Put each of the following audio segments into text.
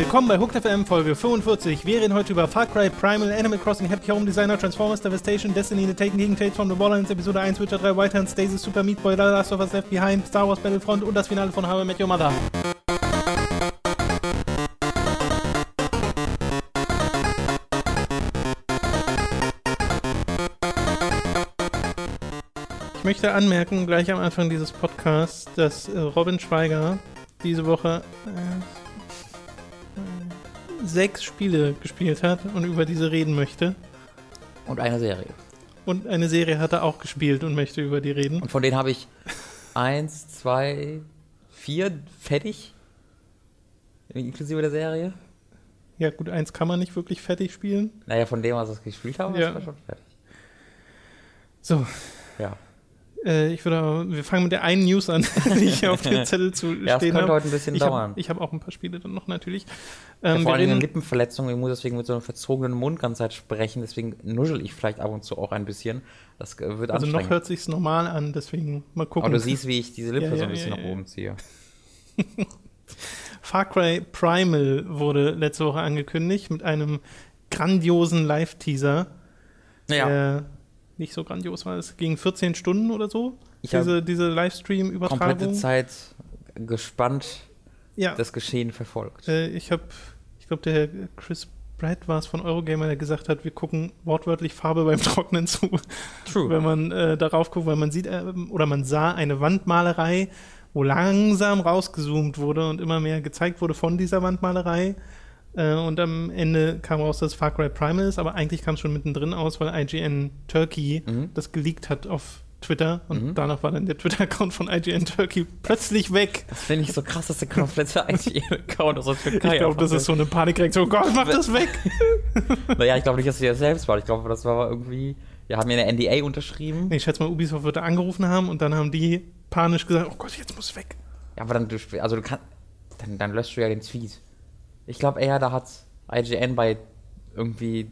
Willkommen bei Hooked FM Folge 45. Wir reden heute über Far Cry Primal, Animal Crossing, Happy Home Designer, Transformers, Devastation, Destiny, The Taken gegen Tales from the Borderlands, Episode 1, Witcher 3, White Hand, Stasis, Super Meat Boy, The Last of Us Left Behind, Star Wars Battlefront und das Finale von How I Met Your Mother. Möchte anmerken, gleich am Anfang dieses Podcasts, dass äh, Robin Schweiger diese Woche äh, sechs Spiele gespielt hat und über diese reden möchte. Und eine Serie. Und eine Serie hat er auch gespielt und möchte über die reden. Und von denen habe ich eins, zwei, vier fertig. Inklusive der Serie. Ja, gut, eins kann man nicht wirklich fertig spielen. Naja, von dem, was ich gespielt habe, Ja. ist schon fertig. So, Ja. Äh, ich würde, wir fangen mit der einen News an, die ich auf dem Zettel zu Ja, stehen habe. heute ein bisschen Ich dauern. habe ich hab auch ein paar Spiele dann noch natürlich. Ja, Ähm, vor wir allem eine Lippenverletzung, ich muss deswegen mit so einem verzogenen Mund ganz Zeit sprechen, deswegen nuschel ich vielleicht ab und zu auch ein bisschen. Das äh, wird also noch hört sich's normal an, deswegen mal gucken. Aber du siehst, wie ich diese Lippe Ja, so ja, ein bisschen ja, nach ja. oben ziehe. Far Cry Primal wurde letzte Woche angekündigt mit einem grandiosen Live-Teaser. der nicht so grandios war. Es ging 14 Stunden oder so. Ich diese diese komplette Livestream-Übertragung. Zeit gespannt Ja, das Geschehen verfolgt. äh, ich habe, ich glaube, der Chris Pratt war es von Eurogamer, der gesagt hat, wir gucken wortwörtlich Farbe beim Trocknen zu, wenn man äh, darauf guckt, weil man sieht äh, oder man sah eine Wandmalerei, wo langsam rausgezoomt wurde und immer mehr gezeigt wurde von dieser Wandmalerei. Äh, und am Ende kam raus, dass Far Cry Primal ist, aber eigentlich kam es schon mittendrin aus, weil IGN Turkey Mhm. das geleakt hat auf Twitter und Mhm. danach war dann der Twitter-Account von IGN Turkey plötzlich weg. Das finde ich so krass, dass der komplette IGN-Account aus der Türkei Ich glaube, das ist so eine Panikreaktion. Oh Gott, mach das weg! Naja, ich glaube nicht, dass sie das selbst war. Ich glaube, das war irgendwie. Wir haben ja eine NDA unterschrieben. Nee, ich schätze mal, Ubisoft wird da angerufen haben und dann haben die panisch gesagt, oh Gott, jetzt muss es weg. Ja, aber dann, du, also du kannst. Dann, dann löscht du ja den Tweet. Ich glaube eher, da hat IGN bei irgendwie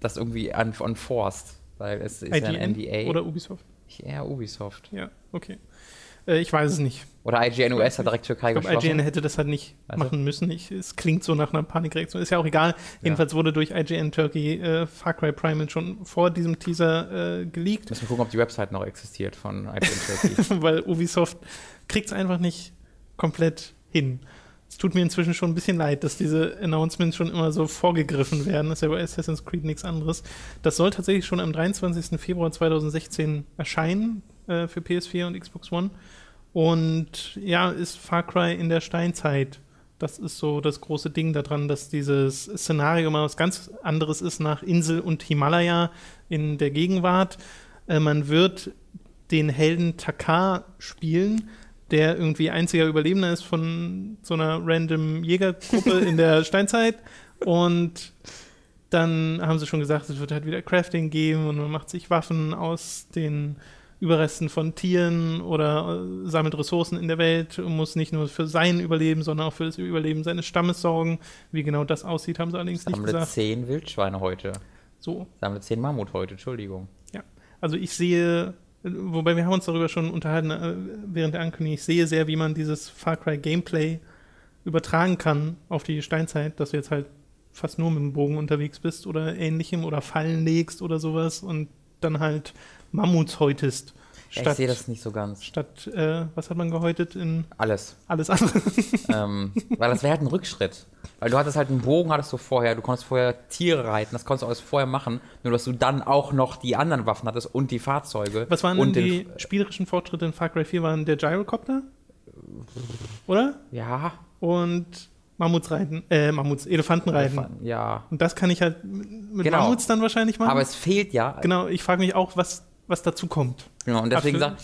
das irgendwie un unforced. Weil es ist ja ein NDA. oder Ubisoft? Ich eher Ubisoft. Ja, okay. Äh, ich weiß es nicht. Oder IGN US hat direkt Türkei Ich glaube, geschlossen. IGN hätte das halt nicht Also- machen müssen. Ich, es klingt so nach einer Panikreaktion. Ist ja auch egal. Jedenfalls wurde durch IGN Turkey äh, Far Cry Primal schon vor diesem Teaser äh, geleakt. Müssen wir gucken, ob die Website noch existiert von IGN Turkey. weil Ubisoft kriegt es einfach nicht komplett hin. Es tut mir inzwischen schon ein bisschen leid, dass diese Announcements schon immer so vorgegriffen werden. Das ist ja bei Assassin's Creed nichts anderes. Das soll tatsächlich schon am 23. Februar 2016 erscheinen äh, für PS4 und Xbox One. Und ja, ist Far Cry in der Steinzeit. Das ist so das große Ding daran, dass dieses Szenario mal was ganz anderes ist nach Insel und Himalaya in der Gegenwart. Äh, man wird den Helden Takar spielen, der irgendwie einziger Überlebender ist von so einer random Jägergruppe in der Steinzeit. Und dann haben sie schon gesagt, es wird halt wieder Crafting geben und man macht sich Waffen aus den Überresten von Tieren oder äh, sammelt Ressourcen in der Welt und muss nicht nur für sein Überleben, sondern auch für das Überleben seines Stammes sorgen. Wie genau das aussieht, haben sie allerdings nicht Sammle gesagt. zehn Wildschweine heute. So, Sammle zehn Mammut heute, Entschuldigung. Also ich sehe, wobei wir haben uns darüber schon unterhalten äh, während der Ankündigung, ich sehe sehr, wie man dieses Far Cry Gameplay übertragen kann auf die Steinzeit, dass du jetzt halt fast nur mit dem Bogen unterwegs bist oder ähnlichem oder Fallen legst oder sowas und dann halt Mammuts häutest. Ja, ich sehe das nicht so ganz. statt äh, was hat man gehäutet in Alles. alles andere? ähm, weil das wäre halt ein Rückschritt. Weil du hattest halt einen Bogen, hattest du vorher, du konntest vorher Tiere reiten, das konntest du alles vorher machen, nur dass du dann auch noch die anderen Waffen hattest und die Fahrzeuge. Was waren denn und den- die spielerischen Fortschritte in Far Cry 4? Waren der Gyrocopter? Oder? Ja, Und Mammuts reiten, äh, Mammuts, Elefanten reiten. ja. Und das kann ich halt mit Genau. Mammuts dann wahrscheinlich machen. Aber es fehlt ja. genau, ich frage mich auch, was, was dazu kommt. Genau, und deswegen, sag,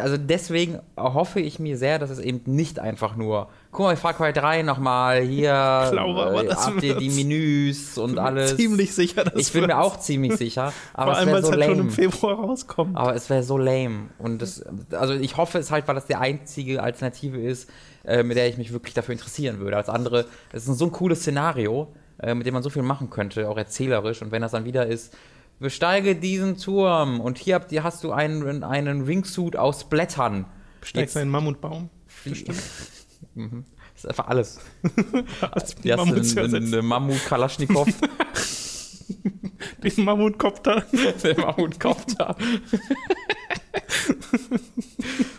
also deswegen hoffe ich mir sehr, dass es eben nicht einfach nur, guck mal, Far Cry 3 nochmal, hier Ich glaube aber, äh, habt ihr die wird's. Menüs und alles. Ziemlich sicher, dass ich bin mir auch ziemlich sicher, aber Vor es allem, wäre es so halt schon lame. im Februar rauskommt. Aber es wäre so lame. Und das, also ich hoffe es halt, weil das die einzige Alternative ist, äh, mit der ich mich wirklich dafür interessieren würde. Als andere, es ist so ein cooles Szenario, äh, mit dem man so viel machen könnte, auch erzählerisch. Und wenn das dann wieder ist, besteige diesen Turm und hier habt ihr, hast du einen, einen Wingsuit aus Blättern. Besteigst einen Mammutbaum. Bestimmt. mhm. Das ist einfach alles. Als die Die hast eine, eine, ersetzt. eine Mammut-Kalaschnikow, Den Mammutkopter. der Mammutkopter.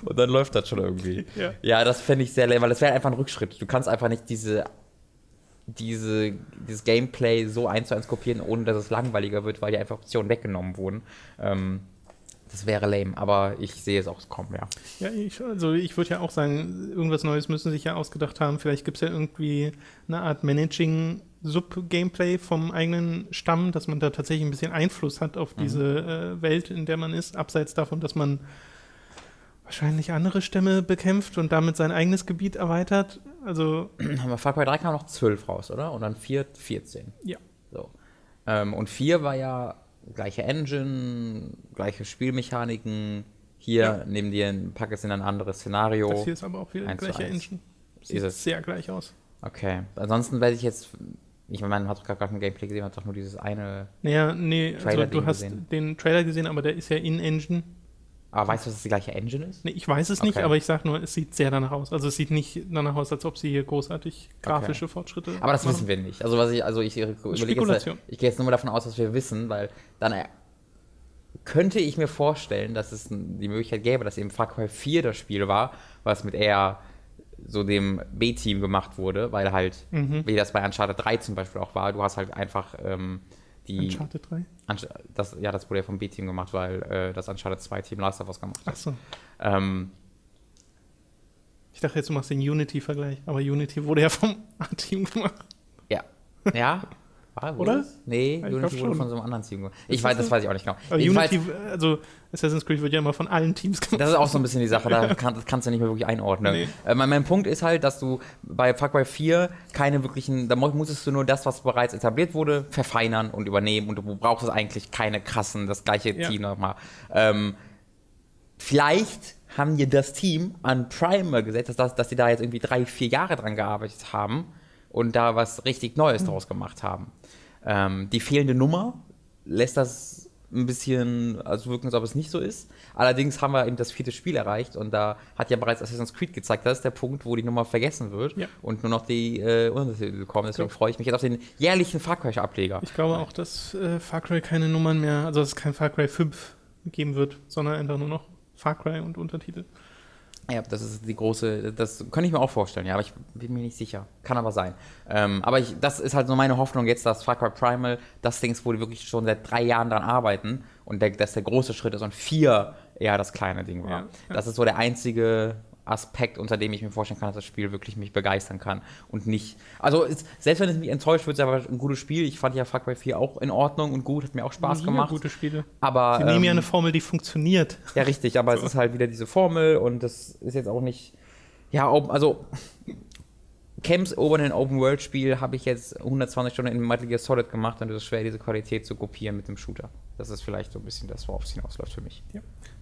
Und dann läuft das schon irgendwie. Ja. Ja, das fände ich sehr lame, weil das wäre einfach ein Rückschritt. Du kannst einfach nicht diese, diese, dieses Gameplay so eins zu eins kopieren, ohne dass es langweiliger wird, weil die einfach Optionen weggenommen wurden. Ähm, das wäre lame, aber ich sehe es auch kommen, ja. Ja, ich, also ich würde ja auch sagen, irgendwas Neues müssen sich ja ausgedacht haben. Vielleicht gibt es ja irgendwie eine Art Managing-Sub-Gameplay vom eigenen Stamm, dass man da tatsächlich ein bisschen Einfluss hat auf diese äh, Welt, in der man ist, abseits davon, dass man wahrscheinlich andere Stämme bekämpft und damit sein eigenes Gebiet erweitert. Also, Haben wir Far Cry 3 kam noch 12 raus, oder? Und dann 4, 14. ja. So. Ähm, und 4 war ja gleiche Engine, gleiche Spielmechaniken. Hier Ja. neben dir pack es in ein anderes Szenario. Das hier ist aber auch wieder die gleiche. Engine. Sieht es. sehr gleich aus. Okay. Ansonsten werde ich jetzt. Ich meine, man hat gar kein Gameplay gesehen, man hat doch nur dieses eine. Naja, nee, also Trailer-Ding du hast gesehen. den Trailer gesehen, aber der ist ja in-Engine. Aber weißt du, dass es die gleiche Engine ist? Nee, ich weiß es nicht, Okay. aber ich sag nur, es sieht sehr danach aus. Also es sieht nicht danach aus, als ob sie hier großartig grafische Fortschritte Aber das machen. wissen wir nicht. Also was ich, also ich überlege jetzt, Spekulation. ich gehe jetzt nur mal davon aus, dass wir wissen, weil dann äh, könnte ich mir vorstellen, dass es die Möglichkeit gäbe, dass eben Far Cry 4 das Spiel war, was mit eher so dem B-Team gemacht wurde, weil halt, Mhm. wie das bei Uncharted 3 zum Beispiel auch war, du hast halt einfach ähm, die, Uncharted 3? Unch- das, ja, das wurde ja vom B-Team gemacht, weil äh, das Uncharted 2 Team Last of Us gemacht hat. Achso. Ähm, Ich dachte jetzt, du machst den Unity-Vergleich, aber Unity wurde ja vom A-Team gemacht. ja. Ja? War, wurde Oder? es? Nee, Ich Unity wurde von so einem anderen Team gemacht. Ich weiß, das weiß ich auch nicht genau. Aber Unity, also Assassin's Creed wird ja immer von allen Teams gemacht. Das ist auch so ein bisschen die Sache, da kann, das kannst du nicht mehr wirklich einordnen. Nee. Äh, mein, mein Punkt ist halt, dass du bei Far Cry 4 keine wirklichen, da mu- musstest du nur das, was bereits etabliert wurde, verfeinern und übernehmen und du brauchst es eigentlich keine krassen, das gleiche Ja. Team nochmal. Ähm, vielleicht haben dir das Team an Primer gesetzt, dass, das- dass die da jetzt irgendwie drei, vier Jahre dran gearbeitet haben und da was richtig Neues draus gemacht haben. Ähm, die fehlende Nummer lässt das ein bisschen also wirken, als ob es nicht so ist. Allerdings haben wir eben das vierte Spiel erreicht und da hat ja bereits Assassin's Creed gezeigt, das ist der Punkt, wo die Nummer vergessen wird Ja. und nur noch die äh, Untertitel kommen. Deswegen Ja. freue ich mich jetzt auf den jährlichen Far Cry-Ableger. Ich glaube auch, dass äh, Far Cry keine Nummern mehr, also dass es kein Far Cry 5 geben wird, sondern einfach nur noch Far Cry und Untertitel. Ja, das ist die große, das könnte ich mir auch vorstellen, ja, aber ich bin mir nicht sicher. Kann aber sein. Ähm, aber ich, das ist halt so meine Hoffnung jetzt, dass Far Cry Primal das Ding ist, wo die wirklich schon seit drei Jahren dran arbeiten und der, dass der große Schritt ist und vier eher das kleine Ding war. Ja. Das ist so der einzige Aspekt, unter dem ich mir vorstellen kann, dass das Spiel wirklich mich begeistern kann und nicht. Also es, selbst wenn es mich enttäuscht, wird es aber ein gutes Spiel. Ich fand ja Far Cry 4 auch in Ordnung und gut, hat mir auch Spaß Wieder gemacht. gute Spiele. Aber Sie nehmen ja ähm, eine Formel, die funktioniert. ja, richtig, aber es ist halt wieder diese Formel und das ist jetzt auch nicht. Ja, also Camps Open in Open World Spiel habe ich jetzt 120 Stunden in Metal Gear Solid gemacht und es ist schwer, diese Qualität zu kopieren mit dem Shooter. Das ist vielleicht so ein bisschen das, worauf es hinausläuft für mich.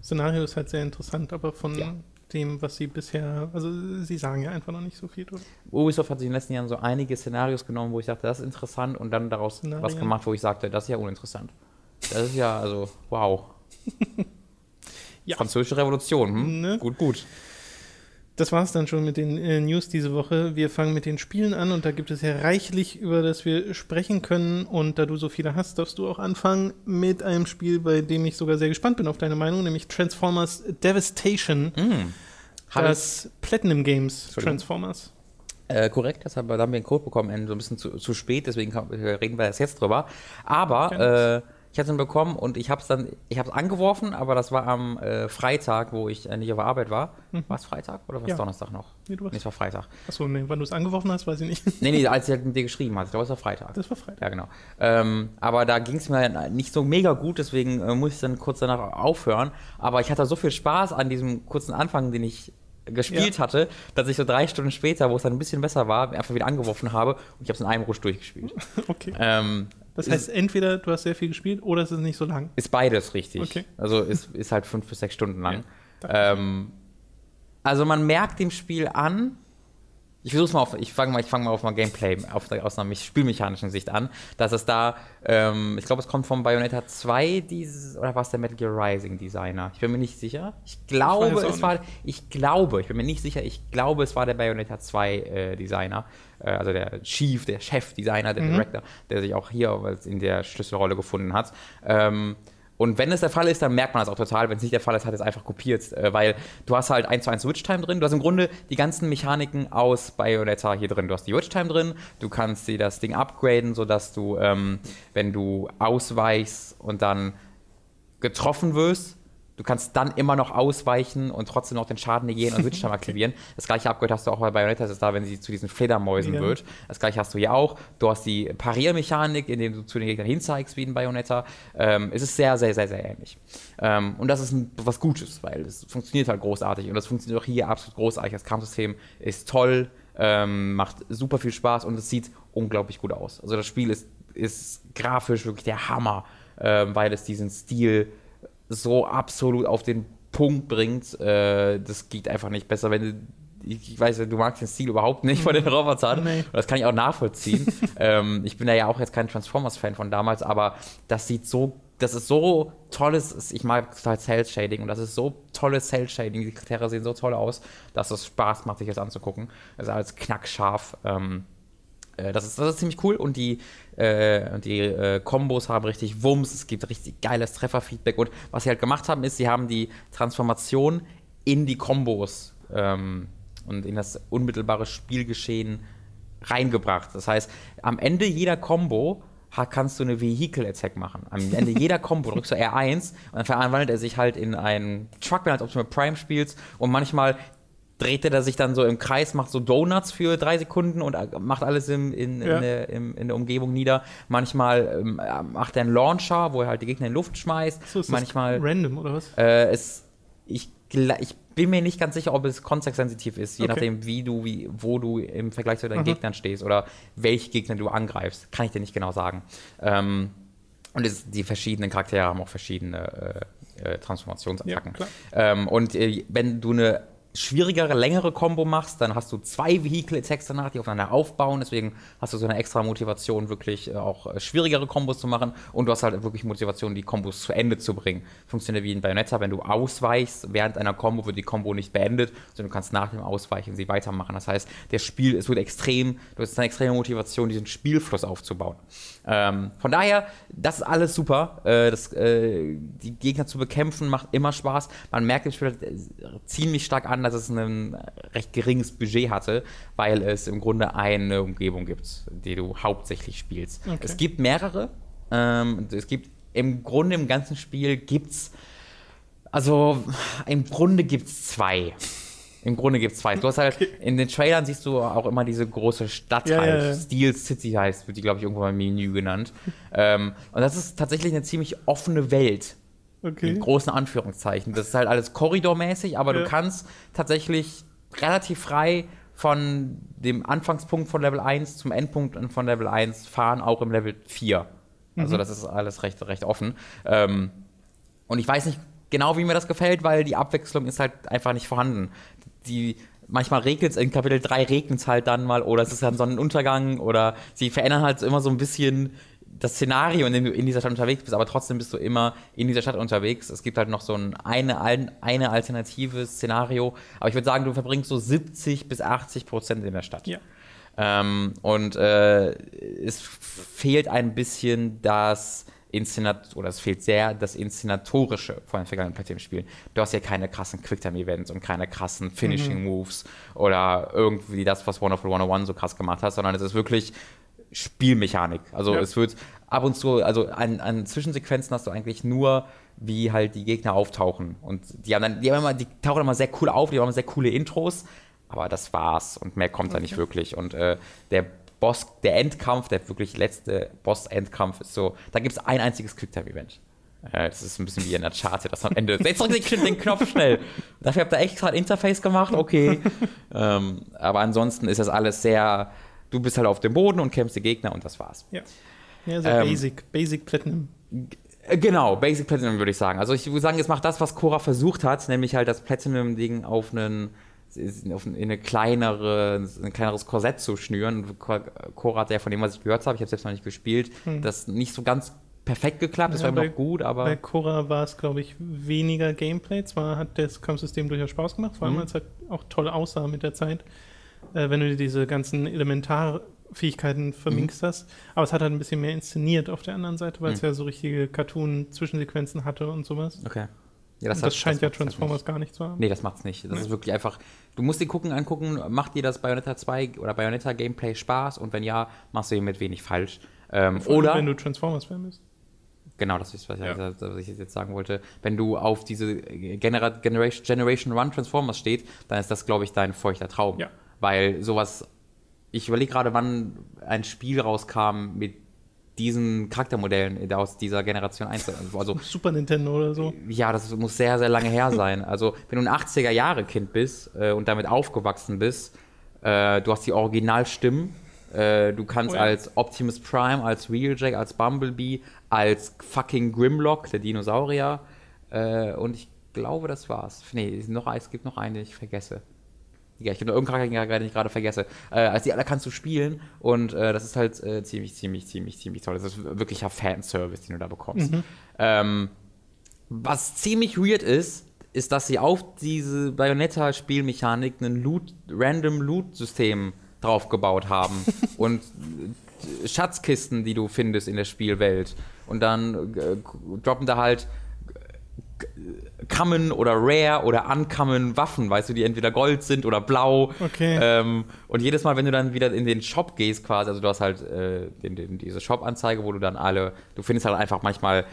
Szenario ist halt sehr interessant, aber von Ja. Dem, was sie bisher, also sie sagen ja einfach noch nicht so viel drüber. Ubisoft hat sich in den letzten Jahren so einige Szenarios genommen, wo ich dachte, das ist interessant und dann daraus Szenarien. was gemacht, wo ich sagte, das ist ja uninteressant. Das ist ja, also, wow. Ja. Französische Revolution, hm? Ne? Gut, gut. Das war's dann schon mit den äh, News diese Woche. Wir fangen mit den Spielen an und da gibt es ja reichlich, über das wir sprechen können. Und da du so viele hast, darfst du auch anfangen mit einem Spiel, bei dem ich sogar sehr gespannt bin auf deine Meinung, nämlich Transformers Devastation. Hab Das Platinum Games. Transformers. Äh, korrekt, deshalb haben wir einen Code bekommen, so ein bisschen zu, zu spät, deswegen kann, äh, reden wir jetzt drüber. Aber Ich hatte ihn bekommen und ich habe es dann, ich habe es angeworfen, aber das war am äh, Freitag, wo ich äh, nicht auf der Arbeit war. War es Freitag oder war es Ja. Donnerstag noch? Nee, du warst- Nee, es war Freitag. Achso, nee, wann du es angeworfen hast, weiß ich nicht. Nee, nee, als ich halt mit dir geschrieben hatte, ich glaube, es war Freitag. Das war Freitag. Ja, genau. Ähm, aber da ging es mir nicht so mega gut, deswegen äh, muss ich dann kurz danach aufhören. Aber ich hatte so viel Spaß an diesem kurzen Anfang, den ich gespielt Ja. hatte, dass ich so drei Stunden später, wo es dann ein bisschen besser war, einfach wieder angeworfen habe und ich habe es in einem Rutsch durchgespielt. Okay. ähm, Das heißt, entweder du hast sehr viel gespielt oder es ist nicht so lang. ist beides richtig. Okay. Also ist, ist halt fünf bis sechs Stunden lang. Ja, ähm, also man merkt dem Spiel an, ich versuch's mal auf, ich fange mal, ich fange mal auf mal Gameplay auf, aus einer spielmechanischen Sicht an, dass es da, ähm, ich glaube, es kommt vom Bayonetta 2 dieses, oder war es der Metal Gear Rising Designer? Ich bin mir nicht sicher. Ich glaube, ich es war, ich glaube, ich bin mir nicht sicher, ich glaube, es war der Bayonetta 2 äh, Designer, äh, also der Chief, der Chef-Designer, der mhm. Director, der sich auch hier in der Schlüsselrolle gefunden hat. Ähm, und wenn es der Fall ist, dann merkt man das auch total. Wenn es nicht der Fall ist, hat es einfach kopiert, äh, weil du hast halt 1 zu 1 Switch-Time drin. Du hast im Grunde die ganzen Mechaniken aus Bayonetta hier drin. Du hast die Switch-Time drin, du kannst dir das Ding upgraden, sodass du, ähm, wenn du ausweichst und dann getroffen wirst, Du kannst dann immer noch ausweichen und trotzdem noch den Schaden negieren und Switch-Time aktivieren. Das gleiche Upgrade hast du auch bei Bayonetta, das ist da, wenn sie zu diesen Fledermäusen ja. wird. Das gleiche hast du hier auch. Du hast die Pariermechanik, indem du zu den Gegnern hinzeigst, wie in Bayonetta. Ähm, es ist sehr, sehr, sehr, sehr ähnlich. Ähm, und das ist ein, was Gutes, weil es funktioniert halt großartig. Und das funktioniert auch hier absolut großartig. Das Kampfsystem ist toll, ähm, macht super viel Spaß und es sieht unglaublich gut aus. Also das Spiel ist, ist grafisch wirklich der Hammer, ähm, weil es diesen Stil so absolut auf den Punkt bringt. Äh, das geht einfach nicht besser, wenn du ich weiß, du magst den Stil überhaupt nicht von den Robotern. Nee. Das kann ich auch nachvollziehen. ähm, ich bin ja auch jetzt kein Transformers-Fan von damals, aber das sieht so, das ist so tolles, ich mag halt Cell-Shading und das ist so tolles Cell-Shading. Die Charaktere sehen so toll aus, dass es Spaß macht, sich das anzugucken. Das ist alles knackscharf. Ähm, äh, das, ist, das ist ziemlich cool und die, äh, die äh, Kombos haben richtig Wumms, es gibt richtig geiles Trefferfeedback und was sie halt gemacht haben, ist, sie haben die Transformation in die Kombos ähm, und in das unmittelbare Spielgeschehen reingebracht. Das heißt, am Ende jeder Combo kannst du eine Vehicle-Attack machen. Am Ende jeder Combo drückst du R1 und dann verwandelt er sich halt in einen Truck, als ob du mit Prime spielst und manchmal dreht er sich dann so im Kreis, macht so Donuts für drei Sekunden und äh, macht alles in, in, ja. in, der, in, der, Umgebung nieder. Manchmal ähm, äh, macht er einen Launcher, wo er halt die Gegner in Luft schmeißt. So, ist Manchmal. random, oder was? Äh, es, ich, ich bin mir nicht ganz sicher, ob es kontextsensitiv ist, je okay. nachdem, wie du, wie, wo du im Vergleich zu deinen Aha. Gegnern stehst oder welche Gegner du angreifst. Kann ich dir nicht genau sagen. Ähm, und es, die verschiedenen Charaktere haben auch verschiedene äh, äh Transformationsattacken. Ja, ähm, und äh, wenn du eine schwierigere, längere Combo machst, dann hast du zwei Vehicle-Attacks danach, die aufeinander aufbauen. Deswegen hast du so eine extra Motivation, wirklich äh, auch äh, schwierigere Kombos zu machen. Und du hast halt wirklich Motivation, die Kombos zu Ende zu bringen. Funktioniert wie in Bayonetta, wenn du ausweichst während einer Combo, wird die Combo nicht beendet, sondern du kannst nach dem Ausweichen sie weitermachen. Das heißt, der Spiel, es wird extrem, du hast eine extreme Motivation, diesen Spielfluss aufzubauen. Ähm, von daher, das ist alles super. Äh, das, äh, die Gegner zu bekämpfen macht immer Spaß. Man merkt im Spiel ziemlich stark an, dass es ein recht geringes Budget hatte, weil es im Grunde eine Umgebung gibt, die du hauptsächlich spielst. Okay. Es gibt mehrere. Ähm, es gibt im Grunde im ganzen Spiel gibt's also im Grunde gibt es zwei. Im Grunde gibt es zwei. Du hast halt, okay. in den Trailern siehst du auch immer diese große Stadt ja, halt. Ja, ja. Steel City heißt, wird die, glaube ich, irgendwo beim Menü genannt. ähm, und das ist tatsächlich eine ziemlich offene Welt. Okay. Mit großen Anführungszeichen. Das ist halt alles korridormäßig, aber du kannst tatsächlich relativ frei von dem Anfangspunkt von Level 1 zum Endpunkt von Level 1 fahren, auch im Level 4. Also mhm. das ist alles recht, recht offen. Ähm, und ich weiß nicht genau, wie mir das gefällt, weil die Abwechslung ist halt einfach nicht vorhanden. Die manchmal regnet es, in Kapitel 3 regnet es halt dann mal oder es ist dann Sonnenuntergang oder sie verändern halt immer so ein bisschen das Szenario, in dem du in dieser Stadt unterwegs bist, aber trotzdem bist du immer in dieser Stadt unterwegs. Es gibt halt noch so ein eine, eine alternative Szenario, aber ich würde sagen, du verbringst so 70 bis 80 Prozent in der Stadt. Ja. Ähm, und äh, es fehlt ein bisschen das Inszenat oder es fehlt sehr das Inszenatorische von den vergangenen Platinum-Spielen. Du hast ja keine krassen Quicktime-Events und keine krassen Finishing-Moves mhm. oder irgendwie das, was Wonderful 101 so krass gemacht hat, sondern es ist wirklich Spielmechanik. Also ja. es wird ab und zu, also an, an, Zwischensequenzen hast du eigentlich nur, wie halt die Gegner auftauchen. Und die haben dann, die haben immer, die tauchen immer sehr cool auf, die haben immer sehr coole Intros, aber das war's und mehr kommt okay. da nicht wirklich. Und äh, der Boss, der Endkampf, der wirklich letzte Boss-Endkampf ist so, da gibt es ein einziges Quicktime-Event. Äh, das ist ein bisschen wie in der Chart, das am Ende. Jetzt drück den Knopf schnell. Dafür habt ihr echt gerade Interface gemacht, okay. ähm, aber ansonsten ist das alles sehr du bist halt auf dem Boden und kämpfst die Gegner und das war's. Ja. Ja, so ähm, Basic, Basic Platinum. Äh, genau, Basic Platinum würde ich sagen. Also ich würde sagen, es macht das, was Cora versucht hat, nämlich halt das Platinum-Ding auf einen in eine kleinere, ein kleineres Korsett zu schnüren. Cora hat ja von dem, was ich gehört habe, ich habe selbst noch nicht gespielt, hm. das nicht so ganz perfekt geklappt, das ja, war immer noch gut, aber. Bei Cora war es, glaube ich, weniger Gameplay. Zwar hat das Kampfsystem durchaus Spaß gemacht, vor allem, mhm. weil es halt auch toll aussah mit der Zeit, äh, wenn du dir diese ganzen Elementarfähigkeiten verminkst mhm. hast. Aber es hat halt ein bisschen mehr inszeniert auf der anderen Seite, weil mhm. es ja so richtige Cartoon-Zwischensequenzen hatte und sowas. Okay. Ja, das, das hat, scheint das ja Transformers gar nicht zu haben. Nee, das macht's nicht. Das nee. ist wirklich einfach. Du musst dir gucken, angucken, macht dir das Bayonetta 2 oder Bayonetta Gameplay Spaß und wenn ja, machst du mit wenig falsch. Ähm, oder wenn du Transformers-Fan bist. Genau, das ist, was, ja. ich, was, ich, jetzt sagen wollte. Wenn du auf diese Genera Generation, Generation Run Transformers steht, dann ist das, glaube ich, dein feuchter Traum. Ja. Weil sowas. Ich überlege gerade, wann ein Spiel rauskam mit diesen Charaktermodellen aus dieser Generation 1. Also, Super Nintendo oder so? Ja, das muss sehr, sehr lange her sein. Also, wenn du ein 80er-Jahre-Kind bist äh, und damit aufgewachsen bist, äh, du hast die Originalstimmen, äh, du kannst oh ja. als Optimus Prime, als Wheeljack, als Bumblebee, als fucking Grimlock, der Dinosaurier, äh, und ich glaube, das war's. Nee, noch, es gibt noch einen, den ich vergesse. Ja, ich habe noch irgendeinen Charakter, den ich gerade vergesse. Äh, als die alle kannst du spielen und äh, das ist halt äh, ziemlich, ziemlich, ziemlich, ziemlich toll. Das ist wirklicher Fanservice, den du da bekommst. Mhm. Ähm, was ziemlich weird ist, ist, dass sie auf diese Bayonetta-Spielmechanik ein Loot, random Loot-System draufgebaut haben und Schatzkisten, die du findest in der Spielwelt. Und dann äh, droppen da halt Common oder Rare oder Uncommon Waffen, weißt du, die entweder Gold sind oder blau. Okay. Ähm, und jedes Mal, wenn du dann wieder in den Shop gehst, quasi, also du hast halt äh, den, den, diese Shop-Anzeige, wo du dann alle, du findest halt einfach manchmal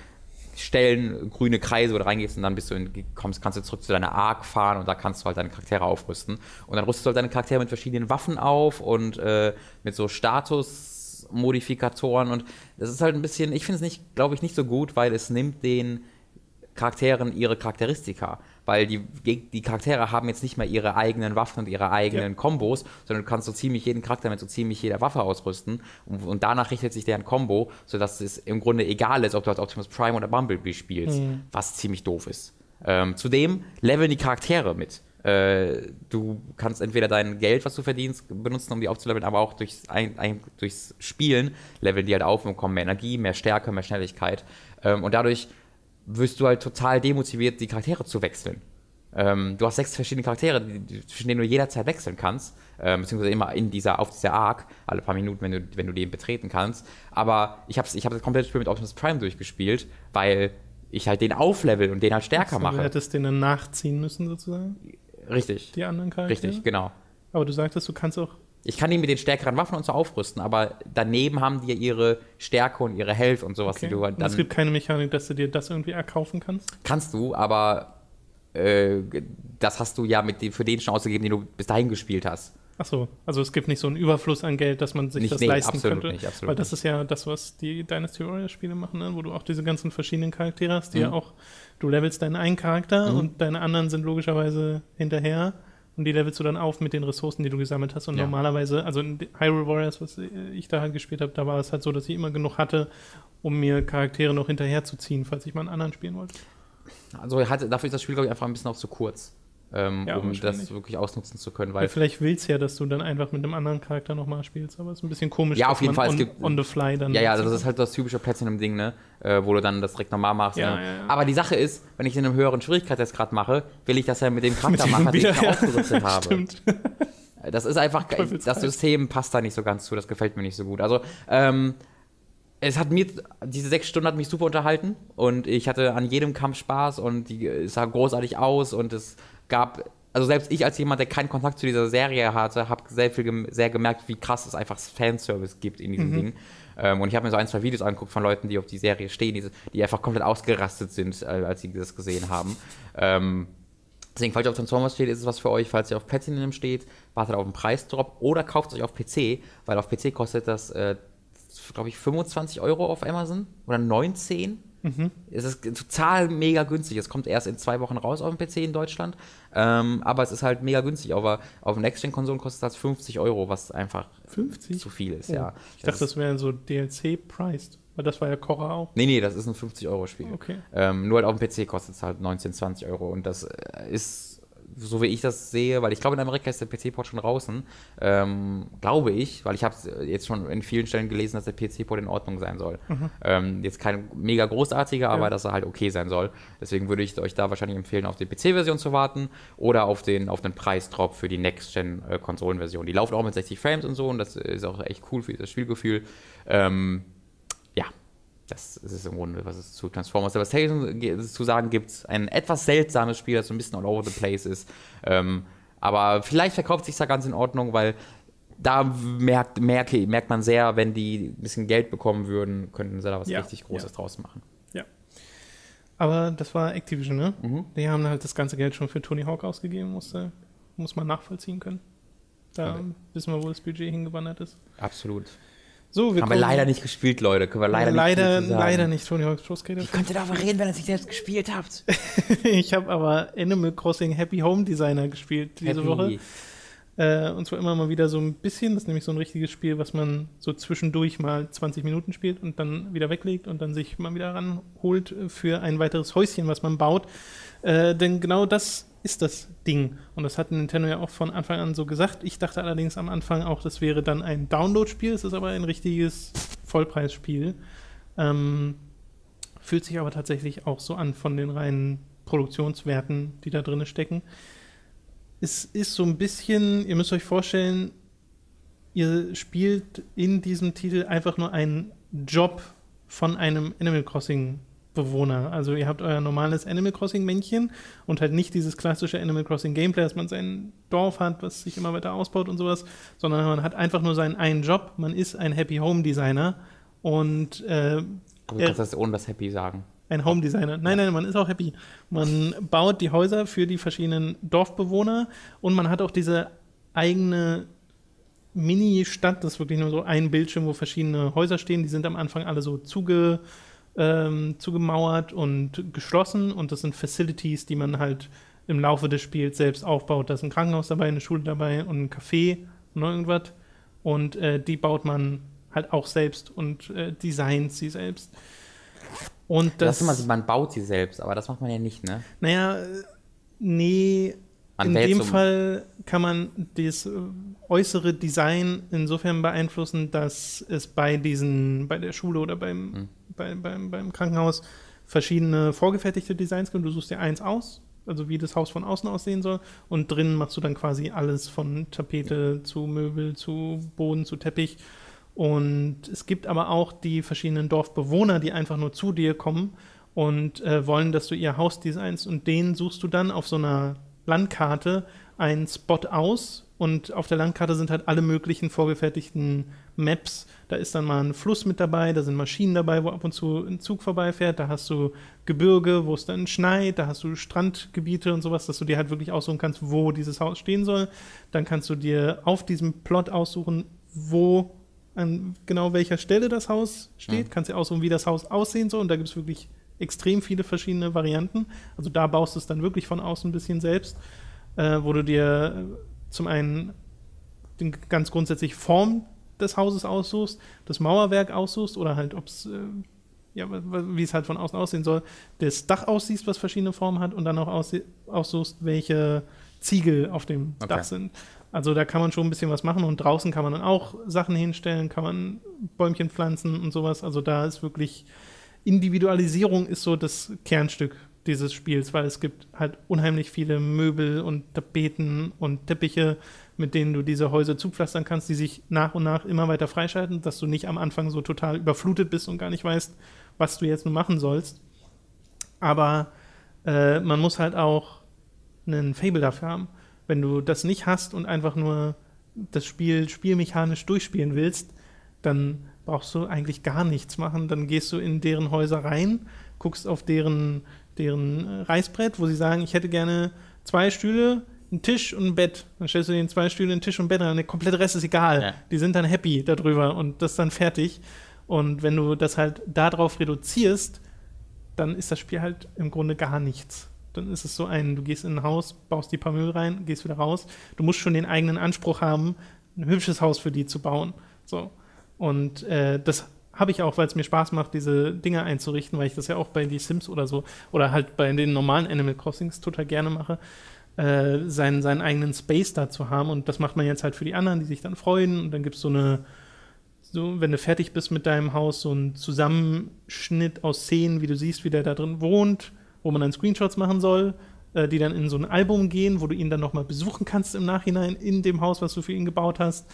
Stellen, grüne Kreise, wo du reingehst und dann bist du in, kommst, kannst du zurück zu deiner Arc fahren und da kannst du halt deine Charaktere aufrüsten. Und dann rüstest du halt deine Charaktere mit verschiedenen Waffen auf und äh, mit so Status-Modifikatoren und das ist halt ein bisschen, ich finde es nicht, glaube ich, nicht so gut, weil es nimmt den Charakteren ihre Charakteristika. Weil die, die Charaktere haben jetzt nicht mehr ihre eigenen Waffen und ihre eigenen ja. Kombos, sondern du kannst so ziemlich jeden Charakter mit so ziemlich jeder Waffe ausrüsten und, und danach richtet sich deren Combo, sodass es im Grunde egal ist, ob du als Optimus Prime oder Bumblebee spielst, mhm. was ziemlich doof ist. Ähm, zudem leveln die Charaktere mit. Äh, du kannst entweder dein Geld, was du verdienst, benutzen, um die aufzuleveln, aber auch durchs, ein, ein, durchs Spielen leveln die halt auf und bekommen mehr Energie, mehr Stärke, mehr Schnelligkeit. Ähm, und dadurch wirst du halt total demotiviert, die Charaktere zu wechseln. Ähm, du hast sechs verschiedene Charaktere, die, zwischen denen du jederzeit wechseln kannst, ähm, beziehungsweise immer in dieser, auf dieser Arc, alle paar Minuten, wenn du, wenn du den betreten kannst. Aber ich habe ich hab das komplette Spiel mit Optimus Prime durchgespielt, weil ich halt den auflevel und den halt stärker mache. Du hättest den dann nachziehen müssen, sozusagen? Richtig. Die anderen Charaktere? Richtig, genau. Aber du sagtest, du kannst auch ich kann ihn mit den stärkeren Waffen und so aufrüsten, aber daneben haben die ja ihre Stärke und ihre Health und sowas, okay. die du halt dann. Und es gibt keine Mechanik, dass du dir das irgendwie erkaufen kannst? Kannst du, aber äh, das hast du ja mit dem, für den schon ausgegeben, den du bis dahin gespielt hast. Ach so, also es gibt nicht so einen Überfluss an Geld, dass man sich nicht, das nee, leisten absolut könnte. Nicht, absolut Weil das ist ja das, was die Dynasty Warriors-Spiele machen, ne? wo du auch diese ganzen verschiedenen Charaktere hast, die mhm. ja auch, du levelst deinen einen Charakter mhm. und deine anderen sind logischerweise hinterher. Und die levelst du dann auf mit den Ressourcen, die du gesammelt hast. Und ja. normalerweise, also in Hyrule Warriors, was ich da halt gespielt habe, da war es halt so, dass ich immer genug hatte, um mir Charaktere noch hinterherzuziehen, falls ich mal einen anderen spielen wollte. Also hatte, dafür ist das Spiel, glaube ich, einfach ein bisschen auch zu kurz ähm, ja, um das wirklich ausnutzen zu können. Weil ja, vielleicht willst du ja, dass du dann einfach mit einem anderen Charakter nochmal spielst, aber es ist ein bisschen komisch. Ja, auf jeden Fall. On, gibt, on the fly dann. Ja, ja, das ist halt das typische Platinum-Ding, ne? Äh, wo du dann das direkt normal machst. Ja, ne? aber die Sache ist, wenn ich in einem höheren Schwierigkeitsgrad mache, will ich das ja mit dem Charakter machen, den ich aufgerüstet habe. Stimmt. Das ist einfach, das System passt da nicht so ganz zu, das gefällt mir nicht so gut. Also, ähm, es hat mir, diese sechs Stunden hat mich super unterhalten und ich hatte an jedem Kampf Spaß und die, es sah großartig aus und es gab also selbst ich als jemand, der keinen Kontakt zu dieser Serie hatte, habe sehr viel sehr gemerkt, wie krass es einfach Fanservice gibt in diesem mhm. Ding. Ähm, und ich habe mir so ein, zwei Videos angeguckt von Leuten, die auf die Serie stehen, die, die einfach komplett ausgerastet sind, äh, als sie das gesehen haben. Ähm, deswegen, falls ihr auf Transformers steht, ist es was für euch. Falls ihr auf Platinum steht, wartet auf einen Preisdrop oder kauft es euch auf PC, weil auf PC kostet das, äh, glaube ich, 25 Euro auf Amazon oder 19 Mhm. Es ist total mega günstig. Es kommt erst in zwei Wochen raus auf dem PC in Deutschland. Ähm, aber es ist halt mega günstig. Aber auf Next-Gen-Konsolen kostet das 50 Euro, was einfach 50? zu viel ist, oh. ja. Ich dachte, das wäre so DLC-priced. Weil das war ja Korra auch. Nee, nee, das ist ein 50-Euro-Spiel. Okay. Ähm, nur halt auf dem PC kostet es halt 19, 20 Euro. Und das äh, ist so wie ich das sehe, weil ich glaube, in Amerika ist der PC-Port schon draußen, ähm, glaube ich, weil ich habe jetzt schon in vielen Stellen gelesen, dass der PC-Port in Ordnung sein soll. Mhm. Ähm, jetzt kein mega großartiger, aber ja. dass er halt okay sein soll. Deswegen würde ich euch da wahrscheinlich empfehlen, auf die PC-Version zu warten oder auf den, auf den Preisdrop für die Next-Gen-Konsolenversion. Die laufen auch mit 60 Frames und so und das ist auch echt cool für das Spielgefühl. Ähm, das ist es im Grunde, was es zu Transformers Devastation zu sagen gibt. Ein etwas seltsames Spiel, das so ein bisschen all over the place ist. Ähm, aber vielleicht verkauft sich da ganz in Ordnung, weil da merkt, merke, merkt man sehr, wenn die ein bisschen Geld bekommen würden, könnten sie da was ja, richtig Großes ja. draus machen. Ja. Aber das war Activision, ne? Mhm. Die haben halt das ganze Geld schon für Tony Hawk ausgegeben, musste, muss man nachvollziehen können. Da okay. wissen wir, wo das Budget hingewandert ist. Absolut. So, wir Haben wir leider nicht gespielt, Leute. Können wir leider, leider nicht Leider nicht Tony Hawk's Pro Skater. Ihr darüber reden, wenn ihr es nicht selbst gespielt habt? ich habe aber Animal Crossing Happy Home Designer gespielt diese Happy. Woche. Äh, und zwar immer mal wieder so ein bisschen. Das ist nämlich so ein richtiges Spiel, was man so zwischendurch mal 20 Minuten spielt und dann wieder weglegt und dann sich mal wieder ranholt für ein weiteres Häuschen, was man baut. Äh, denn genau das ist das Ding. Und das hat Nintendo ja auch von Anfang an so gesagt. Ich dachte allerdings am Anfang auch, das wäre dann ein Download-Spiel. Es ist aber ein richtiges Vollpreisspiel. Ähm, fühlt sich aber tatsächlich auch so an von den reinen Produktionswerten, die da drin stecken. Es ist so ein bisschen, ihr müsst euch vorstellen, ihr spielt in diesem Titel einfach nur einen Job von einem Animal Crossing Bewohner. Also ihr habt euer normales Animal Crossing Männchen und halt nicht dieses klassische Animal Crossing Gameplay, dass man sein Dorf hat, was sich immer weiter ausbaut und sowas, sondern man hat einfach nur seinen einen Job. Man ist ein Happy Home Designer und äh, du kannst das ohne das Happy sagen. Ein Home Designer. Nein, nein, man ist auch happy. Man baut die Häuser für die verschiedenen Dorfbewohner und man hat auch diese eigene Mini-Stadt, das ist wirklich nur so ein Bildschirm, wo verschiedene Häuser stehen. Die sind am Anfang alle so zuge ähm, zugemauert und geschlossen und das sind Facilities, die man halt im Laufe des Spiels selbst aufbaut. Da ist ein Krankenhaus dabei, eine Schule dabei und ein Café und irgendwas. Und äh, die baut man halt auch selbst und äh, designt sie selbst. Und das, das ist immer, man baut sie selbst, aber das macht man ja nicht, ne? Naja, nee, in dem Fall kann man das äh, äußere Design insofern beeinflussen, dass es bei diesen, bei der Schule oder beim, hm. Bei, beim, beim Krankenhaus verschiedene vorgefertigte Designs gibt. Du suchst dir eins aus, also wie das Haus von außen aussehen soll, und drinnen machst du dann quasi alles von Tapete ja. zu Möbel, zu Boden, zu Teppich. Und es gibt aber auch die verschiedenen Dorfbewohner, die einfach nur zu dir kommen und äh, wollen, dass du ihr Haus designst und den suchst du dann auf so einer Landkarte einen Spot aus und auf der Landkarte sind halt alle möglichen vorgefertigten Maps. Da ist dann mal ein Fluss mit dabei, da sind Maschinen dabei, wo ab und zu ein Zug vorbeifährt, da hast du Gebirge, wo es dann schneit, da hast du Strandgebiete und sowas, dass du dir halt wirklich aussuchen kannst, wo dieses Haus stehen soll. Dann kannst du dir auf diesem Plot aussuchen, wo an genau welcher Stelle das Haus steht, mhm. kannst dir aussuchen, wie das Haus aussehen soll und da gibt es wirklich extrem viele verschiedene Varianten. Also da baust du es dann wirklich von außen ein bisschen selbst, äh, wo du dir zum einen den ganz grundsätzlich Form des Hauses aussuchst, das Mauerwerk aussuchst oder halt, ob es, äh, ja, wie es halt von außen aussehen soll, das Dach aussiehst, was verschiedene Formen hat und dann auch aussuchst, welche Ziegel auf dem okay. Dach sind. Also da kann man schon ein bisschen was machen und draußen kann man dann auch Sachen hinstellen, kann man Bäumchen pflanzen und sowas. Also da ist wirklich Individualisierung ist so das Kernstück dieses Spiels, weil es gibt halt unheimlich viele Möbel und Tapeten und Teppiche, mit denen du diese Häuser zupflastern kannst, die sich nach und nach immer weiter freischalten, dass du nicht am Anfang so total überflutet bist und gar nicht weißt, was du jetzt nur machen sollst. Aber äh, man muss halt auch einen Fable dafür haben. Wenn du das nicht hast und einfach nur das Spiel spielmechanisch durchspielen willst, dann brauchst du eigentlich gar nichts machen. Dann gehst du in deren Häuser rein, guckst auf deren, deren äh, Reißbrett, wo sie sagen, ich hätte gerne zwei Stühle, einen Tisch und ein Bett. Dann stellst du den zwei Stühle, einen Tisch und ein Bett an. Der komplette Rest ist egal. Ja. Die sind dann happy darüber und das ist dann fertig. Und wenn du das halt darauf reduzierst, dann ist das Spiel halt im Grunde gar nichts. Dann ist es so ein, du gehst in ein Haus, baust die paar Müll rein, gehst wieder raus. Du musst schon den eigenen Anspruch haben, ein hübsches Haus für die zu bauen. So. Und äh, das habe ich auch, weil es mir Spaß macht, diese Dinge einzurichten, weil ich das ja auch bei die Sims oder so oder halt bei den normalen Animal Crossings total gerne mache. äh, seinen, seinen eigenen Space da zu haben. Und das macht man jetzt halt für die anderen, die sich dann freuen. Und dann gibt es so eine, so, wenn du fertig bist mit deinem Haus, so ein Zusammenschnitt aus Szenen, wie du siehst, wie der da drin wohnt, wo man dann Screenshots machen soll, äh, die dann in so ein Album gehen, wo du ihn dann nochmal besuchen kannst im Nachhinein in dem Haus, was du für ihn gebaut hast.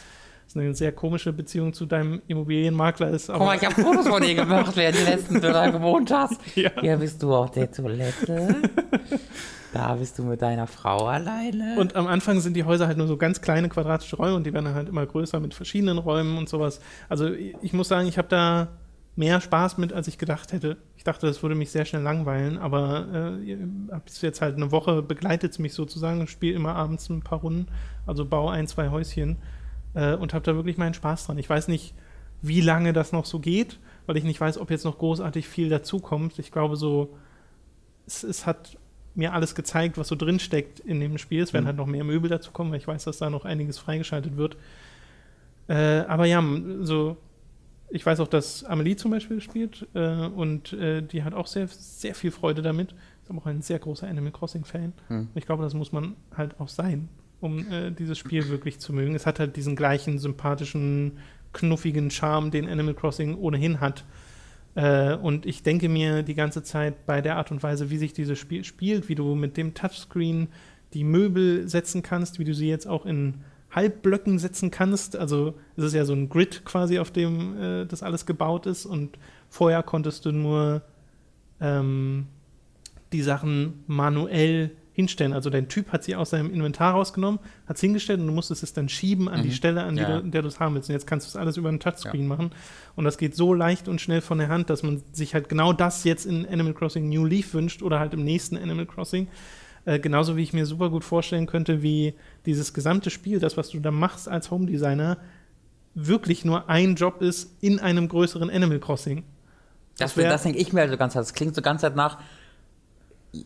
Das ist eine sehr komische Beziehung zu deinem Immobilienmakler ist. Guck mal, ich habe Fotos von dir gemacht, während die letzten du da gewohnt hast. Ja. Hier bist du auf der Toilette. Da bist du mit deiner Frau alleine. Und am Anfang sind die Häuser halt nur so ganz kleine quadratische Räume und die werden halt immer größer mit verschiedenen Räumen und sowas. Also ich muss sagen, ich habe da mehr Spaß mit, als ich gedacht hätte. Ich dachte, das würde mich sehr schnell langweilen, aber äh, bis jetzt halt eine Woche begleitet es mich sozusagen. Ich spiele immer abends ein paar Runden, also baue ein, zwei Häuschen äh, und habe da wirklich meinen Spaß dran. Ich weiß nicht, wie lange das noch so geht, weil ich nicht weiß, ob jetzt noch großartig viel dazukommt. Ich glaube so, es, es hat mir alles gezeigt, was so drinsteckt in dem Spiel. Es werden Mhm. halt noch mehr Möbel dazu kommen, weil ich weiß, dass da noch einiges freigeschaltet wird. Äh, aber ja, so, ich weiß auch, dass Amelie zum Beispiel spielt äh, und äh, die hat auch sehr, sehr viel Freude damit. Ist aber auch ein sehr großer Animal Crossing-Fan. Hm. Ich glaube, das muss man halt auch sein, um äh, dieses Spiel wirklich zu mögen. Es hat halt diesen gleichen sympathischen, knuffigen Charme, den Animal Crossing ohnehin hat. Äh, und ich denke mir die ganze Zeit bei der Art und Weise, wie sich dieses Spiel spielt, wie du mit dem Touchscreen die Möbel setzen kannst, wie du sie jetzt auch in Halbblöcken setzen kannst. Also es ist ja so ein Grid quasi, auf dem äh, das alles gebaut ist. Und vorher konntest du nur ähm, die Sachen manuell hinstellen. Also dein Typ hat sie aus seinem Inventar rausgenommen, hat es hingestellt und du musstest es dann schieben an die Mhm. Stelle, an die Ja. du, der du es haben willst. Und jetzt kannst du es alles über einen Touchscreen machen. Und das geht so leicht und schnell von der Hand, dass man sich halt genau das jetzt in Animal Crossing New Leaf wünscht oder halt im nächsten Animal Crossing. Äh, genauso wie ich mir super gut vorstellen könnte, wie dieses gesamte Spiel, das, was du da machst als Home Designer, wirklich nur ein Job ist in einem größeren Animal Crossing. Das, wär- das denke ich mir halt so ganz Das klingt so ganz nach.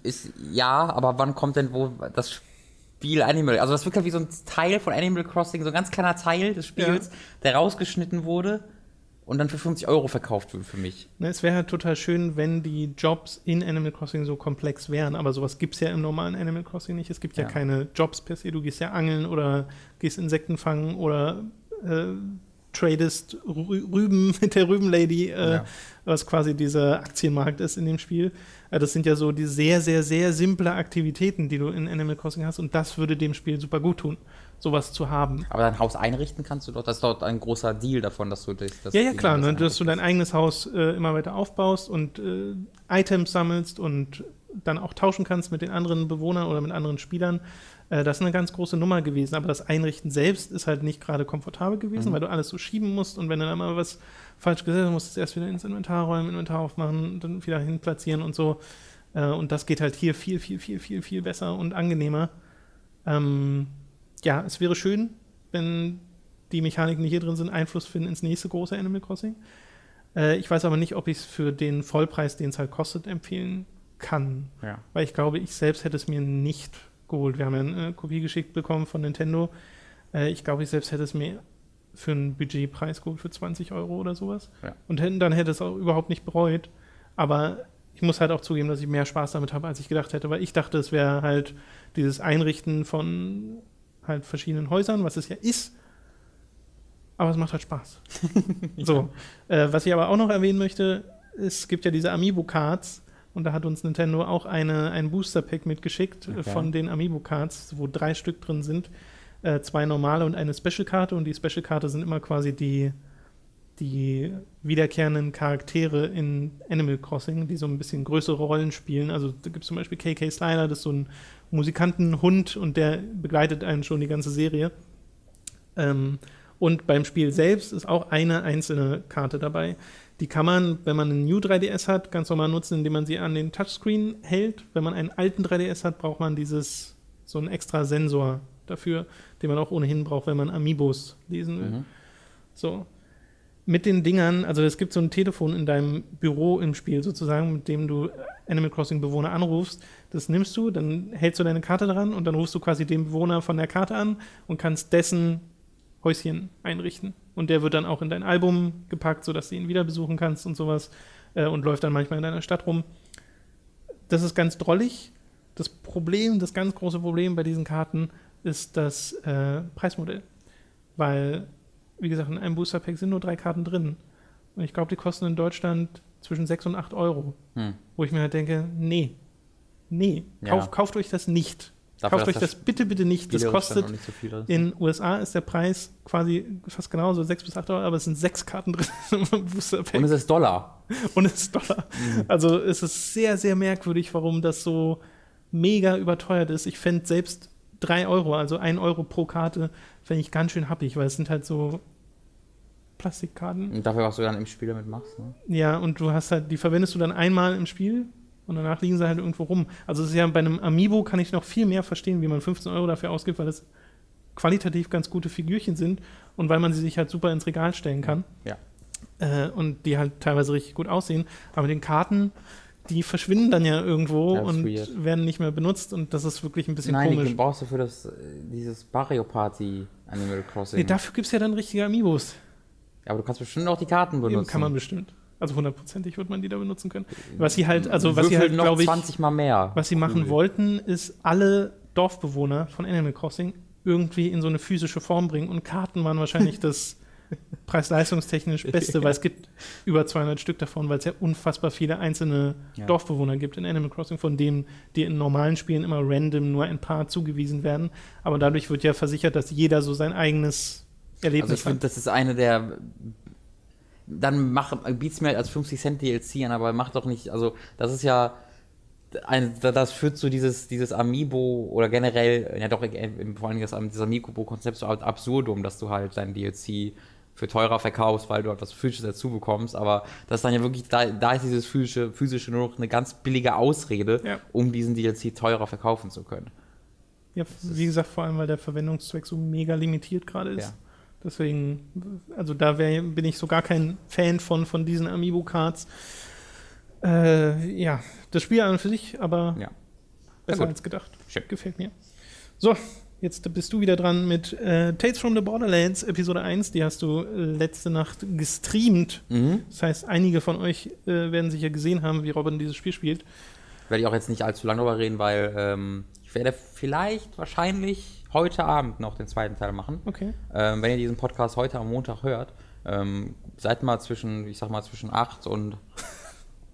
Ist, ja, aber wann kommt denn wo das Spiel Animal? Also, das wirkt halt wie so ein Teil von Animal Crossing, so ein ganz kleiner Teil des Spiels, der rausgeschnitten wurde und dann für 50 Euro verkauft wird für mich. Ne, es wäre halt total schön, wenn die Jobs in Animal Crossing so komplex wären, aber sowas gibt es ja im normalen Animal Crossing nicht. Es gibt ja, Ja. keine Jobs per se. Du gehst ja angeln oder gehst Insekten fangen oder äh, tradest Rü Rüben mit der Rübenlady, äh, Ja. was quasi dieser Aktienmarkt ist in dem Spiel. Das sind ja so die sehr, sehr, sehr simple Aktivitäten, die du in Animal Crossing hast und das würde dem Spiel super gut tun, sowas zu haben. Aber dein Haus einrichten kannst du doch, das ist dort ein großer Deal davon, dass du das. das Ja, ja, klar, ne, dass du dein eigenes Haus äh, immer weiter aufbaust und äh, Items sammelst und dann auch tauschen kannst mit den anderen Bewohnern oder mit anderen Spielern. Äh, das ist eine ganz große Nummer gewesen, aber das Einrichten selbst ist halt nicht gerade komfortabel gewesen, Mhm. weil du alles so schieben musst und wenn du dann mal was falsch gesetzt musst es erst wieder ins Inventar räumen, Inventar aufmachen, dann wieder hinplatzieren und so. Äh, und das geht halt hier viel, viel, viel, viel, viel besser und angenehmer. Ähm, ja, es wäre schön, wenn die Mechaniken, die hier drin sind, Einfluss finden ins nächste große Animal Crossing. Äh, ich weiß aber nicht, ob ich es für den Vollpreis, den es halt kostet, empfehlen kann. Ja. Weil ich glaube, ich selbst hätte es mir nicht geholt. Wir haben ja eine Kopie geschickt bekommen von Nintendo. Äh, ich glaube, ich selbst hätte es mir für einen Budgetpreis geholt, für 20 Euro oder sowas. Ja. Und dann hätte es auch überhaupt nicht bereut. Aber ich muss halt auch zugeben, dass ich mehr Spaß damit habe, als ich gedacht hätte, weil ich dachte, es wäre halt dieses Einrichten von halt verschiedenen Häusern, was es ja ist. Aber es macht halt Spaß. So, äh, was ich aber auch noch erwähnen möchte, es gibt ja diese Amiibo-Cards und da hat uns Nintendo auch eine, ein Booster-Pack mitgeschickt Okay. von den Amiibo-Cards, wo drei Stück drin sind. Äh, zwei normale und eine Special-Karte und die Special-Karte sind immer quasi die, die wiederkehrenden Charaktere in Animal Crossing, die so ein bisschen größere Rollen spielen. Also da gibt es zum Beispiel KK Slider, das ist so ein Musikantenhund und der begleitet einen schon die ganze Serie. Ähm, und beim Spiel selbst ist auch eine einzelne Karte dabei. Die kann man, wenn man einen New 3DS hat, ganz normal nutzen, indem man sie an den Touchscreen hält. Wenn man einen alten 3DS hat, braucht man dieses so einen extra Sensor dafür, den man auch ohnehin braucht, wenn man Amiibos lesen will. Mhm. So. Mit den Dingern, also es gibt so ein Telefon in deinem Büro im Spiel sozusagen, mit dem du Animal Crossing Bewohner anrufst. Das nimmst du, dann hältst du deine Karte dran und dann rufst du quasi den Bewohner von der Karte an und kannst dessen Häuschen einrichten. Und der wird dann auch in dein Album gepackt, sodass du ihn wieder besuchen kannst und sowas äh, und läuft dann manchmal in deiner Stadt rum. Das ist ganz drollig, Das Problem, das ganz große Problem bei diesen Karten ist das äh, Preismodell. Weil, wie gesagt, in einem Booster Pack sind nur drei Karten drin. Und ich glaube, die kosten in Deutschland zwischen 6 und 8 Euro. Hm. Wo ich mir halt denke, nee, nee, kauf, Ja. kauft euch das nicht. Dafür, kauft euch dass das bitte, bitte nicht. Das kostet nicht so in USA ist der Preis quasi fast genauso, 6 bis 8 Euro, aber es sind sechs Karten drin im Booster Pack Und es ist Dollar. und es ist Dollar. Also es ist sehr, sehr merkwürdig, warum das so mega überteuert ist. Ich fände selbst 3 Euro, also 1 Euro pro Karte, fände ich ganz schön happig, weil es sind halt so Plastikkarten. Und dafür, was du dann im Spiel damit machst. Ne? Ja, und du hast halt, die verwendest du dann einmal im Spiel und danach liegen sie halt irgendwo rum. Also es ist ja bei einem Amiibo kann ich noch viel mehr verstehen, wie man 15 Euro dafür ausgibt, weil es qualitativ ganz gute Figürchen sind und weil man sie sich halt super ins Regal stellen kann. Ja. Äh, und die halt teilweise richtig gut aussehen. Aber mit den Karten, die verschwinden dann ja irgendwo Ja, und weird. werden nicht mehr benutzt und das ist wirklich ein bisschen Nein, komisch. die brauchst du für das, dieses Mario Party Animal Crossing. Nee, dafür gibt es ja dann richtige Amiibos. Ja, aber du kannst bestimmt auch die Karten Eben benutzen. kann man bestimmt. Also hundertprozentig wird man die da benutzen können. Was sie halt, also was sie halt, noch glaube ich, 20 mal mehr. Was sie machen wollten, ist alle Dorfbewohner von Animal Crossing irgendwie in so eine physische Form bringen. Und Karten waren wahrscheinlich das preis-leistungstechnisch Beste, weil es gibt über 200 Stück davon, weil es ja unfassbar viele einzelne Ja. Dorfbewohner gibt in Animal Crossing, von denen die in normalen Spielen immer random nur ein paar zugewiesen werden. Aber dadurch wird ja versichert, dass jeder so sein eigenes Also ich Erlebnis finde, hat. das ist eine der. Dann mach, biet's mir als 50 Cent DLC an, aber mach doch nicht. Also, das ist ja. Ein, das führt zu dieses, dieses Amiibo oder generell, ja doch, vor allem das, dieses Amiibo-Konzept so absurdum, dass du halt dein DLC für teurer verkaufst, weil du halt was Physisches dazu bekommst, aber das ist dann ja wirklich, da, da ist dieses physische, physische nur noch eine ganz billige Ausrede, Ja. um diesen DLC teurer verkaufen zu können. Ja, wie gesagt, vor allem, weil der Verwendungszweck so mega limitiert gerade ist. Ja. Deswegen, also da wär, bin ich so gar kein Fan von, von diesen Amiibo-Cards. Äh, ja, das Spiel an und für sich, aber Ja. besser als gedacht. Schön. Gefällt mir. So, jetzt bist du wieder dran mit äh, Tales from the Borderlands, Episode 1. Die hast du äh, letzte Nacht gestreamt. Mhm. Das heißt, einige von euch äh, werden sicher gesehen haben, wie Robin dieses Spiel spielt. werde ich auch jetzt nicht allzu lange drüber reden, weil ähm, ich werde vielleicht wahrscheinlich heute Abend noch den zweiten Teil machen. Okay. Ähm, wenn ihr diesen Podcast heute am Montag hört, ähm, seid mal zwischen, ich sag mal, zwischen 8 und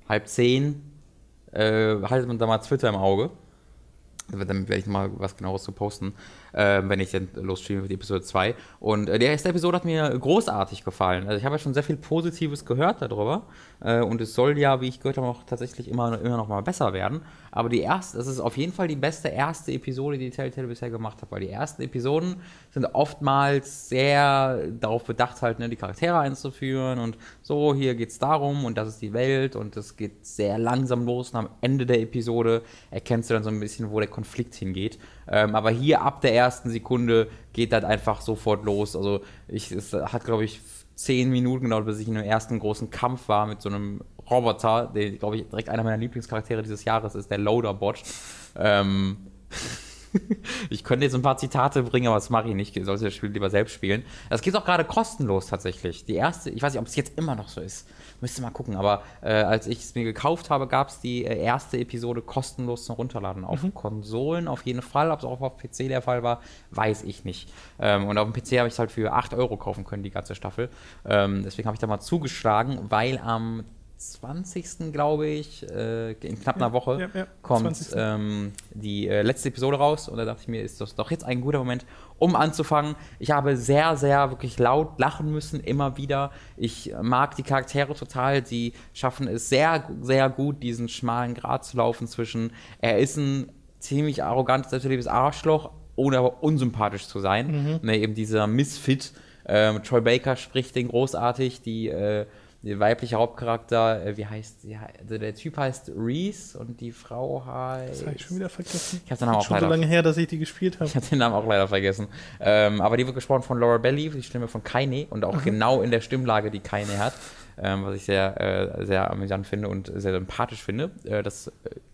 halb 10, äh, haltet man da mal Twitter im Auge. Damit werde ich mal was genaueres zu posten, äh, wenn ich dann losstreame die Episode 2. Und äh, die erste Episode hat mir großartig gefallen. Also ich habe ja schon sehr viel Positives gehört darüber. Äh, und es soll ja, wie ich gehört habe, auch tatsächlich immer, immer noch mal besser werden. Aber die erste, das ist auf jeden Fall die beste erste Episode, die Telltale bisher gemacht hat. Weil die ersten Episoden sind oftmals sehr darauf bedacht, halt ne, die Charaktere einzuführen. Und so, hier geht es darum und das ist die Welt. Und es geht sehr langsam los. Und am Ende der Episode erkennst du dann so ein bisschen, wo der Konflikt hingeht. Ähm, aber hier ab der ersten Sekunde geht das einfach sofort los. Also ich, es hat, glaube ich, zehn Minuten gedauert, bis ich in einem ersten großen Kampf war mit so einem Roboter, der, glaube ich, direkt einer meiner Lieblingscharaktere dieses Jahres ist, der Loaderbot. Ähm, ich könnte jetzt ein paar Zitate bringen, aber das mache ich nicht. Ich sollte das Spiel lieber selbst spielen. Das geht auch gerade kostenlos tatsächlich. Die erste, ich weiß nicht, ob es jetzt immer noch so ist. Müsste mal gucken. Aber äh, als ich es mir gekauft habe, gab es die äh, erste Episode kostenlos zum Runterladen. Auf Konsolen auf jeden Fall. Ob es auch auf PC der Fall war, weiß ich nicht. Ähm, und auf dem PC habe ich es halt für 8 Euro kaufen können, die ganze Staffel. Ähm, deswegen habe ich da mal zugeschlagen, weil am 20. glaube ich, äh, in knapp einer Woche ja, ja, kommt 20.. ähm, die äh, letzte Episode raus und da dachte ich mir, ist das doch jetzt ein guter Moment, um anzufangen. Ich habe sehr, sehr wirklich laut lachen müssen, immer wieder. Ich mag die Charaktere total. Sie schaffen es sehr, sehr gut, diesen schmalen Grat zu laufen zwischen, er ist ein ziemlich arrogantes, selbstverliebtes Arschloch, ohne aber unsympathisch zu sein. Ne, eben dieser Misfit. Ähm, Troy Baker spricht den großartig, die äh, der weibliche Hauptcharakter, äh, wie heißt sie? Also der Typ heißt Reese und die Frau heißt. Das habe ich schon wieder vergessen. Ich habe den Namen auch Schon so leider. lange her, dass ich die gespielt habe. Ich habe den Namen auch leider vergessen. Ähm, aber die wird gesprochen von Laura Belly, die Stimme von Kaine und auch genau in der Stimmlage, die Kaine hat, ähm, was ich sehr, äh, sehr amüsant finde und sehr sympathisch finde. Äh, das äh,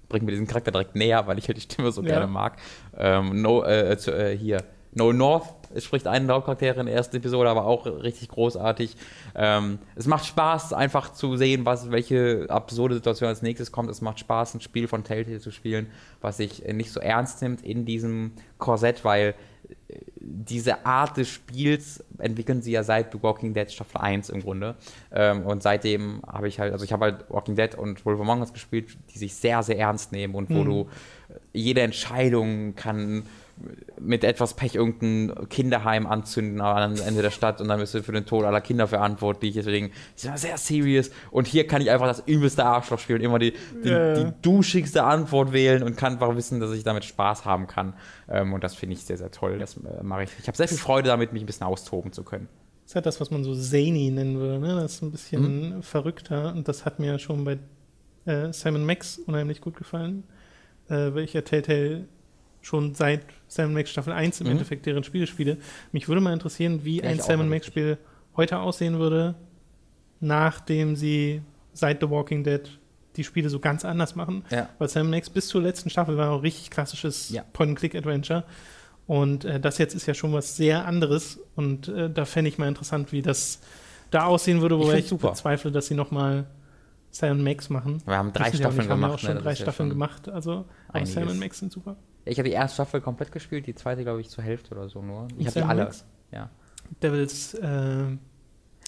bringt mir diesen Charakter direkt näher, weil ich halt die Stimme so Ja. gerne mag. Ähm, no, äh, zu, äh, hier, No North Es spricht einen der Hauptcharaktere in der ersten Episode, aber auch richtig großartig. Ähm, es macht Spaß, einfach zu sehen, was, welche absurde Situation als nächstes kommt. Es macht Spaß, ein Spiel von Telltale zu spielen, was sich nicht so ernst nimmt in diesem Korsett, weil diese Art des Spiels entwickeln sie ja seit The Walking Dead Staffel 1 im Grunde. Ähm, und seitdem habe ich halt, also ich habe halt Walking Dead und Wolf Among Us gespielt, die sich sehr, sehr ernst nehmen und wo mhm. du jede Entscheidung kann mit etwas Pech irgendein Kinderheim anzünden am Ende der Stadt und dann bist du für den Tod aller Kinder verantwortlich. Deswegen ist es sehr serious. Und hier kann ich einfach das übelste Arschloch spielen, immer die, die, yeah. die duschigste Antwort wählen und kann einfach wissen, dass ich damit Spaß haben kann. Ähm, und das finde ich sehr, sehr toll. Das äh, mache ich. Ich habe sehr viel Freude damit, mich ein bisschen austoben zu können. Das ist halt das, was man so zany nennen würde. Ne? Das ist ein bisschen mhm. verrückter. Und das hat mir schon bei äh, Simon Max unheimlich gut gefallen, äh, weil ich ja Telltale schon seit Simon Max Staffel 1 im mhm. Endeffekt deren Spiele spiele. Mich würde mal interessieren, wie ja, ein Simon Max Spiel heute aussehen würde, nachdem sie seit The Walking Dead die Spiele so ganz anders machen. Ja. Weil Simon Max bis zur letzten Staffel war auch richtig klassisches ja. Point-and-Click-Adventure. Und äh, das jetzt ist ja schon was sehr anderes. Und äh, da fände ich mal interessant, wie das da aussehen würde, wobei ich, ich bezweifle, dass sie nochmal Simon Max machen. Wir haben drei Staffeln gemacht. Wir haben ja auch schon ne? drei Staffeln gemacht. Also Simon Max sind super. Ich habe die erste Staffel komplett gespielt, die zweite, glaube ich, zur Hälfte oder so nur. Ich habe die alle. Ja. Devils, äh,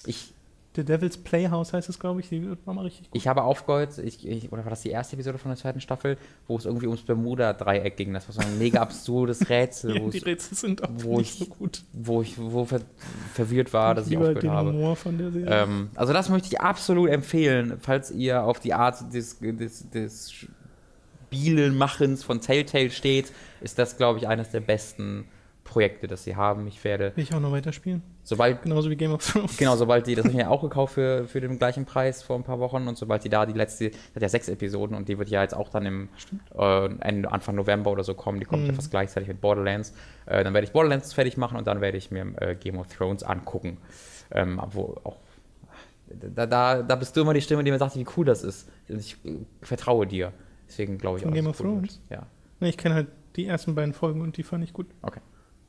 ich, The Devil's Playhouse heißt es, glaube ich. Die wird mal richtig gut. Ich habe aufgehört, ich, ich, oder war das die erste Episode von der zweiten Staffel, wo es irgendwie ums Bermuda-Dreieck ging. Das war so ein mega absurdes Rätsel. ja, die Rätsel sind auch wo nicht ich, so gut. Wo ich wo ver verwirrt war, dass ich aufgehört den habe. Humor von der Serie. Ähm, also das möchte ich absolut empfehlen, falls ihr auf die Art des, des, des Spielenmachens von Telltale steht, ist das, glaube ich, eines der besten Projekte, das sie haben. Ich werde. Will ich auch noch weiterspielen. Sobald, Genauso wie Game of Thrones. Genau, sobald die, das habe ich mir auch gekauft für, für den gleichen Preis vor ein paar Wochen und sobald die da die letzte, hat ja sechs Episoden und die wird ja jetzt auch dann im äh, Anfang November oder so kommen, die kommt mhm. fast gleichzeitig mit Borderlands. Äh, dann werde ich Borderlands fertig machen und dann werde ich mir äh, Game of Thrones angucken. Ähm, wo auch da, da, da bist du immer die Stimme, die mir sagt, wie cool das ist. Ich äh, vertraue dir. Deswegen glaube ich Von auch. Game of cool Thrones? Wird. Ja. Nee, ich kenne halt die ersten beiden Folgen und die fand ich gut. Okay.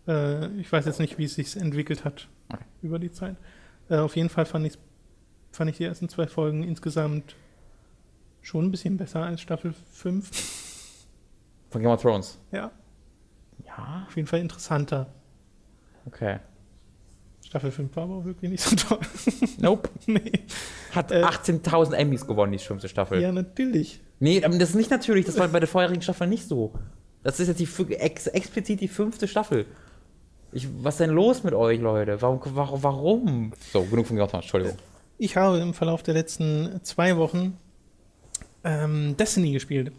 Äh, ich weiß jetzt nicht, wie es sich entwickelt hat okay. über die Zeit. Äh, auf jeden Fall fand, fand ich die ersten zwei Folgen insgesamt schon ein bisschen besser als Staffel 5. Von Game of Thrones? Ja. Ja. Auf jeden Fall interessanter. Okay. Staffel 5 war aber wirklich nicht so toll. Nope. nee. Hat äh, 18.000 Emmys gewonnen, die fünfte Staffel. Ja, natürlich. Nee, aber das ist nicht natürlich, das war bei der vorherigen Staffel nicht so. Das ist jetzt die, ex, explizit die fünfte Staffel. Ich, was ist denn los mit euch, Leute? Warum? warum? So, genug von Gotham, Entschuldigung. Ich habe im Verlauf der letzten zwei Wochen ähm, Destiny gespielt.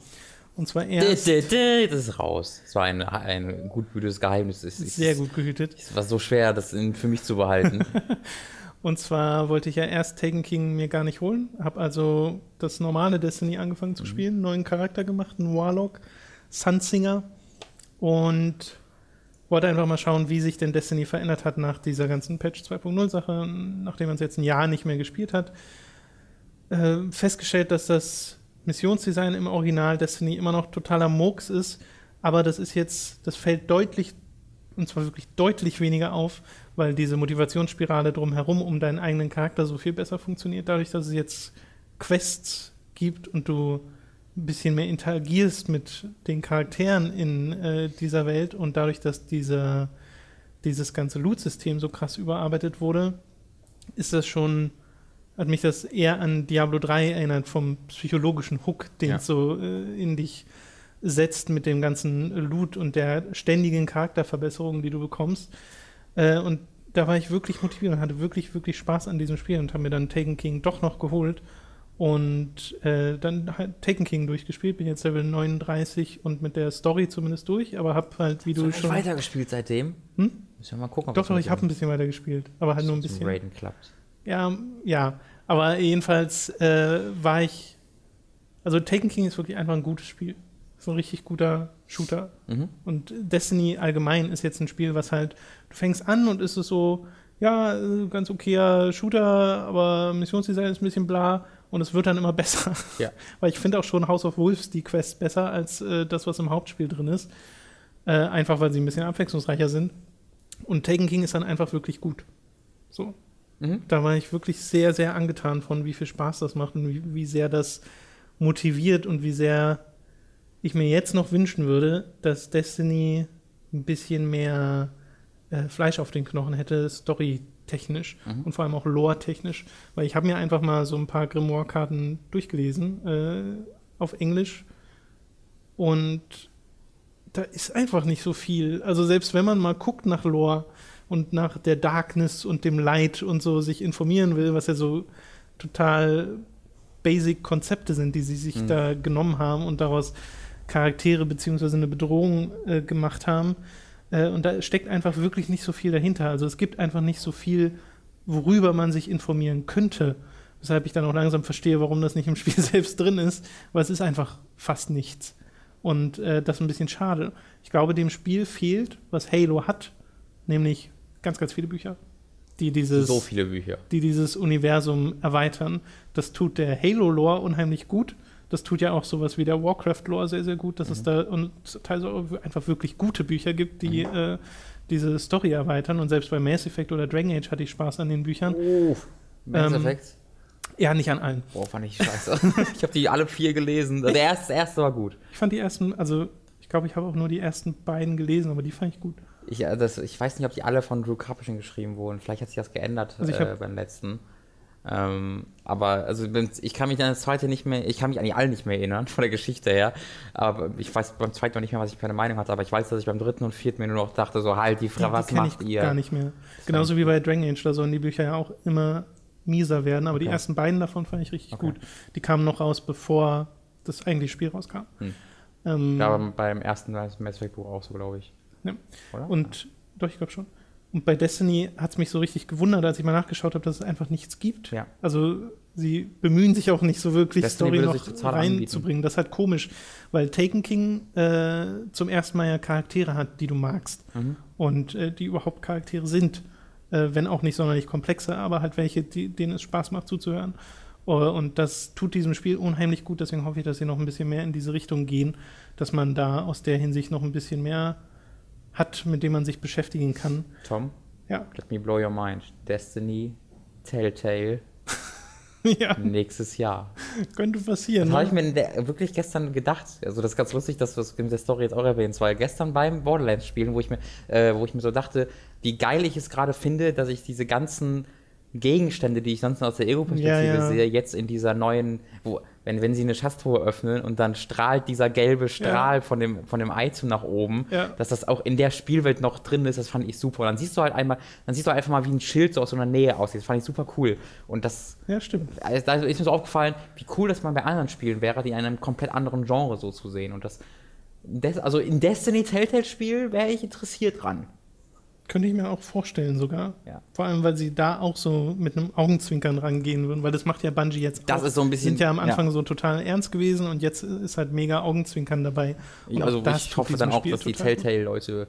Und zwar erst. Das ist raus. Das war ein, ein gut behütetes Geheimnis. Es, sehr gut gehütet. Es war so schwer, das für mich zu behalten. Und zwar wollte ich ja erst Taken King mir gar nicht holen. Habe also das normale Destiny angefangen zu mhm. spielen, mhm. neuen Charakter gemacht, einen Warlock, Sunsinger. Und wollte einfach mal schauen, wie sich denn Destiny verändert hat nach dieser ganzen Patch 2.0 Sache, nachdem man es jetzt ein Jahr nicht mehr gespielt hat. Äh, festgestellt, dass das Missionsdesign im Original Destiny immer noch totaler Murks ist, aber das ist jetzt, das fällt deutlich, und zwar wirklich deutlich weniger auf, weil diese Motivationsspirale drumherum um deinen eigenen Charakter so viel besser funktioniert, dadurch, dass es jetzt Quests gibt und du ein bisschen mehr interagierst mit den Charakteren in äh, dieser Welt und dadurch, dass diese, dieses ganze Loot-System so krass überarbeitet wurde, ist das schon, hat mich das eher an Diablo 3 erinnert vom psychologischen Hook, den ja. es so äh, in dich setzt mit dem ganzen Loot und der ständigen Charakterverbesserung, die du bekommst. Äh, und da war ich wirklich motiviert und hatte wirklich, wirklich Spaß an diesem Spiel und habe mir dann Taken King doch noch geholt und äh, dann halt Taken King durchgespielt. Bin jetzt Level 39 und mit der Story zumindest durch, aber hab halt, wie Hast du schon. weitergespielt seitdem? Hm? Müssen wir mal gucken. Doch, doch, ich habe ein bisschen weiter gespielt, aber halt nur ein bisschen. Raiden klappt. Ja, ja. Aber jedenfalls äh, war ich. Also Taken King ist wirklich einfach ein gutes Spiel so ein richtig guter Shooter. Mhm. Und Destiny allgemein ist jetzt ein Spiel, was halt, du fängst an und ist es so, ja, ganz okayer Shooter, aber Missionsdesign ist ein bisschen bla und es wird dann immer besser. Ja. Weil ich finde auch schon House of Wolves die Quest besser als äh, das, was im Hauptspiel drin ist. Äh, einfach weil sie ein bisschen abwechslungsreicher sind. Und Taken King ist dann einfach wirklich gut. So. Mhm. Da war ich wirklich sehr, sehr angetan von, wie viel Spaß das macht und wie, wie sehr das motiviert und wie sehr ich mir jetzt noch wünschen würde, dass Destiny ein bisschen mehr äh, Fleisch auf den Knochen hätte, storytechnisch Mhm. und vor allem auch lore-technisch. Weil ich habe mir einfach mal so ein paar Grimoire-Karten durchgelesen äh, auf Englisch und da ist einfach nicht so viel. Also selbst wenn man mal guckt nach Lore und nach der Darkness und dem Light und so sich informieren will, was ja so total basic Konzepte sind, die sie sich Mhm. da genommen haben und daraus Charaktere beziehungsweise eine Bedrohung äh, gemacht haben. Äh, und da steckt einfach wirklich nicht so viel dahinter. Also es gibt einfach nicht so viel, worüber man sich informieren könnte. Weshalb ich dann auch langsam verstehe, warum das nicht im Spiel selbst drin ist, weil es ist einfach fast nichts. Und äh, das ist ein bisschen schade. Ich glaube, dem Spiel fehlt, was Halo hat, nämlich ganz, ganz viele Bücher, die dieses, So viele Bücher. die dieses Universum erweitern. Das tut der Halo-Lore unheimlich gut. Das tut ja auch sowas wie der Warcraft-Lore sehr, sehr gut, dass es da und teilweise auch einfach wirklich gute Bücher gibt, die äh, diese Story erweitern. Und selbst bei Mass Effect oder Dragon Age hatte ich Spaß an den Büchern. Oh. Mass Ähm, Effect? Ja, nicht an allen. Boah, fand ich scheiße. ich habe die alle vier gelesen. Der erste, der erste war gut. Ich fand die ersten, also ich glaube, ich habe auch nur die ersten beiden gelesen, aber die fand ich gut. Ich, äh, das, ich weiß nicht, ob die alle von Drew Publishing geschrieben wurden. Vielleicht hat sich das geändert Also äh, beim letzten. Ähm, aber also ich kann mich an das zweite nicht mehr, ich kann mich an die alle nicht mehr erinnern, von der Geschichte her. Aber ich weiß beim zweiten noch nicht mehr, was ich für eine Meinung hatte. Aber ich weiß, dass ich beim dritten und vierten mir nur noch dachte, so halt die Frage, was die kenn macht ich ihr? gar nicht mehr. Genauso wie bei Dragon Age, da sollen die Bücher ja auch immer mieser werden, aber die Okay. ersten beiden davon fand ich richtig Okay. gut. Die kamen noch raus, bevor das eigentliche Spiel rauskam. Hm. Ähm, Ja, aber beim ersten Mass Effect Buch auch so, glaube ich. Ja. Oder? Und doch, ich glaube schon. Und bei Destiny hat es mich so richtig gewundert, als ich mal nachgeschaut habe, dass es einfach nichts gibt. Ja. Also sie bemühen sich auch nicht so wirklich, Destiny Story noch reinzubringen. Das ist halt komisch, weil Taken King äh, zum ersten Mal ja Charaktere hat, die du magst. Mhm. Und äh, die überhaupt Charaktere sind. Äh, wenn auch nicht sonderlich komplexe, aber halt welche, die, denen es Spaß macht zuzuhören. Äh, Und das tut diesem Spiel unheimlich gut, deswegen hoffe ich, dass sie noch ein bisschen mehr in diese Richtung gehen, dass man da aus der Hinsicht noch ein bisschen mehr hat, mit dem man sich beschäftigen kann. Tom, Ja, let me blow your mind. Destiny, Telltale, ja nächstes Jahr. könnte passieren. Das habe ich Ne? mir der, wirklich gestern gedacht. Also das ist ganz lustig, dass du das in der Story jetzt auch erwähnst, weil gestern beim Borderlands spielen, wo ich mir, äh, wo ich mir so dachte, wie geil ich es gerade finde, dass ich diese ganzen Gegenstände, die ich sonst aus der Ego-Perspektive Ja, ja. sehe, jetzt in dieser neuen, wo, wenn, wenn sie eine Schatztruhe öffnen und dann strahlt dieser gelbe Strahl von dem, von dem Item nach oben, Ja. dass das auch in der Spielwelt noch drin ist, das fand ich super. Und dann siehst du halt einmal, dann siehst du einfach mal, wie ein Schild so aus so einer Nähe aussieht. Das fand ich super cool. Und das, ja, stimmt. also da ist mir so aufgefallen, wie cool das mal bei anderen Spielen wäre, die in einem komplett anderen Genre so zu sehen. Und das, Des, also in Destiny Telltale-Spiel wäre ich interessiert dran. Könnte ich mir auch vorstellen sogar. Ja. Vor allem, weil sie da auch so mit einem Augenzwinkern rangehen würden, weil das macht ja Bungie jetzt Das auch. ist so ein bisschen- sind ja am Anfang ja. so total ernst gewesen und jetzt ist halt mega Augenzwinkern dabei. Und also auch das ich hoffe dann auch, dass die. Telltale-Leute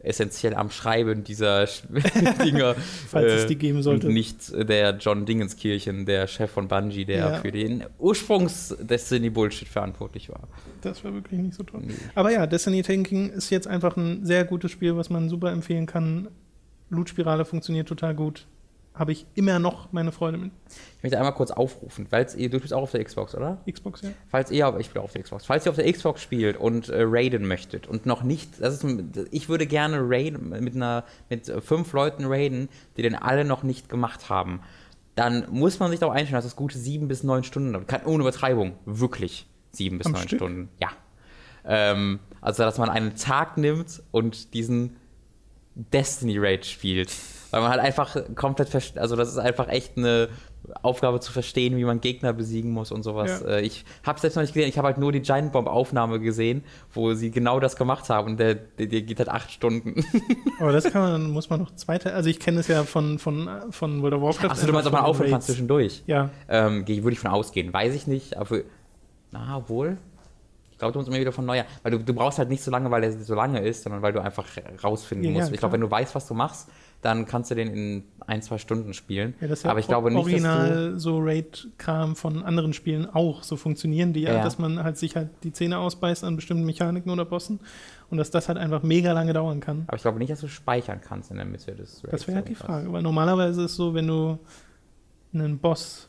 essentiell am Schreiben dieser Dinger Falls es die geben sollte. und nicht äh, der John Dingenskirchen, der Chef von Bungie, der Ja. für den Ursprungs-Destiny-Bullshit verantwortlich war. Das war wirklich nicht so toll. Nee. Aber ja, Destiny Tanking ist jetzt einfach ein sehr gutes Spiel, was man super empfehlen kann. Loot-Spirale funktioniert total gut. Habe ich immer noch meine Freude mit Ich möchte einmal kurz aufrufen, weil ihr, du bist auch auf der Xbox, oder? Xbox, ja. Falls ihr, aber ich spiele auf der Xbox, falls ihr auf der Xbox spielt und äh, raiden möchtet und noch nicht, das ist, ich würde gerne raiden, mit einer, mit äh, fünf Leuten raiden, die den alle noch nicht gemacht haben, dann muss man sich darauf einstellen, dass es gute sieben bis neun Stunden dauert. Kann, ohne Übertreibung, wirklich sieben bis Am neun Stück? Stunden, ja. Ähm, also, dass man einen Tag nimmt und diesen Destiny Raid spielt. Weil man halt einfach komplett, also das ist einfach echt eine Aufgabe zu verstehen, wie man Gegner besiegen muss und sowas. Ja. Äh, Ich habe selbst noch nicht gesehen, ich habe halt nur die Giant Bomb Aufnahme gesehen, wo sie genau das gemacht haben und der, der, der geht halt acht Stunden. Aber das kann man, muss man noch zweite. Also ich kenne es ja von, von, von World of Warcraft. Achso, du meinst, ob man aufhören kann zwischendurch. Ja, Ähm, würde ich von ausgehen. Weiß ich nicht, aber. Na, wohl. Ich glaube, du musst immer wieder von neuer. Weil du, du brauchst halt nicht so lange, weil er so lange ist, sondern weil du einfach rausfinden Ja, ja, musst. ich klar. glaube, wenn du weißt, was du machst, dann kannst du den in ein, zwei Stunden spielen. Ja, das ist ja Aber ich glaube nicht, dass original so Raid-Kram von anderen Spielen auch. So funktionieren die ja, Ja. dass man halt sich halt die Zähne ausbeißt an bestimmten Mechaniken oder Bossen und dass das halt einfach mega lange dauern kann. Aber ich glaube nicht, dass du speichern kannst in der Mitte des Das Raids wäre halt die. Frage. Weil normalerweise ist es so, wenn du einen Boss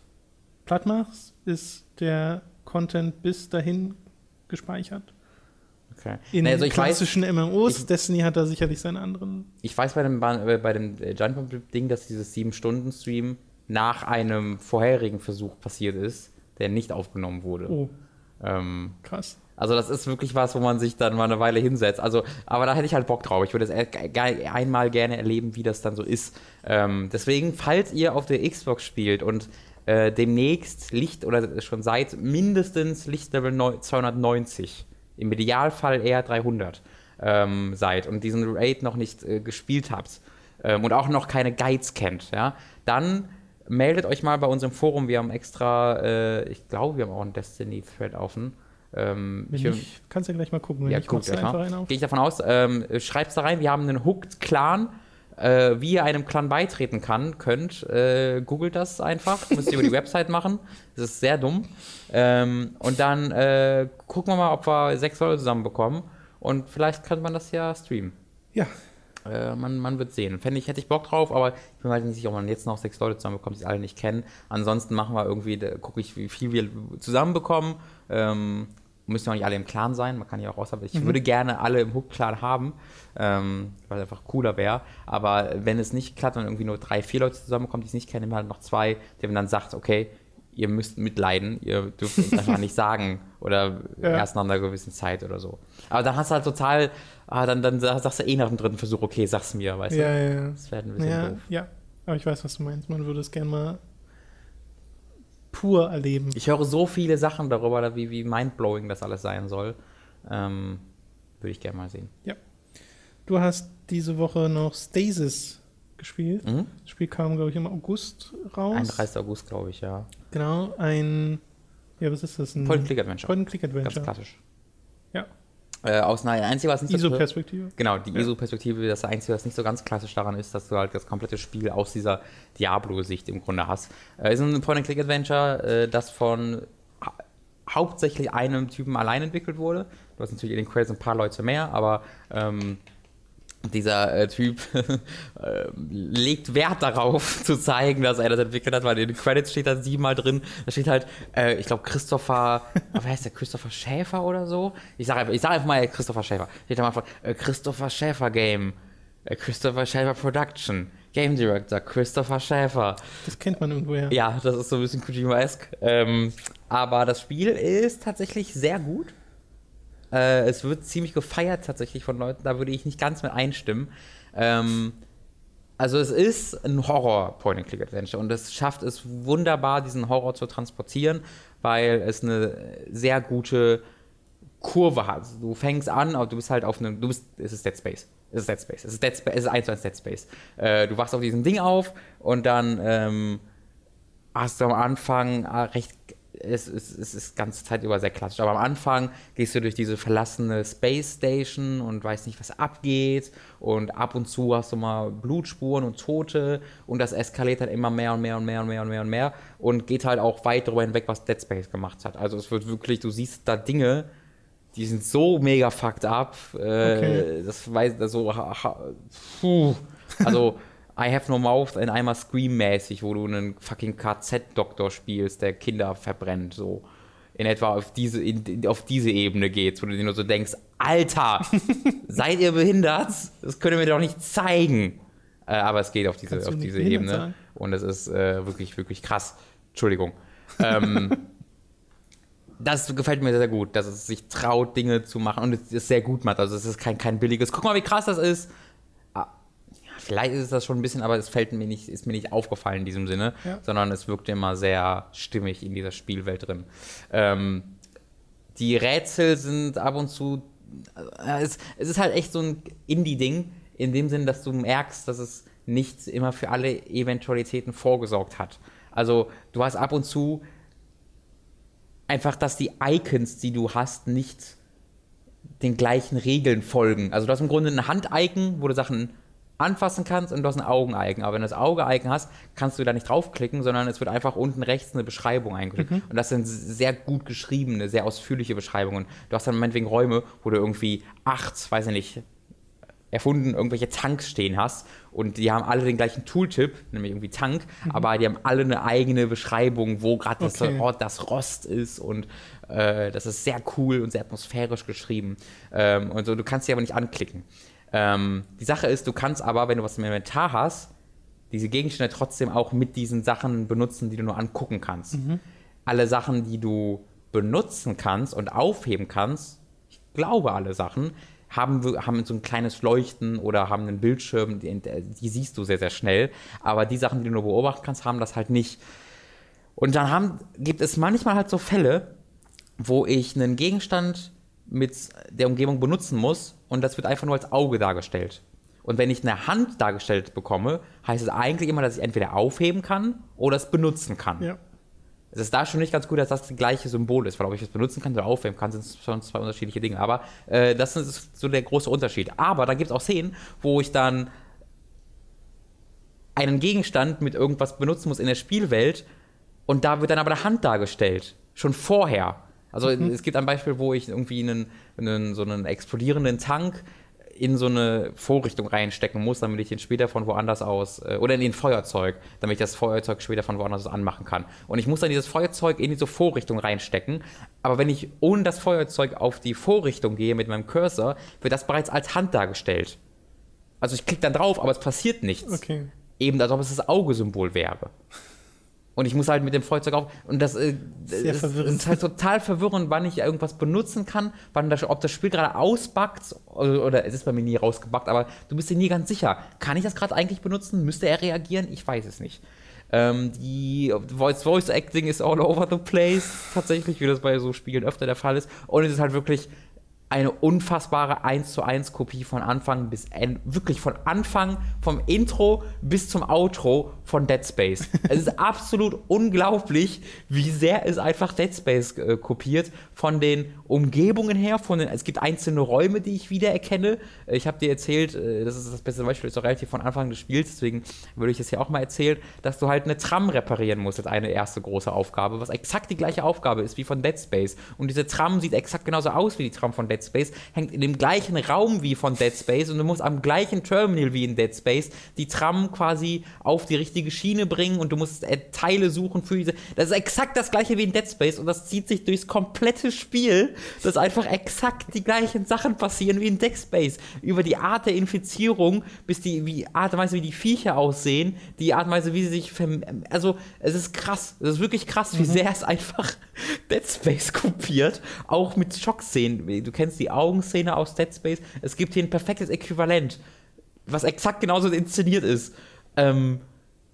platt machst, ist der Content bis dahin gespeichert. Okay. In Nee, also ich weiß, klassischen MMOs, ich- Destiny hat da sicherlich seine anderen. ich weiß bei dem, äh, bei dem äh, Giant Bomb Ding, dass dieses 7-Stunden-Stream nach einem vorherigen Versuch passiert ist, der nicht aufgenommen wurde. Oh, Ähm, krass. Also das ist wirklich was, wo man sich dann mal eine Weile hinsetzt. Also, aber da hätte ich halt Bock drauf. Ich würde es e- einmal gerne erleben, wie das dann so ist. Ähm, deswegen, falls ihr auf der Xbox spielt und äh, demnächst Licht oder schon seit mindestens Lichtlevel neu- 290, im Idealfall eher 300 ähm, seid und diesen Raid noch nicht äh, gespielt habt ähm, und auch noch keine Guides kennt, ja, dann meldet euch mal bei unserem Forum. Wir haben extra, äh, ich glaube, wir haben auch einen Destiny-Thread offen. Ähm, ich- nicht, kannst ja gleich mal gucken. Wenn ja, du einfach einfach. einen auf. Gehe ich davon aus. Ähm, schreibt's da rein. Wir haben einen Hooked-Clan. Äh, wie ihr einem Clan beitreten kann, könnt, äh, googelt das einfach. Müsst ihr über die Website machen. Das ist sehr dumm. Ähm, und dann äh, gucken wir mal, ob wir sechs Leute zusammenbekommen. Und vielleicht könnte man das ja streamen. Ja, Äh, man, man wird sehen. Fände ich, hätte ich Bock drauf, aber ich bin mir halt nicht sicher, ob man jetzt noch sechs Leute zusammenbekommt, die alle nicht kennen. Ansonsten machen wir irgendwie, gucke ich, wie viel wir zusammenbekommen. Ähm, müssen ja auch nicht alle im Clan sein, man kann ja auch außer Ich würde gerne alle im Hook-Clan haben, ähm, weil es einfach cooler wäre. Aber wenn es nicht klappt und irgendwie nur drei, vier Leute zusammenbekommen, die es nicht kennen, wir halt noch zwei, der man dann sagt, okay, ihr müsst mitleiden, ihr dürft uns einfach nicht sagen oder Ja. erst nach einer gewissen Zeit oder so. Aber dann hast du halt total, ah, dann, dann sagst du eh nach dem dritten Versuch, okay, sag's mir, weißt ja, du? ja. ja. Das wäre ein bisschen Ja, doof. ja, aber ich weiß, was du meinst. Man würde es gerne mal pur erleben. Ich höre so viele Sachen darüber, wie, wie mindblowing das alles sein soll. Ähm, Würde ich gerne mal sehen. Du hast diese Woche noch Stasis gespielt. Mhm. Das Spiel kam, glaube ich, im August raus. 31. August, glaube ich, ja. Genau, ein. Ja, was ist das? Ein Point-and-Click-Adventure. Ganz Point-and-Click-Adventure. klassisch. Äh, aus einer einzige, was nicht so ISO-Perspektive. Genau, die Ja. ISO-Perspektive, das Einzige, was nicht so ganz klassisch daran ist, dass du halt das komplette Spiel aus dieser Diablo-Sicht im Grunde hast. Äh, ist ein Point-and-Click-Adventure, äh, das von hau hauptsächlich einem Typen allein entwickelt wurde. Du hast natürlich in den Credits ein paar Leute mehr, aber ähm, dieser äh, Typ äh, legt Wert darauf zu zeigen, dass er das entwickelt hat, weil in den Credits steht da siebenmal drin. Da steht halt, äh, ich glaube, Christopher, wer heißt der, Christopher Schäfer oder so? Ich sage einfach, ich sag einfach mal Christopher Schäfer. Steht da mal äh, Christopher Schäfer Game, äh, Christopher Schäfer Production, Game Director, Christopher Schäfer. Das kennt man irgendwoher. Ja, das ist so ein bisschen Kojima-esque. Ähm, aber das Spiel ist tatsächlich sehr gut. Äh, es wird ziemlich gefeiert tatsächlich von Leuten, da würde ich nicht ganz mit einstimmen. Ähm, also es ist ein Horror-Point-and-Click-Adventure und es schafft es wunderbar, diesen Horror zu transportieren, weil es eine sehr gute Kurve hat. Du fängst an, aber du bist halt auf einem, du bist, es ist Dead Space. Es ist Dead Space. Es ist Dead Space, es ist eins zu eins Dead Space. Äh, du wachst auf diesem Ding auf und dann ähm, hast du am Anfang ah, recht, es, es, es ist die ganze Zeit über sehr klassisch, aber am Anfang gehst du durch diese verlassene Space Station und weißt nicht, was abgeht. Und ab und zu hast du mal Blutspuren und Tote. Und das eskaliert halt immer mehr und mehr und mehr und mehr und mehr und mehr. Und geht halt auch weit darüber hinweg, was Dead Space gemacht hat. Also es wird wirklich, du siehst da Dinge, die sind so mega fucked up, äh, Okay. das weiß, so, ha, ha, puh, also I have no mouth in einmal Scream-mäßig, wo du einen fucking KZ-Doktor spielst, der Kinder verbrennt, so. In etwa auf diese, in, auf diese Ebene geht, wo du dir nur so denkst, Alter, seid ihr behindert? Das könnt ihr mir doch nicht zeigen. Äh, aber es geht auf diese, Kannst auf diese Ebene. sagen? Und es ist äh, wirklich, wirklich krass. Entschuldigung. Ähm, das gefällt mir sehr gut, dass es sich traut, Dinge zu machen und es es sehr gut macht. Also es ist kein, kein billiges, guck mal, wie krass das ist. Vielleicht ist es das schon ein bisschen, aber es fällt mir nicht, ist mir nicht aufgefallen in diesem Sinne, Ja. sondern es wirkt immer sehr stimmig in dieser Spielwelt drin. Ähm, die Rätsel sind ab und zu, äh, es, es ist halt echt so ein Indie-Ding, in dem Sinn, dass du merkst, dass es nicht immer für alle Eventualitäten vorgesorgt hat. Also du hast ab und zu einfach, dass die Icons, die du hast, nicht den gleichen Regeln folgen. Also du hast im Grunde ein Hand-Icon, wo du Sachen anfassen kannst und du hast ein Augeneigen. Aber wenn du das Auge-Icon hast, kannst du da nicht draufklicken, sondern es wird einfach unten rechts eine Beschreibung eingeschrieben. Mhm. Und das sind sehr gut geschriebene, sehr ausführliche Beschreibungen. Du hast dann meinetwegen Räume, wo du irgendwie acht, weiß ich nicht, erfunden irgendwelche Tanks stehen hast und die haben alle den gleichen Tooltip, nämlich irgendwie Tank, Mhm. aber die haben alle eine eigene Beschreibung, wo gerade das, Okay. Ort das Rost ist und äh, das ist sehr cool und sehr atmosphärisch geschrieben ähm, und so. Du kannst sie aber nicht anklicken. Ähm, die Sache ist, du kannst aber, wenn du was im Inventar hast, diese Gegenstände trotzdem auch mit diesen Sachen benutzen, die du nur angucken kannst. Alle Sachen, die du benutzen kannst und aufheben kannst, ich glaube alle Sachen, haben, haben so ein kleines Leuchten oder haben einen Bildschirm, die, die siehst du sehr, sehr schnell. Aber die Sachen, die du nur beobachten kannst, haben das halt nicht. Und dann haben, gibt es manchmal halt so Fälle, wo ich einen Gegenstand mit der Umgebung benutzen muss und das wird einfach nur als Auge dargestellt. Und wenn ich eine Hand dargestellt bekomme, heißt es eigentlich immer, dass ich entweder aufheben kann oder es benutzen kann. Ja. Es ist da schon nicht ganz gut, dass das das gleiche Symbol ist, weil ob ich es benutzen kann oder aufheben kann, sind schon zwei unterschiedliche Dinge. Aber äh, das ist so der große Unterschied. Aber da gibt es auch Szenen, wo ich dann einen Gegenstand mit irgendwas benutzen muss in der Spielwelt und da wird dann aber eine Hand dargestellt. Schon vorher. Also es gibt ein Beispiel, wo ich irgendwie einen, einen, so einen explodierenden Tank in so eine Vorrichtung reinstecken muss, damit ich den später von woanders aus, äh, oder in den Feuerzeug, damit ich das Feuerzeug später von woanders aus anmachen kann. Und ich muss dann dieses Feuerzeug in diese Vorrichtung reinstecken, aber wenn ich ohne das Feuerzeug auf die Vorrichtung gehe mit meinem Cursor, wird das bereits als Hand dargestellt. Also ich klicke dann drauf, aber es passiert nichts Okay. eben als ob es das Augesymbol wäre. Und ich muss halt mit dem Feuerzeug auf. Und das äh, Sehr ist, verwirrend. ist halt total verwirrend, wann ich irgendwas benutzen kann, wann das, ob das Spiel gerade ausbackt oder, oder es ist bei mir nie rausgebackt, aber du bist dir nie ganz sicher. Kann ich das gerade eigentlich benutzen? Müsste er reagieren? Ich weiß es nicht. Ähm, die Voice, Voice Acting ist all over the place, tatsächlich, wie das bei so Spielen öfter der Fall ist. Und es ist halt wirklich eine unfassbare 1 zu 1 Kopie von Anfang bis Ende, wirklich von Anfang, vom Intro bis zum Outro von Dead Space. es ist absolut unglaublich, wie sehr es einfach Dead Space äh, kopiert, von den Umgebungen her, von den, es gibt einzelne Räume, die ich wiedererkenne. Äh, Ich habe dir erzählt, äh, das ist das beste Beispiel, ist auch relativ von Anfang des Spiels, deswegen würde ich das hier auch mal erzählen, dass du halt eine Tram reparieren musst, als eine erste große Aufgabe, was exakt die gleiche Aufgabe ist wie von Dead Space. Und diese Tram sieht exakt genauso aus wie die Tram von Dead Space, hängt in dem gleichen Raum wie von Dead Space und du musst am gleichen Terminal wie in Dead Space die Tram quasi auf die richtige Schiene bringen und du musst äh, Teile suchen für diese. Das ist exakt das gleiche wie in Dead Space und das zieht sich durchs komplette Spiel, dass einfach exakt die gleichen Sachen passieren wie in Dead Space. Über die Art der Infizierung bis die wie Art und Weise, wie die Viecher aussehen, die Art und Weise, wie sie sich also es ist krass, es ist wirklich krass, wie sehr es einfach Dead Space kopiert, auch mit Schockszenen. Du kennst die Augenszene aus Dead Space. Es gibt hier ein perfektes Äquivalent, was exakt genauso inszeniert ist. Ähm,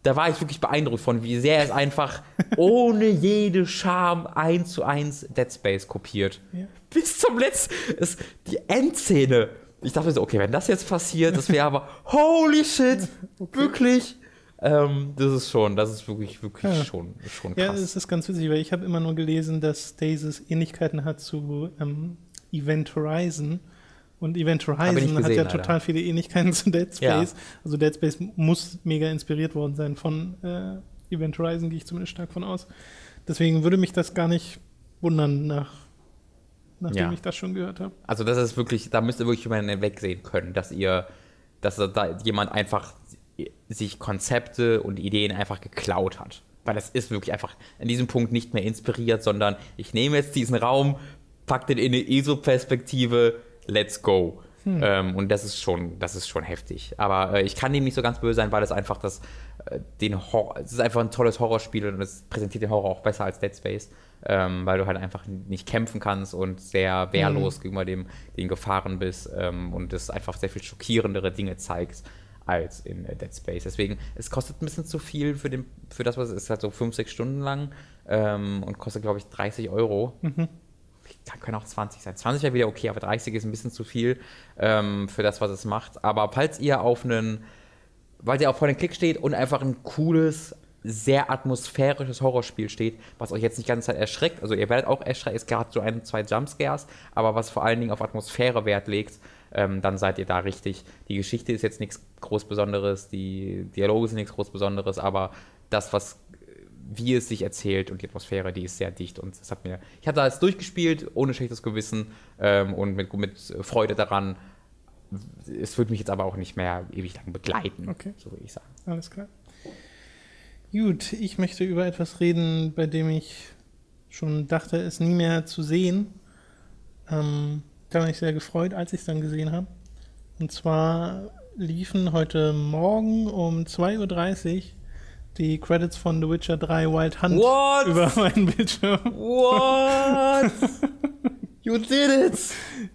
da war ich wirklich beeindruckt von, wie sehr es einfach ohne jede Scham eins zu eins Dead Space kopiert. Ja. Bis zum letzten. Es, die Endszene. Ich dachte so, okay, wenn das jetzt passiert, das wäre aber holy shit, wirklich. Ähm, das ist schon, das ist wirklich, wirklich Ja. schon, schon Ja, krass. es ist ganz witzig, weil ich habe immer nur gelesen, dass Stasis Ähnlichkeiten hat zu ähm, Event Horizon. Und Event Horizon hat gesehen, ja leider. total viele Ähnlichkeiten zu Dead Ja. Space. Also Dead Space muss mega inspiriert worden sein von äh, Event Horizon, gehe ich zumindest stark von aus. Deswegen würde mich das gar nicht wundern, nach, nachdem Ja. ich das schon gehört habe. Also das ist wirklich, da müsst ihr wirklich jemanden wegsehen können, dass ihr, dass da jemand einfach sich Konzepte und Ideen einfach geklaut hat. Weil das ist wirklich einfach an diesem Punkt nicht mehr inspiriert, sondern ich nehme jetzt diesen Raum, pack den in eine ESO-Perspektive, let's go. Ähm, und das ist schon, das ist schon heftig. Aber äh, ich kann dem nicht so ganz böse sein, weil es einfach das, äh, den Horror, es ist einfach ein tolles Horrorspiel und es präsentiert den Horror auch besser als Dead Space, ähm, weil du halt einfach nicht kämpfen kannst und sehr wehrlos gegenüber dem, den Gefahren bist ähm, und es einfach sehr viel schockierendere Dinge zeigt als in äh, Dead Space. Deswegen, es kostet ein bisschen zu viel für, den, für das, was es ist, halt so 5, 6 Stunden lang ähm, und kostet, glaube ich, 30 Euro. Können auch 20 sein. 20 wäre wieder okay, aber 30 ist ein bisschen zu viel ähm, für das, was es macht. Aber falls ihr auf einen, weil ihr auf vor den Klick steht und einfach ein cooles, sehr atmosphärisches Horrorspiel steht, was euch jetzt nicht die ganze Zeit erschreckt, also ihr werdet auch erschreckt, es gab so ein, zwei Jumpscares, aber was vor allen Dingen auf Atmosphäre Wert legt, ähm, dann seid ihr da richtig. Die Geschichte ist jetzt nichts groß Besonderes, die Dialoge sind nichts groß Besonderes, aber das, was wie es sich erzählt und die Atmosphäre, die ist sehr dicht und es hat mir, ich hatte alles durchgespielt, ohne schlechtes Gewissen ähm, und mit, mit Freude daran. Es wird mich jetzt aber auch nicht mehr ewig lang begleiten, Okay. so würde ich sagen. Alles klar. Gut, ich möchte über etwas reden, bei dem ich schon dachte, es nie mehr zu sehen. Ähm, da war ich sehr gefreut, als ich es dann gesehen habe. Und zwar liefen heute Morgen um 2.30 Uhr die Credits von The Witcher 3 Wild Hunt What? über meinen Bildschirm. What? you did it!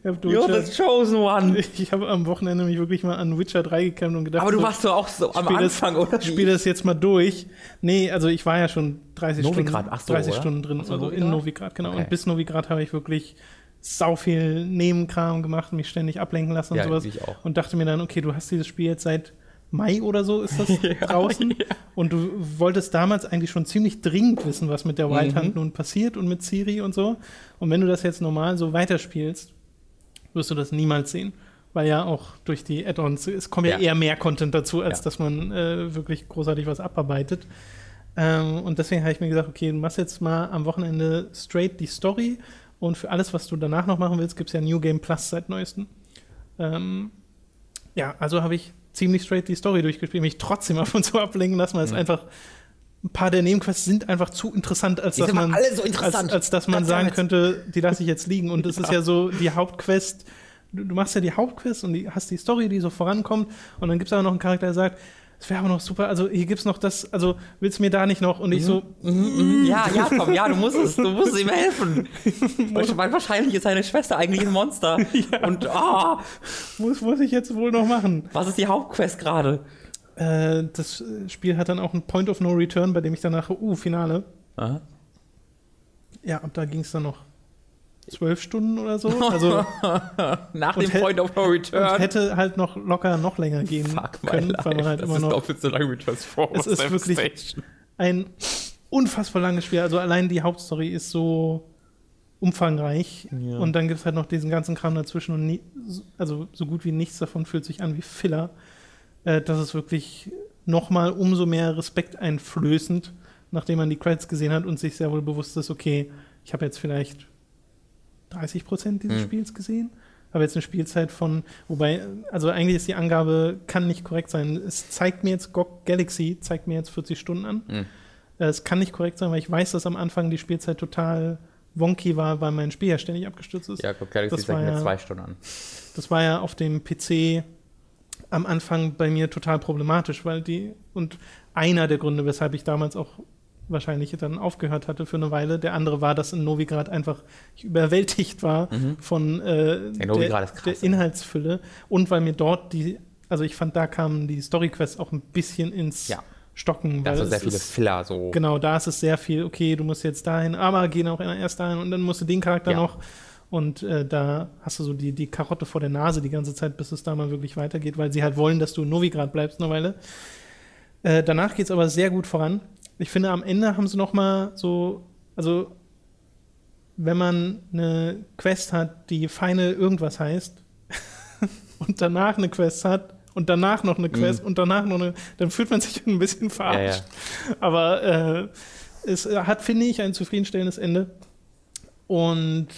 Habe You're the chosen one! ich hab am Wochenende mich wirklich mal an Witcher 3 gekämpft und gedacht, Aber du so, warst doch auch so am spiel Anfang, das, oder? Ich spiele das jetzt mal durch. Nee, also ich war ja schon 30 Novigrad, Stunden, so, 30 oder? Stunden drin, so, also in Novigrad? Novigrad, genau. Okay. Und bis Novigrad habe ich wirklich sau viel Nebenkram gemacht, mich ständig ablenken lassen und Ja, sowas. ich auch. Und dachte mir dann, okay, du hast dieses Spiel jetzt seit Mai oder so ist das draußen. Und du wolltest damals eigentlich schon ziemlich dringend wissen, was mit der Wild Mhm. Nun passiert und mit Ciri und so. Und wenn du das jetzt normal so weiterspielst, wirst du das niemals sehen. Weil ja auch durch die Add-ons, es kommt ja, Ja. eher mehr Content dazu, als Ja. dass man äh, wirklich großartig was abarbeitet. Ähm, und deswegen habe ich mir gesagt, okay, du machst jetzt mal am Wochenende straight die Story und für alles, was du danach noch machen willst, gibt es ja New Game Plus seit neuestem. Ähm, ja, also habe ich ziemlich straight die Story durchgespielt, mich trotzdem ab und zu ablenken lassen, weil es Mhm. einfach ein paar der Nebenquests sind einfach zu interessant, als dass man alle so interessant. als, als dass man Ganz sagen könnte, die lasse ich jetzt liegen. Und es ist ja so die Hauptquest. Du, du machst ja die Hauptquest und die, hast die Story, die so vorankommt. Und dann gibt es aber noch einen Charakter, der sagt, es wäre aber noch super, also hier gibt es noch das, also willst du mir da nicht noch? Und ich so, Ja, ja, komm, ja, du musst es, du musst ihm helfen. Weil wahrscheinlich ist seine Schwester eigentlich ein Monster. Und oh, muss, muss ich jetzt wohl noch machen? was ist die Hauptquest gerade? Äh, das Spiel hat dann auch einen Point of No Return, bei dem ich danach, uh, Finale. Aha. Ja, ab da ging es dann noch zwölf Stunden oder so. Also Nach Und dem Point of No und Return. hätte halt noch locker noch länger gehen Fuck my können, life. weil man halt das immer ist noch doppelt so lang wie Transformers Es ist wirklich- ein unfassbar langes Spiel. Also allein die Hauptstory ist so umfangreich. Ja. Und dann gibt es halt noch diesen ganzen Kram dazwischen und nie, also so gut wie nichts davon fühlt sich an wie Filler. Äh, das ist wirklich nochmal umso mehr Respekt einflößend, nachdem man die Credits gesehen hat und sich sehr wohl bewusst ist, okay, ich habe jetzt vielleicht 30 Prozent dieses Hm. Spiels gesehen. Habe jetzt eine Spielzeit von, wobei, also eigentlich ist die Angabe, kann nicht korrekt sein. Es zeigt mir jetzt, GOG Galaxy zeigt mir jetzt 40 Stunden an. Hm. Es kann nicht korrekt sein, weil ich weiß, dass am Anfang die Spielzeit total wonky war, weil mein Spiel ja ständig abgestürzt ist. Ja, guck, Galaxy Das zeigt mir ja- zwei Stunden an. Das war ja auf dem PC am Anfang bei mir total problematisch, weil die, und einer der Gründe, weshalb ich damals auch wahrscheinlich dann aufgehört hatte für eine Weile, der andere war, dass in Novigrad einfach überwältigt war Mhm. von äh, der, krass, der ey. Inhaltsfülle und weil mir dort die, also ich fand, da kamen die Storyquests auch ein bisschen ins Ja. Stocken. Da weil sind sehr viele ist- Filler so. Genau, da ist es sehr viel, okay, du musst jetzt dahin, aber geh auch erst dahin und dann musst du den Charakter Ja. noch. Und äh, da hast du so die, die Karotte vor der Nase die ganze Zeit, bis es da mal wirklich weitergeht, weil sie halt wollen, dass du in Novigrad bleibst eine Weile. Äh, danach geht es aber sehr gut voran. Ich finde, am Ende haben sie noch mal so, also wenn man eine Quest hat, die feine irgendwas heißt und danach eine Quest hat und danach noch eine Quest und danach noch eine, dann fühlt man sich ein bisschen verarscht. Aber äh, es hat, finde ich, ein zufriedenstellendes Ende. Und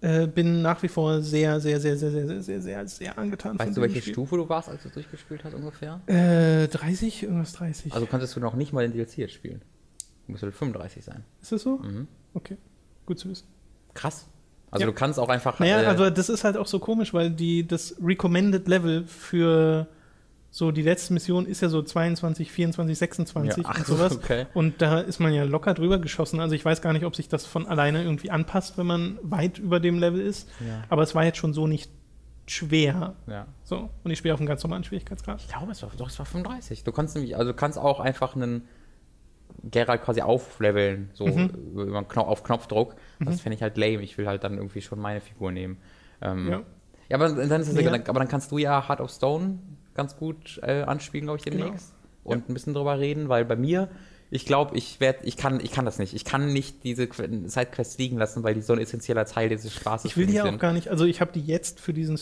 äh, bin nach wie vor sehr, sehr, sehr, sehr, sehr, sehr, sehr, sehr, sehr angetan Weißt du, welche Spiel. Stufe du warst, als du durchgespielt hast ungefähr? Äh, 30? Irgendwas 30. Also konntest du noch nicht mal den DLC jetzt spielen. Du musst halt 35 sein. ist das so? Mhm. Okay, gut zu wissen. Krass. Also Ja. du kannst auch einfach. Naja, äh, aber das ist halt auch so komisch, weil die, das Recommended Level für so die letzte Mission ist ja so 22, 24, 26 Ja, ach und so, sowas. okay. Und da ist man ja locker drüber geschossen. Also ich weiß gar nicht, ob sich das von alleine irgendwie anpasst, wenn man weit über dem Level ist. Ja. Aber es war jetzt schon so nicht schwer. ja. So. Und ich spiele auf einem ganz normalen Schwierigkeitsgrad. Ich glaube, es war doch, es war 35. Du kannst nämlich, also du kannst auch einfach einen Geralt quasi aufleveln, so Mhm. über Knopf, auf Knopfdruck. Das fände ich halt lame. Ich will halt dann irgendwie schon meine Figur nehmen. Ähm, Ja. ja. aber dann ist es egal. aber dann kannst du ja Heart of Stone ganz gut äh, anspielen, glaube ich, Genau. demnächst. Und ein bisschen drüber reden, weil bei mir, ich glaube, ich werde, ich kann, ich kann das nicht. Ich kann nicht diese Que- Sidequests liegen lassen, weil die so ein essentieller Teil dieses Spaßes Ich will die ja auch gar nicht, also ich habe die jetzt für diesen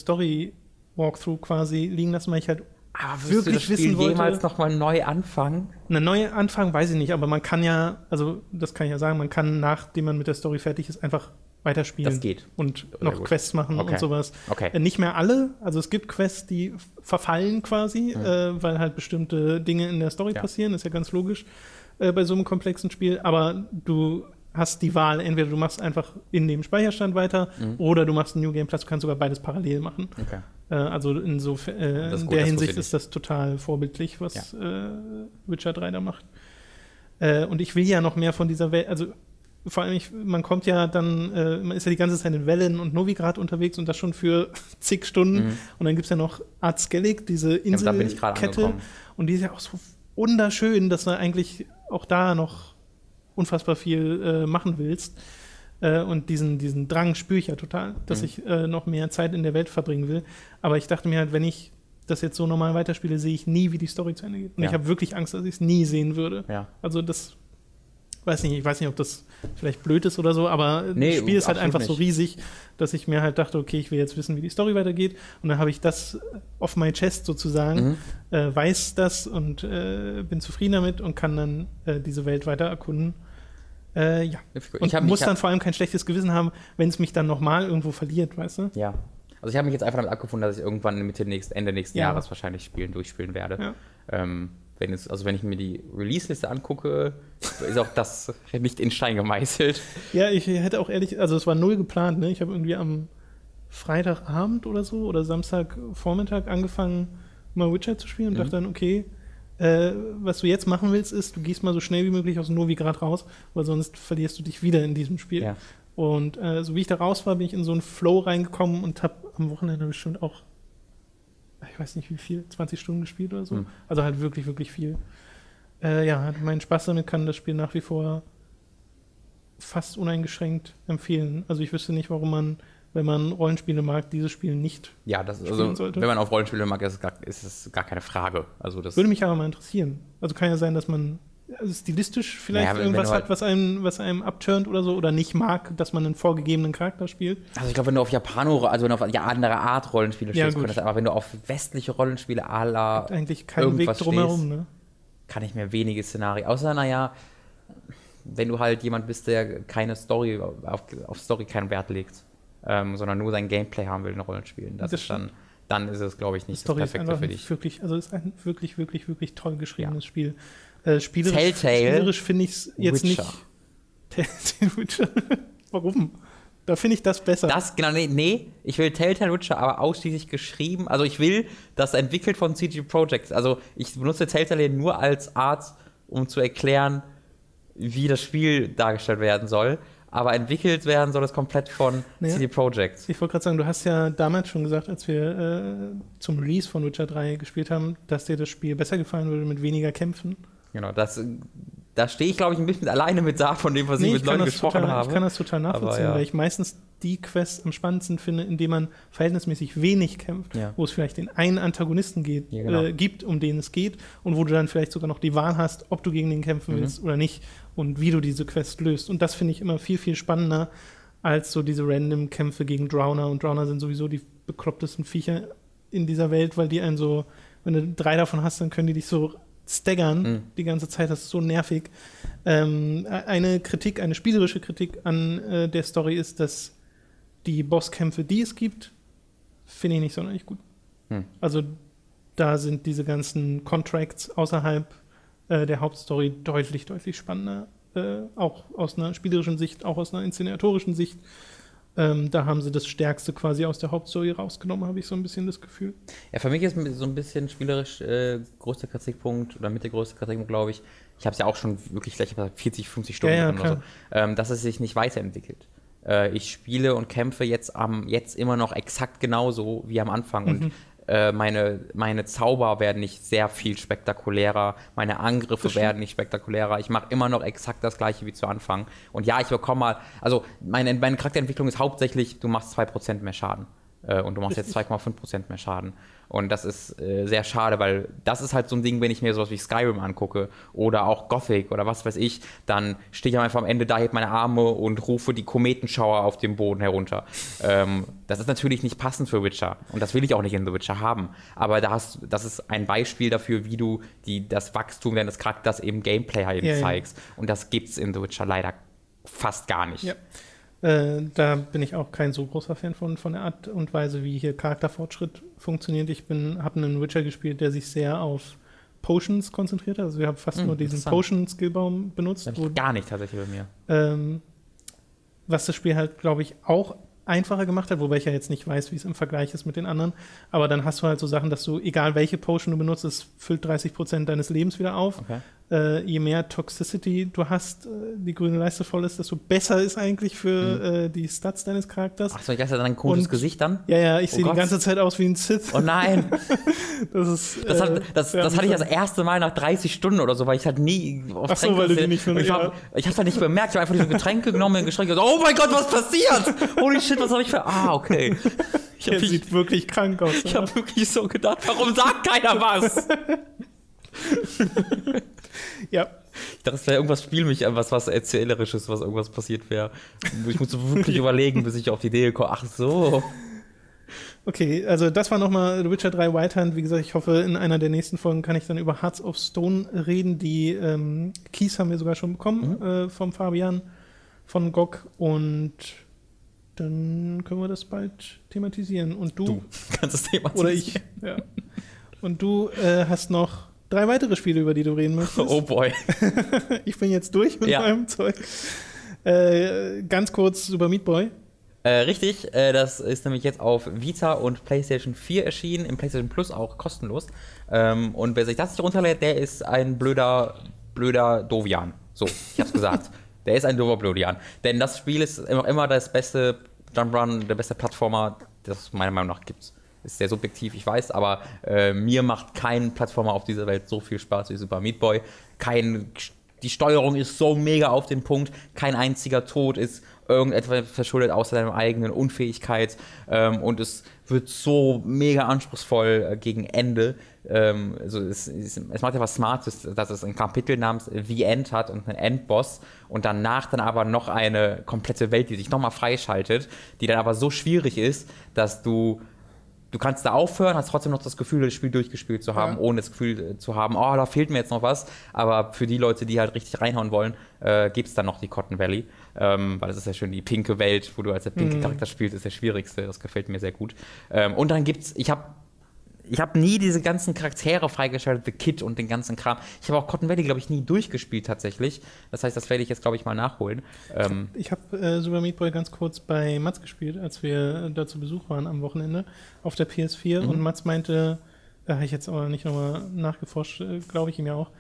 Walkthrough quasi liegen lassen, weil ich halt Aber Wirklich das Spiel wissen wollte- jemals nochmal neu anfangen? eine neue Anfang weiß ich nicht, aber man kann ja, also das kann ich ja sagen, man kann, nachdem man mit der Story fertig ist, einfach weiterspielen. Das geht. Und Sehr noch gut. Quests machen Okay. und sowas. Okay. Äh, Nicht mehr alle, also es gibt Quests, die verfallen quasi, äh, weil halt bestimmte Dinge in der Story Ja. passieren, ist ja ganz logisch äh, bei so einem komplexen Spiel, aber du hast die Wahl, entweder du machst einfach in dem Speicherstand weiter oder du machst einen New Game Plus, du kannst sogar beides parallel machen. Okay. Äh, also insofern, äh, in gut, der Hinsicht ist das total vorbildlich, was äh, Witcher 3 da macht. Äh, und ich will ja noch mehr von dieser Welt, also vor allem, ich, man kommt ja dann, äh, man ist ja die ganze Zeit in Wellen und Novigrad unterwegs und das schon für zig Stunden. Und dann gibt es ja noch Art Skellig, diese Mhm. Ja, Inselkette. angekommen. und die ist ja auch so wunderschön, dass du eigentlich auch da noch unfassbar viel äh, machen willst. Äh, und diesen, diesen Drang spüre ich ja total, dass Mhm. ich äh, noch mehr Zeit in der Welt verbringen will. Aber ich dachte mir halt, wenn ich das jetzt so normal weiterspiele, sehe ich nie, wie die Story zu Ende geht. Und Ja. ich habe wirklich Angst, dass ich es nie sehen würde. Ja. Also das weiß nicht, ich weiß nicht, ob das vielleicht blöd ist oder so, aber Nee, das Spiel ist halt einfach so nicht. riesig, dass ich mir halt dachte, okay, ich will jetzt wissen, wie die Story weitergeht. Und dann habe ich das off my chest sozusagen, Mhm. äh, weiß das und äh, bin zufrieden damit und kann dann äh, diese Welt weiter erkunden. Äh, ja. Und Ich hab- muss ich hab- dann vor allem kein schlechtes Gewissen haben, wenn es mich dann nochmal irgendwo verliert, weißt du? Ja. Also ich habe mich jetzt einfach damit abgefunden, dass ich irgendwann Mitte nächst, Ende nächsten Ja. Jahres wahrscheinlich spielen, durchspielen werde. Ja. Ähm, wenn es, also wenn ich mir die Release-Liste angucke, ist auch das nicht in Stein gemeißelt. Ja, ich hätte auch ehrlich, also es war null geplant, ne? Ich habe irgendwie am Freitagabend oder so oder Samstagvormittag angefangen, mal Witcher zu spielen und Mhm. dachte dann, okay, äh, was du jetzt machen willst, ist, du gehst mal so schnell wie möglich aus Novigrad raus, weil sonst verlierst du dich wieder in diesem Spiel. Ja. Und äh, so wie ich da raus war, bin ich in so einen Flow reingekommen und habe am Wochenende bestimmt auch, ich weiß nicht wie viel, 20 Stunden gespielt oder so. Hm. Also halt wirklich, wirklich viel. Äh, ja, meinen Spaß damit, kann das Spiel nach wie vor fast uneingeschränkt empfehlen. Also ich wüsste nicht, warum man, wenn man Rollenspiele mag, dieses Spiel nicht. Ja, das Spielen also, sollte. wenn man auf Rollenspiele mag, ist es gar, ist es gar keine Frage. Also das Würde mich aber mal interessieren. Also kann ja sein, dass man also stilistisch vielleicht Naja, irgendwas halt- hat, was einem, was einem abturnt oder so oder nicht mag, dass man einen vorgegebenen Charakter spielt. Also ich glaube, wenn du auf Japano, also wenn du auf ja, andere Art Rollenspiele Ja, stehst, gut. könnte das, aber wenn du auf westliche Rollenspiele à la Eigentlich kein Weg irgendwas drumherum, stehst. ne? kann ich mir wenige Szenarien. Außer, naja, wenn du halt jemand bist, der keine Story, auf, auf Story keinen Wert legt, ähm, sondern nur sein Gameplay haben will in Rollenspielen. Das, Das ist dann, dann ist es, glaube ich, nicht das Story ist Perfekte für dich. wirklich, also ist ein wirklich, wirklich, wirklich toll geschriebenes Spiel. Äh, spielerisch Telltale, spielerisch finde ich es jetzt Witcher. nicht. Telltale Witcher. Warum? Da finde ich das besser. Das, genau, nee, nee, ich will Telltale Witcher aber ausschließlich geschrieben. Also ich will das entwickelt von CG Projects. Also ich benutze Telltale nur als Art, um zu erklären, wie das Spiel dargestellt werden soll. Aber entwickelt werden soll es komplett von Naja. CD Projekt. Ich wollte gerade sagen, du hast ja damals schon gesagt, als wir äh, zum Release von Witcher 3 gespielt haben, dass dir das Spiel besser gefallen würde mit weniger Kämpfen. Genau, das, da stehe ich, glaube ich, ein bisschen alleine mit da, von dem, was ich mit Leuten gesprochen total, habe. ich kann das total nachvollziehen, ja. weil ich meistens die Quests am spannendsten finde, indem man verhältnismäßig wenig kämpft, Ja. wo es vielleicht den einen Antagonisten geht, Ja, genau. äh, gibt, um den es geht und wo du dann vielleicht sogar noch die Wahl hast, ob du gegen den kämpfen Mhm. willst oder nicht und wie du diese Quest löst. Und das finde ich immer viel, viel spannender als so diese random Kämpfe gegen Drowner. Und Drowner sind sowieso die beklopptesten Viecher in dieser Welt, weil die einen so, wenn du drei davon hast, dann können die dich so staggern Mhm. die ganze Zeit. Das ist so nervig. Ähm, eine Kritik, eine spielerische Kritik an äh, der Story ist, dass die Bosskämpfe, die es gibt, finde ich nicht sonderlich gut. Hm. Also da sind diese ganzen Contracts außerhalb äh, der Hauptstory deutlich, deutlich spannender. Äh, auch aus einer spielerischen Sicht, auch aus einer inszenatorischen Sicht. Ähm, da haben sie das Stärkste quasi aus der Hauptstory rausgenommen, habe ich so ein bisschen das Gefühl. Ja, für mich ist so ein bisschen spielerisch äh, größter Kritikpunkt oder mit der größte Kritikpunkt, glaube ich. Ich habe es ja auch schon wirklich, vielleicht ich hab 40, 50 Stunden Ja, ja, oder so, ähm, dass es sich nicht weiterentwickelt. Äh, ich spiele und kämpfe jetzt am jetzt immer noch exakt genauso wie am Anfang Mhm. und äh, meine, meine Zauber werden nicht sehr viel spektakulärer, meine Angriffe werden nicht spektakulärer. Ich mache immer noch exakt das gleiche wie zu Anfang. Und ja, ich bekomme mal, also meine, meine Charakterentwicklung ist hauptsächlich, du machst 2% mehr Schaden. Äh, und du machst jetzt 2,5% mehr Schaden. Und das ist äh, sehr schade, weil das ist halt so ein Ding, wenn ich mir sowas wie Skyrim angucke oder auch Gothic oder was weiß ich, dann stehe ich einfach am Ende da, heb meine Arme und rufe die Kometenschauer auf dem Boden herunter. ähm, das ist natürlich nicht passend für Witcher und das will ich auch nicht in The Witcher haben. Aber da hast, das ist ein Beispiel dafür, wie du die, das Wachstum deines Charakters im Gameplay halt ja, zeigst. Ja. Und das gibt es in The Witcher leider fast gar nicht. Ja. Äh, da bin ich auch kein so großer Fan von, von der Art und Weise, wie hier Charakterfortschritt funktioniert. Ich habe einen Witcher gespielt, der sich sehr auf Potions konzentriert hat. Also wir haben fast hm, nur diesen Potion-Skillbaum benutzt. Wo, gar nicht tatsächlich bei mir. Ähm, was das Spiel halt, glaube ich, auch einfacher gemacht hat, wobei ich ja jetzt nicht weiß, wie es im Vergleich ist mit den anderen. Aber dann hast du halt so Sachen, dass du, egal welche Potion du benutzt, es füllt 30 Prozent deines Lebens wieder auf. Okay äh, je mehr Toxicity du hast, äh, die grüne Leiste voll ist, desto besser ist eigentlich für mhm. äh, die Stats deines Charakters. Achso, ich hast ja dann ein cooles Gesicht dann? Ja, ja, ich oh sehe die ganze Zeit aus wie ein Sith. Oh nein! das ist, das, hat, äh, das, das hatte ich das erste Mal nach 30 Stunden oder so, weil ich halt nie auf Ach so, weil du die nicht Ich, ja. ich hab's halt nicht bemerkt, ich habe einfach diese Getränke genommen und geschrien, oh mein Gott, was passiert? Holy shit, was habe ich für... Ah, okay. Ich hab, sieht wirklich krank aus. Ich habe wirklich so gedacht, warum sagt keiner was? ja. Ich dachte, es wäre irgendwas Spiel was, was Erzählerisches, was irgendwas passiert wäre. Ich musste wirklich überlegen, bis ich auf die Idee komme. Ach so. Okay, also das war nochmal The Witcher 3 White Wie gesagt, ich hoffe, in einer der nächsten Folgen kann ich dann über Hearts of Stone reden. Die ähm, Keys haben wir sogar schon bekommen mhm. äh, vom Fabian von GOG und dann können wir das bald thematisieren. Und du, du kannst es thematisieren. Oder ich, ja. Und du äh, hast noch drei weitere Spiele, über die du reden möchtest. Oh boy. ich bin jetzt durch mit ja. meinem Zeug. Äh, ganz kurz Super Meat Boy. Äh, richtig, äh, das ist nämlich jetzt auf Vita und PlayStation 4 erschienen, im PlayStation Plus auch kostenlos. Ähm, und wer sich das nicht runterlädt, der ist ein blöder, blöder Dovian. So, ich hab's gesagt. Der ist ein doofer Blödian. Denn das Spiel ist immer, immer das beste Jump Run, der beste Plattformer, das es meiner Meinung nach gibt ist sehr subjektiv, ich weiß, aber äh, mir macht kein Plattformer auf dieser Welt so viel Spaß wie Super Meat Boy. Kein, die Steuerung ist so mega auf den Punkt, kein einziger Tod ist irgendetwas verschuldet außer deiner eigenen Unfähigkeit ähm, und es wird so mega anspruchsvoll äh, gegen Ende. Ähm, also es, es, es, macht ja was Smartes, dass es ein Kapitel namens The End hat und einen Endboss und danach dann aber noch eine komplette Welt, die sich nochmal freischaltet, die dann aber so schwierig ist, dass du du kannst da aufhören, hast trotzdem noch das Gefühl, das Spiel durchgespielt zu haben, ja. ohne das Gefühl äh, zu haben, oh, da fehlt mir jetzt noch was. Aber für die Leute, die halt richtig reinhauen wollen, äh, gibt es dann noch die Cotton Valley. Ähm, weil das ist ja schön die pinke Welt, wo du als der pinke mhm. Charakter spielst, ist der schwierigste. Das gefällt mir sehr gut. Ähm, und dann gibt's, ich habe ich habe nie diese ganzen Charaktere freigeschaltet, The Kid und den ganzen Kram. Ich habe auch Cotton Valley, glaube ich, nie durchgespielt tatsächlich. Das heißt, das werde ich jetzt, glaube ich, mal nachholen. Ähm ich habe hab, äh, Super Meat Boy ganz kurz bei Mats gespielt, als wir da zu Besuch waren am Wochenende auf der PS4. Mhm. Und Mats meinte, da habe ich jetzt aber nicht nochmal nachgeforscht, äh, glaube ich ihm ja auch,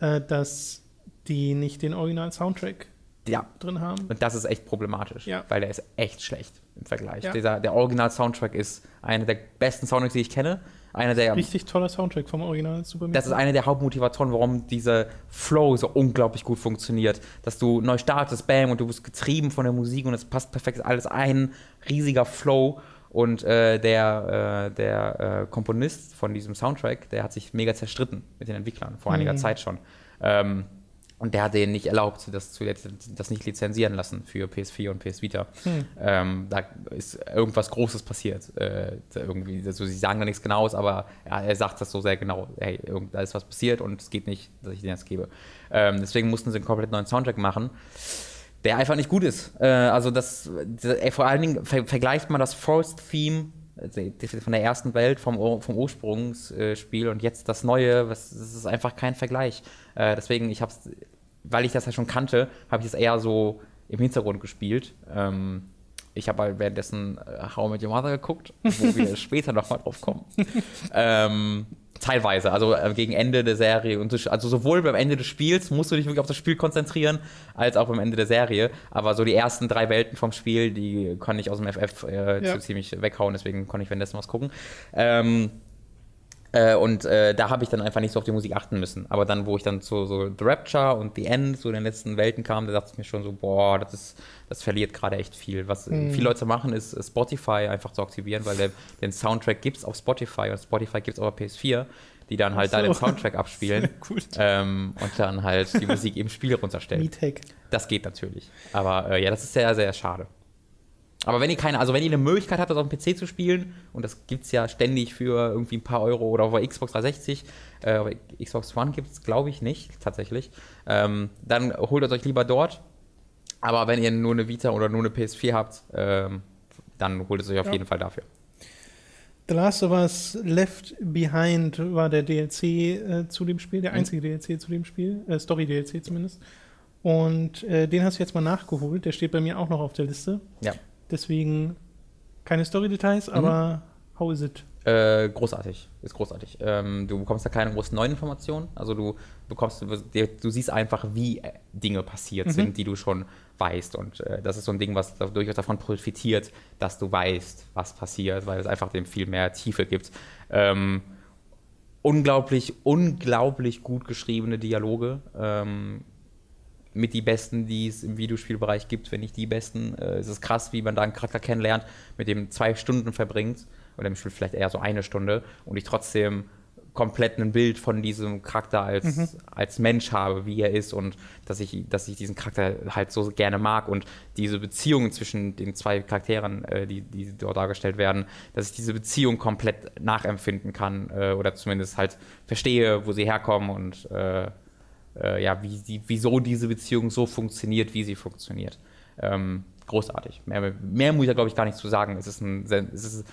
äh, dass die nicht den Original-Soundtrack ja. drin haben. Und das ist echt problematisch, ja. weil der ist echt schlecht im Vergleich. Ja. Dieser, der Original-Soundtrack ist einer der besten Soundtracks, die ich kenne. Einer der, Richtig toller Soundtrack vom Original Super Das ist eine der Hauptmotivatoren, warum dieser Flow so unglaublich gut funktioniert. Dass du neu startest, bam, und du bist getrieben von der Musik und es passt perfekt alles ein. Riesiger Flow. Und äh, der, äh, der äh, Komponist von diesem Soundtrack, der hat sich mega zerstritten mit den Entwicklern, vor mhm. einiger Zeit schon. Ähm, und der hat denen nicht erlaubt, das, zu, das nicht lizenzieren lassen für PS4 und PS Vita. Hm. Ähm, da ist irgendwas Großes passiert. Äh, irgendwie, also sie sagen da nichts Genaues, aber ja, er sagt das so sehr genau. Hey, da ist was passiert und es geht nicht, dass ich denen das gebe. Ähm, deswegen mussten sie einen komplett neuen Soundtrack machen, der einfach nicht gut ist. Äh, also das, ey, vor allen Dingen ver vergleicht man das Forest-Theme also von der ersten Welt, vom, vom Ursprungsspiel und jetzt das neue, das ist einfach kein Vergleich. Äh, deswegen, ich habe es, weil ich das ja schon kannte, habe ich es eher so im Hintergrund gespielt. Ähm, ich habe halt währenddessen äh, How I Met Your Mother geguckt, wo wir später nochmal drauf kommen. ähm, teilweise, also äh, gegen Ende der Serie. Und also sowohl beim Ende des Spiels musst du dich wirklich auf das Spiel konzentrieren, als auch beim Ende der Serie. Aber so die ersten drei Welten vom Spiel, die kann ich aus dem FF äh, ja. ziemlich weghauen, deswegen konnte ich währenddessen was gucken. Ähm, Äh, und äh, da habe ich dann einfach nicht so auf die Musik achten müssen. Aber dann, wo ich dann zu so The Rapture und The End, so in den letzten Welten kam, da dachte ich mir schon so, boah, das ist, das verliert gerade echt viel. Was Mhm. viele Leute machen, ist äh, Spotify einfach zu aktivieren, weil der, den Soundtrack gibt es auf Spotify und Spotify gibt es auf der PS4, die dann halt so. da den Soundtrack abspielen ähm, und dann halt die Musik im Spiel runterstellen. Das geht natürlich. Aber äh, ja, das ist sehr, sehr schade. Aber wenn ihr keine, also wenn ihr eine Möglichkeit habt, das auf dem PC zu spielen, und das gibt es ja ständig für irgendwie ein paar Euro oder auf der Xbox 360, äh, auf Xbox One gibt es, glaube ich, nicht, tatsächlich, ähm, dann holt es euch lieber dort. Aber wenn ihr nur eine Vita oder nur eine PS4 habt, ähm, dann holt es euch auf Ja. jeden Fall dafür. The Last of Us Left Behind war der DLC äh, zu dem Spiel, Mhm. der einzige DLC zu dem Spiel, äh, Story-DLC zumindest. Und äh, den hast du jetzt mal nachgeholt, der steht bei mir auch noch auf der Liste. Ja. Deswegen keine Story-Details, Mhm. aber how is it? Äh, großartig, ist großartig. Ähm, du bekommst da keine großen neuen Informationen. Also du bekommst, du, du siehst einfach, wie äh, Dinge passiert Mhm. sind, die du schon weißt. Und äh, das ist so ein Ding, was durchaus davon profitiert, dass du weißt, was passiert, weil es einfach dem viel mehr Tiefe gibt. Ähm, unglaublich, unglaublich gut geschriebene Dialoge. Ähm, mit die besten, die es im Videospielbereich gibt, wenn nicht die besten. Äh, es ist krass, wie man da einen Charakter kennenlernt, mit dem zwei Stunden verbringt, oder im Spiel vielleicht eher so eine Stunde, und ich trotzdem komplett ein Bild von diesem Charakter als, als Mensch habe, wie er ist. Und dass ich, dass ich diesen Charakter halt so gerne mag. Und diese Beziehungen zwischen den zwei Charakteren, äh, die, die dort dargestellt werden, dass ich diese Beziehung komplett nachempfinden kann äh, oder zumindest halt verstehe, wo sie herkommen. Und äh, äh, ja, wie sie, wieso diese Beziehung so funktioniert, wie sie funktioniert. Ähm, großartig. Mehr, mehr muss ich da, glaube ich, gar nicht zu sagen. Es ist ein, es ist,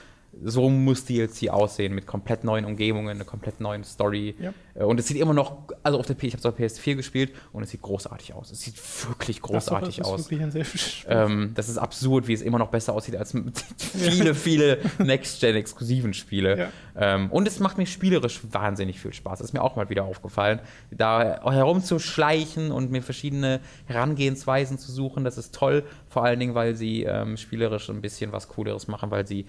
so muss DLC aussehen, mit komplett neuen Umgebungen, einer komplett neuen Story. Ja. Äh, Und es sieht immer noch, also auf der P, ich habe es auf der PS4 gespielt und es sieht großartig aus. Es sieht wirklich großartig das ist aus. schönes Ähm, das ist absurd, wie es immer noch besser aussieht als viele, viele Next-Gen-exklusiven Spiele. Ja. Ähm, und es macht mir spielerisch wahnsinnig viel Spaß. Das ist mir auch mal wieder aufgefallen. Da herumzuschleichen und mir verschiedene Herangehensweisen zu suchen, das ist toll. Vor allen Dingen, weil sie ähm, spielerisch ein bisschen was Cooleres machen, weil sie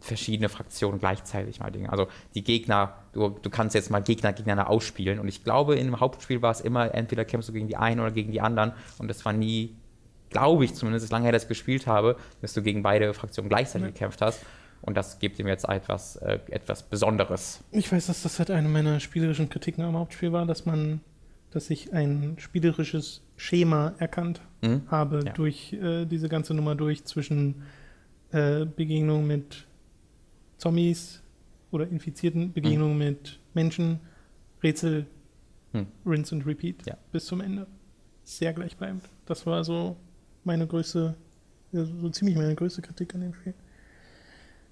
verschiedene Fraktionen gleichzeitig mal Dinge. Also die Gegner, du, du kannst jetzt mal Gegner gegeneinander ausspielen. Und ich glaube, im Hauptspiel war es immer, entweder kämpfst du gegen die einen oder gegen die anderen. Und das war nie glaube ich zumindest, lange her, dass ich gespielt habe, dass du gegen beide Fraktionen gleichzeitig Ja. gekämpft hast. Und das gibt ihm jetzt etwas, äh, etwas Besonderes. Ich weiß, dass das halt eine meiner spielerischen Kritiken am Hauptspiel war, dass man, dass ich ein spielerisches Schema erkannt Mhm. habe Ja. durch äh, diese ganze Nummer durch zwischen äh, Begegnung mit Zombies oder Infizierten, Begegnung mit Menschen, Rätsel, Hm. Rinse and Repeat Ja. bis zum Ende. Sehr gleichbleibend. Das war so meine größte, so ziemlich meine größte Kritik an dem Spiel.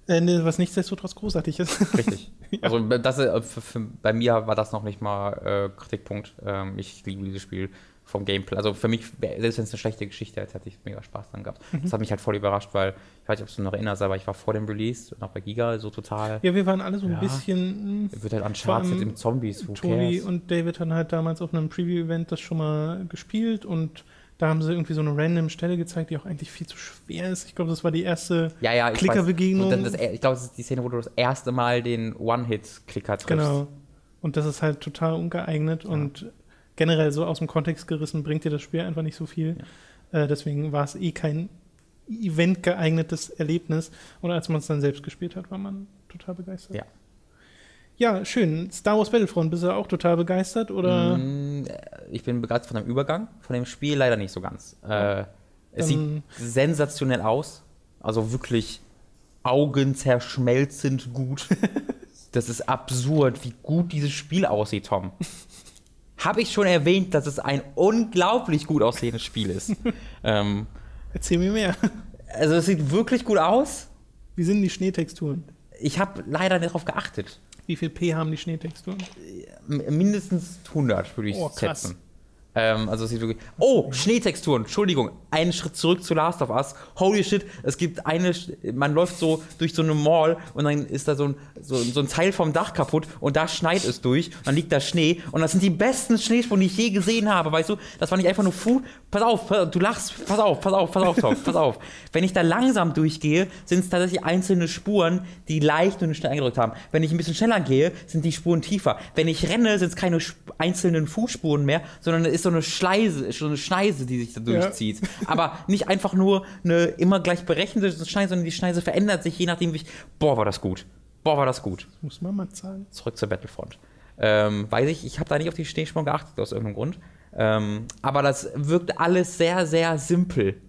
Äh, ne, was nichtsdestotrotz großartig ist. Richtig. Also das, äh, für, für, bei mir war das noch nicht mal äh, Kritikpunkt. Ähm, ich liebe dieses Spiel vom Gameplay. Also für mich, selbst wenn es eine schlechte Geschichte ist, hätte ich mega Spaß dran gehabt. Das hat mich halt voll überrascht, weil, ich weiß nicht, ob du noch erinnerst, aber ich war vor dem Release, noch bei Giga, so total. Ja, wir waren alle so ein Ja. bisschen. Wird halt Uncharted im Zombies, who Tobi cares? und David hatten halt damals auf einem Preview-Event das schon mal gespielt und da haben sie irgendwie so eine random Stelle gezeigt, die auch eigentlich viel zu schwer ist. Ich glaube, das war die erste. Ja, ja, Klickerbegegnung. ich glaube, das ist die Szene, wo du das erste Mal den One-Hit-Klicker triffst. Genau. Und das ist halt total ungeeignet und generell so aus dem Kontext gerissen bringt dir das Spiel einfach nicht so viel. Äh, deswegen war es eh kein Event geeignetes Erlebnis. Und als man es dann selbst gespielt hat, war man total begeistert. Ja. Ja, schön. Star Wars Battlefront, bist du auch total begeistert? Oder? Mm, Ich bin begeistert von dem Übergang, von dem Spiel leider nicht so ganz. Äh, es Ähm. sieht sensationell aus. Also wirklich augenzerschmelzend gut. das ist absurd, wie gut dieses Spiel aussieht, Tom. Habe ich schon erwähnt, dass es ein unglaublich gut aussehendes Spiel ist. ähm, Erzähl mir mehr. also es sieht wirklich gut aus. Wie sind die Schneetexturen? Ich habe leider nicht darauf geachtet. Wie viel P haben die Schneetexturen? Mindestens 100 würde ich Oh, krass. schätzen. Ähm, also sieht. Oh, Schneetexturen, Entschuldigung, einen Schritt zurück zu Last of Us. Holy shit, es gibt eine. Man läuft so durch so eine Mall und dann ist da so ein, so, so ein Teil vom Dach kaputt und da schneit es durch und dann liegt da Schnee und das sind die besten Schneespuren, die ich je gesehen habe, weißt du? Das war nicht einfach nur Food. Pass auf, du lachst, pass auf, pass auf, pass auf, Tom, pass auf. Wenn ich da langsam durchgehe, sind es tatsächlich einzelne Spuren, die leicht und schnell eingedrückt haben. Wenn ich ein bisschen schneller gehe, sind die Spuren tiefer. Wenn ich renne, sind es keine einzelnen Fußspuren mehr, sondern es ist so eine Schleise, so eine Schneise, die sich da durchzieht. Ja. Aber nicht einfach nur eine immer gleich berechnete Schneise, sondern die Schneise verändert sich, je nachdem, wie ich. Boah, war das gut. Boah, war das gut. Muss man mal zahlen. Zurück zur Battlefront. Ähm, weiß ich, ich habe da nicht auf die Schneesprung geachtet, aus irgendeinem Grund. Ähm, aber das wirkt alles sehr, sehr simpel.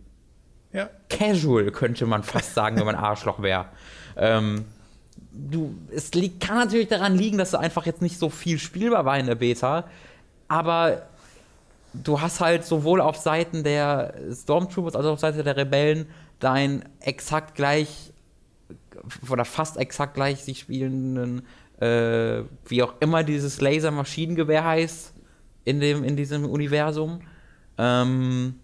Ja. Casual, könnte man fast sagen, wenn man Arschloch wäre. Ähm, du, es kann natürlich daran liegen, dass du einfach jetzt nicht so viel spielbar war in der Beta. Aber du hast halt sowohl auf Seiten der Stormtroopers als auch auf Seiten der Rebellen dein exakt gleich oder fast exakt gleich sich spielenden, äh, wie auch immer dieses Lasermaschinengewehr heißt in, dem, in diesem Universum. Ähm,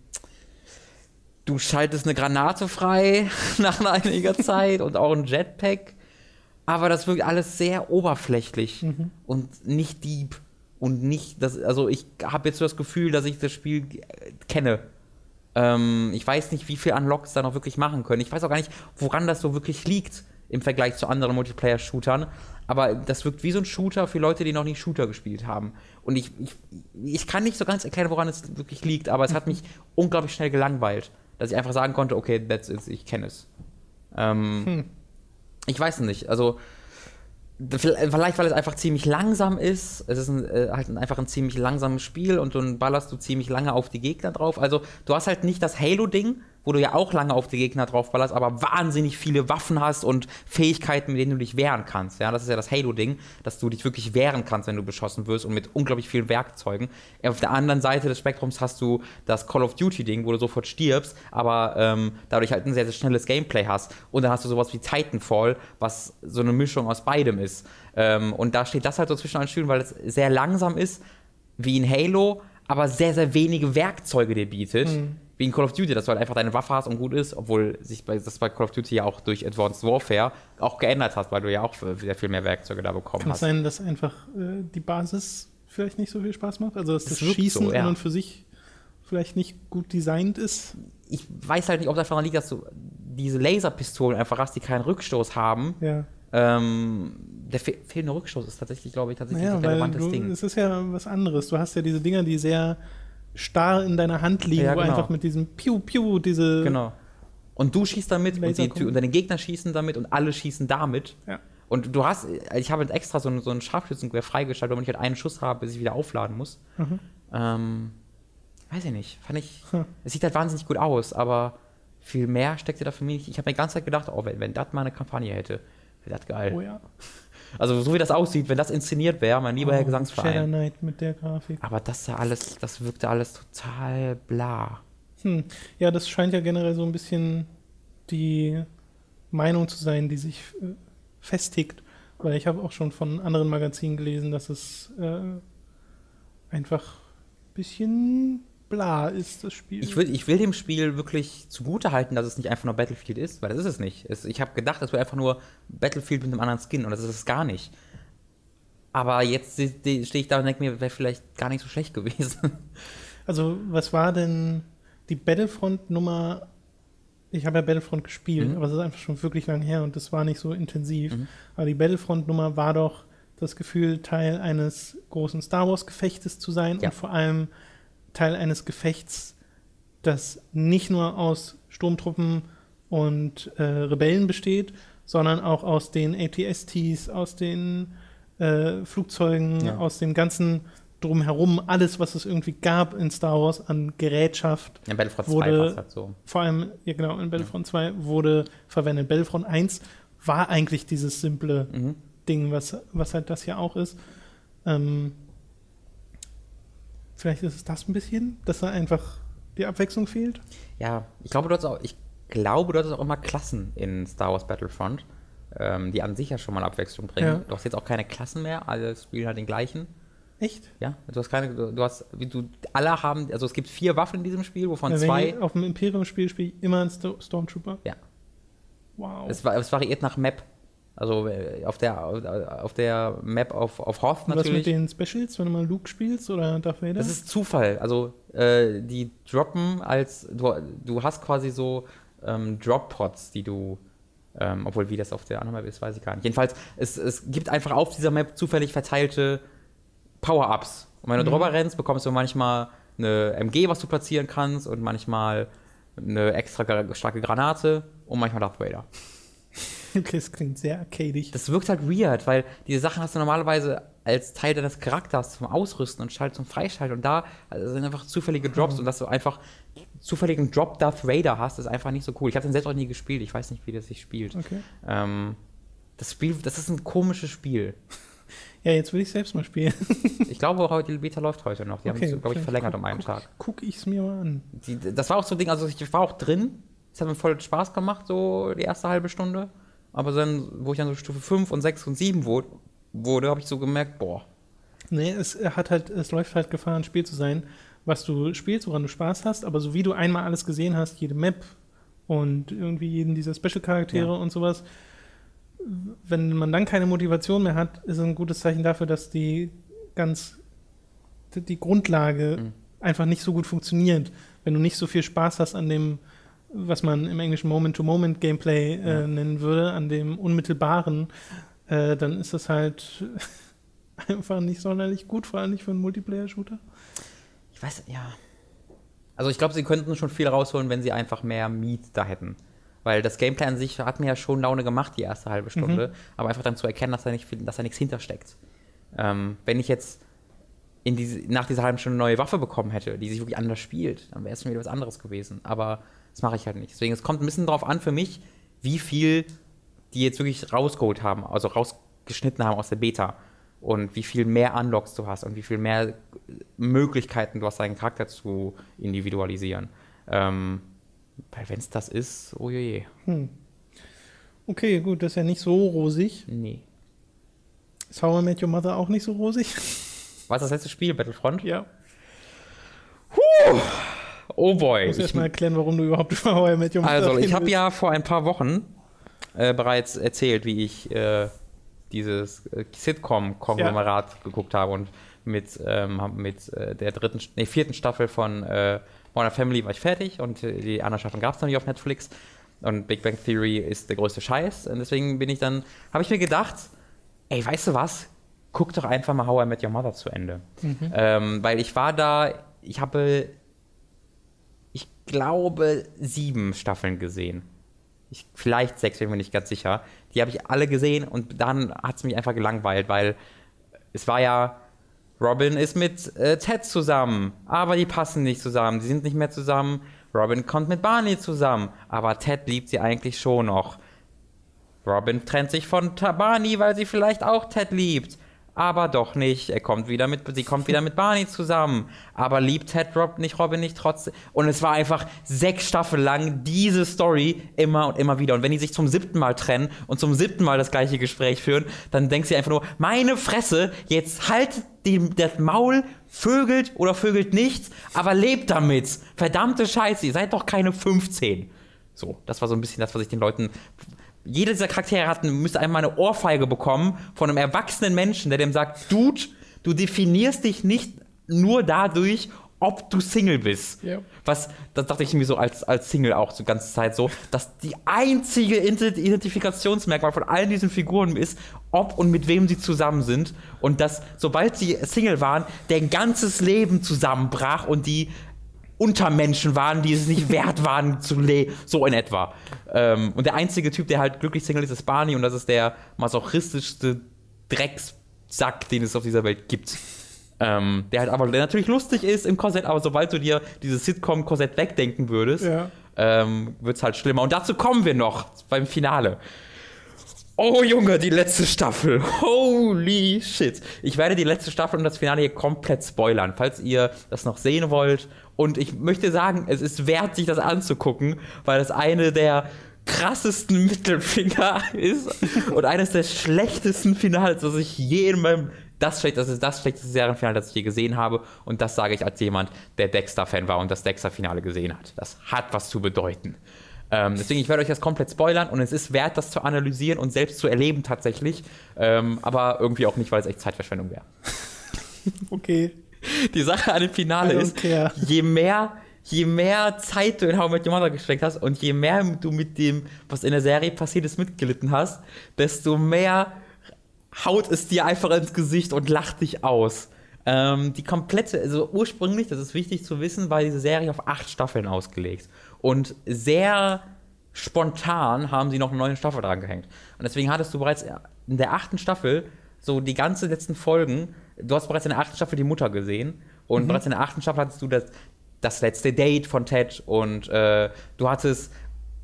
du schaltest eine Granate frei nach einiger Zeit und auch ein Jetpack. Aber das wirkt alles sehr oberflächlich mhm. und nicht deep und nicht, das, also ich habe jetzt so das Gefühl, dass ich das Spiel kenne. Ähm, ich weiß nicht, wie viel Unlocks da noch wirklich machen können. Ich weiß auch gar nicht, woran das so wirklich liegt im Vergleich zu anderen Multiplayer-Shootern. Aber das wirkt wie so ein Shooter für Leute, die noch nie Shooter gespielt haben. Und ich, ich, ich kann nicht so ganz erklären, woran es wirklich liegt, aber es hat mich unglaublich schnell gelangweilt, dass ich einfach sagen konnte, okay, that's it, ich kenne es. Ähm, hm. Ich weiß nicht, also Vielleicht, weil es einfach ziemlich langsam ist. Es ist ein, äh, halt einfach ein ziemlich langsames Spiel und dann ballerst du ziemlich lange auf die Gegner drauf. Also, du hast halt nicht das Halo-Ding, wo du ja auch lange auf die Gegner draufballerst, aber wahnsinnig viele Waffen hast und Fähigkeiten, mit denen du dich wehren kannst. Ja, das ist ja das Halo-Ding, dass du dich wirklich wehren kannst, wenn du beschossen wirst und mit unglaublich vielen Werkzeugen. Auf der anderen Seite des Spektrums hast du das Call of Duty-Ding, wo du sofort stirbst, aber ähm, dadurch halt ein sehr, sehr schnelles Gameplay hast. Und dann hast du sowas wie Titanfall, was so eine Mischung aus beidem ist. Ähm, und da steht das halt so zwischen den Stühlen, weil es sehr langsam ist, wie in Halo, aber sehr, sehr wenige Werkzeuge dir bietet. Mhm wie in Call of Duty, dass du halt einfach deine Waffe hast und gut ist, obwohl sich bei, das bei Call of Duty ja auch durch Advanced Warfare auch geändert hast, weil du ja auch sehr viel mehr Werkzeuge da bekommen Kann hast. Kann es sein, dass einfach äh, die Basis vielleicht nicht so viel Spaß macht? Also dass das, das Schießen so, ja. und für sich vielleicht nicht gut designt ist? Ich weiß halt nicht, ob das daran liegt, dass du diese Laserpistolen einfach hast, die keinen Rückstoß haben. Ja. Ähm, der fe fehlende Rückstoß ist tatsächlich, glaube ich, tatsächlich naja, ein relevantes du, Ding. Es ist ja was anderes. Du hast ja diese Dinger, die sehr starr in deiner Hand liegen, ja, genau. wo einfach mit diesem Piu Piu diese. Genau. Und du schießt damit und, die, und, deine Gegner schießen damit und alle schießen damit. Ja. Und du hast, ich habe jetzt extra so ein, so ein Scharfschützengewehr freigeschaltet, damit ich halt einen Schuss habe, bis ich wieder aufladen muss. Mhm. Ähm, weiß ich nicht. Fand ich. Hm. Es sieht halt wahnsinnig gut aus, aber viel mehr steckte da für mich nicht. Ich habe mir die ganze Zeit gedacht, oh, wenn, wenn das mal eine Kampagne hätte, wäre das geil. Oh ja. Also so wie das aussieht, wenn das inszeniert wäre, mein lieber oh, Herr Gesangsverein. Shadow Knight mit der Grafik. Aber das da alles, das wirkte alles total bla. Hm. Ja, das scheint ja generell so ein bisschen die Meinung zu sein, die sich äh, festigt. Weil ich habe auch schon von anderen Magazinen gelesen, dass es äh, einfach ein bisschen bla ist, das Spiel. Ich will, ich will dem Spiel wirklich zugute halten, dass es nicht einfach nur Battlefield ist, weil das ist es nicht. Es, ich habe gedacht, es wäre einfach nur Battlefield mit einem anderen Skin und das ist es gar nicht. Aber jetzt stehe ich da und denke mir, wäre vielleicht gar nicht so schlecht gewesen. Also, was war denn die Battlefront-Nummer? Ich habe ja Battlefront gespielt, mhm. aber es ist einfach schon wirklich lang her und das war nicht so intensiv. Mhm. Aber die Battlefront-Nummer war doch das Gefühl, Teil eines großen Star Wars-Gefechtes zu sein ja. und vor allem Teil eines Gefechts, das nicht nur aus Sturmtruppen und äh, Rebellen besteht, sondern auch aus den ATSTs, aus den äh, Flugzeugen, ja. aus dem ganzen drumherum, alles, was es irgendwie gab in Star Wars an Gerätschaft. In Battlefront wurde, 2 halt so. Vor allem, ja genau, in Battlefront ja. 2 wurde verwendet. Battlefront 1 war eigentlich dieses simple mhm. Ding, was, was halt das ja auch ist. Ähm, Vielleicht ist es das ein bisschen, dass da einfach die Abwechslung fehlt. Ja, ich glaube, du hast auch, ich glaube, du hattest auch immer Klassen in Star Wars Battlefront, ähm, die an sich ja schon mal Abwechslung bringen. Ja. Du hast jetzt auch keine Klassen mehr, alle spielen halt den gleichen. Echt? Ja, du hast keine, du, du hast, wie du, alle haben, also es gibt vier Waffen in diesem Spiel, wovon Ja, zwei, auf dem Imperium-Spiel spiele ich immer einen Sto Stormtrooper. Ja. Wow. es, es variiert nach Map. Also äh, auf der, auf der Map auf, auf Hoth Und was mit natürlich. den Specials, wenn du mal Luke spielst oder Darth Vader? Das ist Zufall. Also äh, die droppen als, du, du hast quasi so ähm, Drop-Pods, die du, ähm, obwohl wie das auf der anderen Map ist, weiß ich gar nicht. Jedenfalls, es, es gibt einfach auf dieser Map zufällig verteilte Power-Ups. Und wenn du Mhm. drüber rennst, bekommst du manchmal eine MG, was du platzieren kannst und manchmal eine extra starke Granate und manchmal Darth Vader. Okay, das klingt sehr arcadig. Das wirkt halt weird, weil diese Sachen hast du normalerweise als Teil deines Charakters zum Ausrüsten und Schalt zum Freischalten und da also sind einfach zufällige Drops und dass du einfach zufälligen Drop Darth Vader hast, ist einfach nicht so cool. Ich habe den selbst auch nie gespielt, ich weiß nicht, wie das sich spielt. Okay. Ähm, das Spiel, das ist ein komisches Spiel. Ja, jetzt will ich selbst mal spielen. Ich glaube, heute, die Beta läuft heute noch. Die haben es, glaube ich, verlängert guck- um einen guck, Tag. Guck ich's mir mal an. Die, das war auch so ein Ding, also ich war auch drin. Es hat mir voll Spaß gemacht, so die erste halbe Stunde. Aber dann, wo ich dann so Stufe 5 und 6 und 7 wurde, wurde habe ich so gemerkt, boah, Nee, es hat halt, es läuft halt Gefahr, ein Spiel zu sein, was du spielst, woran du Spaß hast, aber so wie du einmal alles gesehen hast, jede Map und irgendwie jeden dieser Special-Charaktere Ja. und sowas, wenn man dann keine Motivation mehr hat, ist ein gutes Zeichen dafür, dass die ganz die- die Grundlage Mhm. einfach nicht so gut funktioniert. Wenn du nicht so viel Spaß hast an dem, was man im Englischen Moment-to-Moment-Gameplay äh, Ja. nennen würde, an dem unmittelbaren, äh, dann ist das halt einfach nicht sonderlich gut, vor allem nicht für einen Multiplayer-Shooter. Ich weiß, ja. Also ich glaube, sie könnten schon viel rausholen, wenn sie einfach mehr Meat da hätten. Weil das Gameplay an sich hat mir ja schon Laune gemacht, die erste halbe Stunde. Aber einfach dann zu erkennen, dass da, nicht viel, dass da nichts hintersteckt. Ähm, wenn ich jetzt diese, nach dieser halben Stunde eine neue Waffe bekommen hätte, die sich wirklich anders spielt, dann wäre es schon wieder was anderes gewesen. Aber das mache ich halt nicht. Deswegen, es kommt ein bisschen drauf an für mich, wie viel die jetzt wirklich rausgeholt haben, also rausgeschnitten haben aus der Beta. Und wie viel mehr Unlocks du hast und wie viel mehr Möglichkeiten du hast, deinen Charakter zu individualisieren. Ähm, weil wenn es das ist, oh je, je. Hm. Okay, gut, das ist ja nicht so rosig. Nee. Ist How I Met Your Mother auch nicht so rosig? Was ist das letzte Spiel, Battlefront? Ja. Oh boy. Ich muss Ich, erst mal erklären, warum du überhaupt über How I Met Your Mother also, ich habe ja vor ein paar Wochen äh, bereits erzählt, wie ich äh, dieses äh, Sitcom-Konglomerat geguckt habe und mit, ähm, mit äh, der dritten, nee, vierten Staffel von äh, Modern Family war ich fertig und die anderen Staffeln gab es noch nicht auf Netflix. Und Big Bang Theory ist der größte Scheiß. Und deswegen bin ich dann, habe ich mir gedacht, ey, weißt du was? Guck doch einfach mal How I Met Your Mother zu Ende. Ähm, weil ich war da, ich habe, ich glaube, sieben Staffeln gesehen. Ich, vielleicht sechs, bin mir nicht ganz sicher. Die habe ich alle gesehen und dann hat es mich einfach gelangweilt, weil es war ja, Robin ist mit äh, Ted zusammen, aber die passen nicht zusammen, die sind nicht mehr zusammen. Robin kommt mit Barney zusammen, aber Ted liebt sie eigentlich schon noch. Robin trennt sich von Barney, weil sie vielleicht auch Ted liebt. Aber doch nicht. Er kommt wieder mit, sie kommt wieder mit Barney zusammen. Aber liebt Ted Rob nicht Robin nicht trotzdem. Und es war einfach sechs Staffeln lang diese Story immer und immer wieder. Und wenn die sich zum siebten Mal trennen und zum siebten Mal das gleiche Gespräch führen, dann denkst du dir einfach nur, meine Fresse, jetzt halt die, das Maul, vögelt oder vögelt nichts, aber lebt damit. Verdammte Scheiße, ihr seid doch keine 15. So, das war so ein bisschen das, was ich den Leuten jeder dieser Charaktere hat, müsste einmal eine Ohrfeige bekommen von einem erwachsenen Menschen, der dem sagt, Dude, du definierst dich nicht nur dadurch, ob du Single bist. Ja. Was, das dachte ich mir so als, als Single auch so ganze Zeit so, dass die einzige Ident- Identifikationsmerkmal von allen diesen Figuren ist, ob und mit wem sie zusammen sind. Und dass, sobald sie Single waren, deren ganzes Leben zusammenbrach und die Untermenschen waren, die es nicht wert waren zu leben, so in etwa. Ähm, und der einzige Typ, der halt glücklich Single ist, ist Barney und das ist der masochistischste Dreckssack, den es auf dieser Welt gibt. Ähm, der halt aber der natürlich lustig ist im Korsett, aber sobald du dir dieses Sitcom-Korsett wegdenken würdest, Ja. ähm, wird es halt schlimmer. Und dazu kommen wir noch beim Finale. Oh Junge, die letzte Staffel. Holy shit. Ich werde die letzte Staffel und das Finale hier komplett spoilern, falls ihr das noch sehen wollt. Und ich möchte sagen, es ist wert, sich das anzugucken, weil es eine der krassesten Mittelfinger ist und eines der schlechtesten Finals, das ich je in meinem das, schlecht, das ist das schlechteste Serienfinale, das ich je gesehen habe. Und das sage ich als jemand, der Dexter-Fan war und das Dexter-Finale gesehen hat. Das hat was zu bedeuten. Ähm, deswegen, ich werde euch das komplett spoilern und es ist wert, das zu analysieren und selbst zu erleben tatsächlich. Ähm, aber irgendwie auch nicht, weil es echt Zeitverschwendung wäre. Okay. Die Sache an dem Finale ist, care. je mehr, je mehr Zeit du in How I Met Your Mother gesteckt hast und je mehr du mit dem, was in der Serie passiert ist, mitgelitten hast, desto mehr haut es dir einfach ins Gesicht und lacht dich aus. Ähm, die komplette, also ursprünglich, das ist wichtig zu wissen, war diese Serie auf acht Staffeln ausgelegt. Und sehr spontan haben sie noch eine neue Staffel dran gehängt. Und deswegen hattest du bereits in der achten Staffel so die ganzen letzten Folgen, du hast bereits in der achten Staffel die Mutter gesehen und bereits in der achten Staffel hattest du das, das letzte Date von Ted und äh, du hattest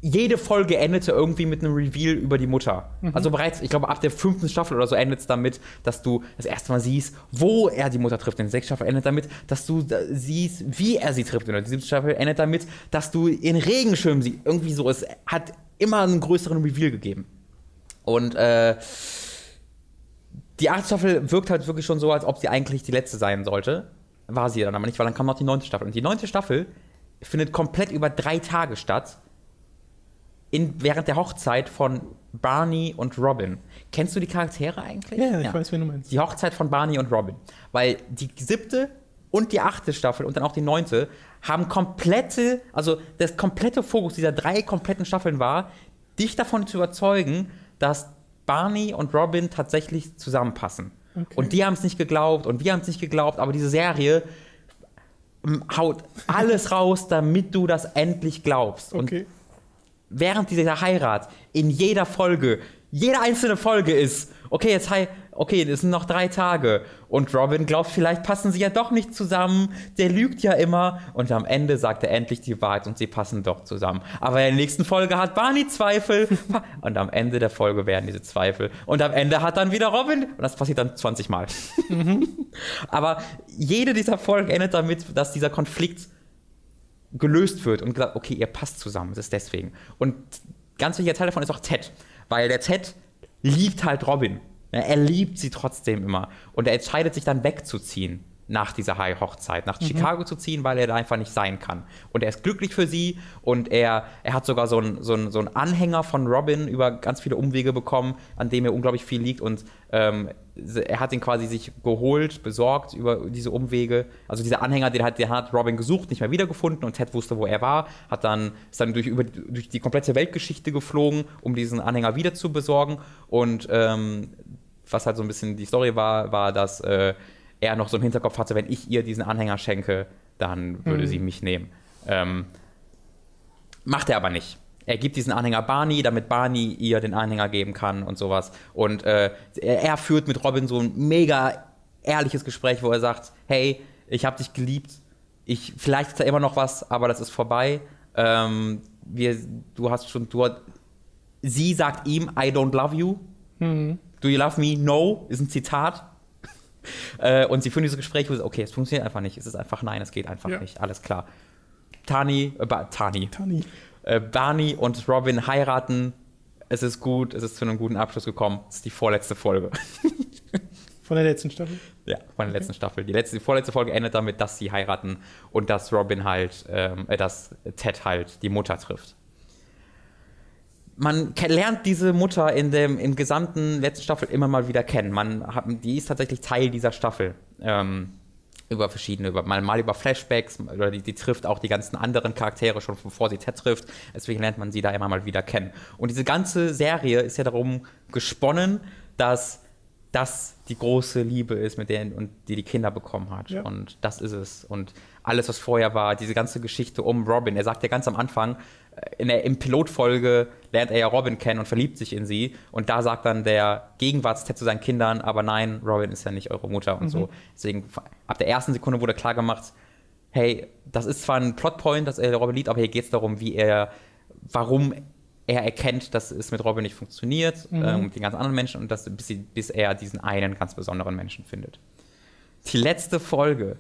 jede Folge endete irgendwie mit einem Reveal über die Mutter. Also bereits, ich glaube, ab der fünften Staffel oder so endet es damit, dass du das erste Mal siehst, wo er die Mutter trifft. In der sechsten Staffel endet damit, dass du da siehst, wie er sie trifft. In der siebten Staffel endet damit, dass du in Regenschirm siehst. Irgendwie so. Es hat immer einen größeren Reveal gegeben. Und äh, die achte Staffel wirkt halt wirklich schon so, als ob sie eigentlich die letzte sein sollte. War sie dann aber nicht, weil dann kam noch die neunte Staffel. Und die neunte Staffel findet komplett über drei Tage statt. In, während der Hochzeit von Barney und Robin. Kennst du die Charaktere eigentlich? Ja, ich weiß, wen du meinst. Die Hochzeit von Barney und Robin. Weil die siebte und die achte Staffel und dann auch die neunte haben komplette, also das komplette Fokus dieser drei kompletten Staffeln war, dich davon zu überzeugen, dass Barney und Robin tatsächlich zusammenpassen. Okay. Und die haben es nicht geglaubt und wir haben es nicht geglaubt, aber diese Serie ähm, haut alles raus, damit du das endlich glaubst. Und Okay. Während dieser Heirat in jeder Folge, jede einzelne Folge ist, okay, jetzt okay, es sind noch drei Tage. Und Robin glaubt, vielleicht passen sie ja doch nicht zusammen, der lügt ja immer. Und am Ende sagt er endlich die Wahrheit und sie passen doch zusammen. Aber in der nächsten Folge hat Barney Zweifel. Und am Ende der Folge werden diese Zweifel. Und am Ende hat dann wieder Robin. Und das passiert dann 20 Mal. Aber jede dieser Folgen endet damit, dass dieser Konflikt gelöst wird und gesagt, okay, ihr passt zusammen, es ist deswegen. Und ganz wichtiger Teil davon ist auch Ted, weil der Ted liebt halt Robin. Er liebt sie trotzdem immer und er entscheidet sich dann wegzuziehen nach dieser High-Hochzeit, nach Chicago zu ziehen, weil er da einfach nicht sein kann. Und er ist glücklich für sie und er, er hat sogar so einen so einen- so einen Anhänger von Robin über ganz viele Umwege bekommen, an dem er unglaublich viel liegt und ähm, er hat ihn quasi sich geholt, besorgt über diese Umwege. Also dieser Anhänger, den hat, den hat Robin gesucht, nicht mehr wiedergefunden und Ted wusste, wo er war, hat dann, ist dann durch, über, durch die komplette Weltgeschichte geflogen, um diesen Anhänger wieder zu besorgen. Und ähm, was halt so ein bisschen die Story war, war, dass äh, er noch so im Hinterkopf hatte, wenn ich ihr diesen Anhänger schenke, dann würde sie mich nehmen. Ähm, macht er aber nicht. Er gibt diesen Anhänger Barney, damit Barney ihr den Anhänger geben kann und sowas. Und äh, er, führt mit Robin so ein mega ehrliches Gespräch, wo er sagt, hey, ich habe dich geliebt, ich, vielleicht ist da immer noch was, aber das ist vorbei. Ähm, wir, du hast schon, du, sie sagt ihm, I don't love you. Do you love me? No, ist ein Zitat. Äh, und sie führen dieses Gespräch, wo sie, okay, es funktioniert einfach nicht. Es ist einfach nein, es geht einfach Ja. nicht. Alles klar. Tani, äh, ba, Tani, Tani. äh, Barney und Robin heiraten. Es ist gut, es ist zu einem guten Abschluss gekommen. Es ist die vorletzte Folge. Von der letzten Staffel. ja, von der letzten Staffel. Die, letzte, die vorletzte Folge endet damit, dass sie heiraten und dass Robin halt, ähm, äh, dass Ted halt die Mutter trifft. Man lernt diese Mutter in dem im gesamten letzten Staffel immer mal wieder kennen. Man hat, die ist tatsächlich Teil dieser Staffel. Ähm, über verschiedene, über, mal, mal über Flashbacks, oder die, die trifft auch die ganzen anderen Charaktere schon bevor sie Ted trifft. Deswegen lernt man sie da immer mal wieder kennen. Und diese ganze Serie ist ja darum gesponnen, dass das die große Liebe ist, mit der und die die Kinder bekommen hat. Ja. Und das ist es. Und alles, was vorher war, diese ganze Geschichte um Robin. Er sagt ja ganz am Anfang, in der im Pilotfolge lernt er ja Robin kennen und verliebt sich in sie. Und da sagt dann der Gegenwartsted zu seinen Kindern, aber nein, Robin ist ja nicht eure Mutter und so. Deswegen, ab der ersten Sekunde wurde klar gemacht, hey, das ist zwar ein Plotpoint, dass er Robin liebt, aber hier geht es darum, wie er, warum er erkennt, dass es mit Robin nicht funktioniert, ähm, mit den ganz anderen Menschen und dass, bis, bis er diesen einen ganz besonderen Menschen findet. Die letzte Folge.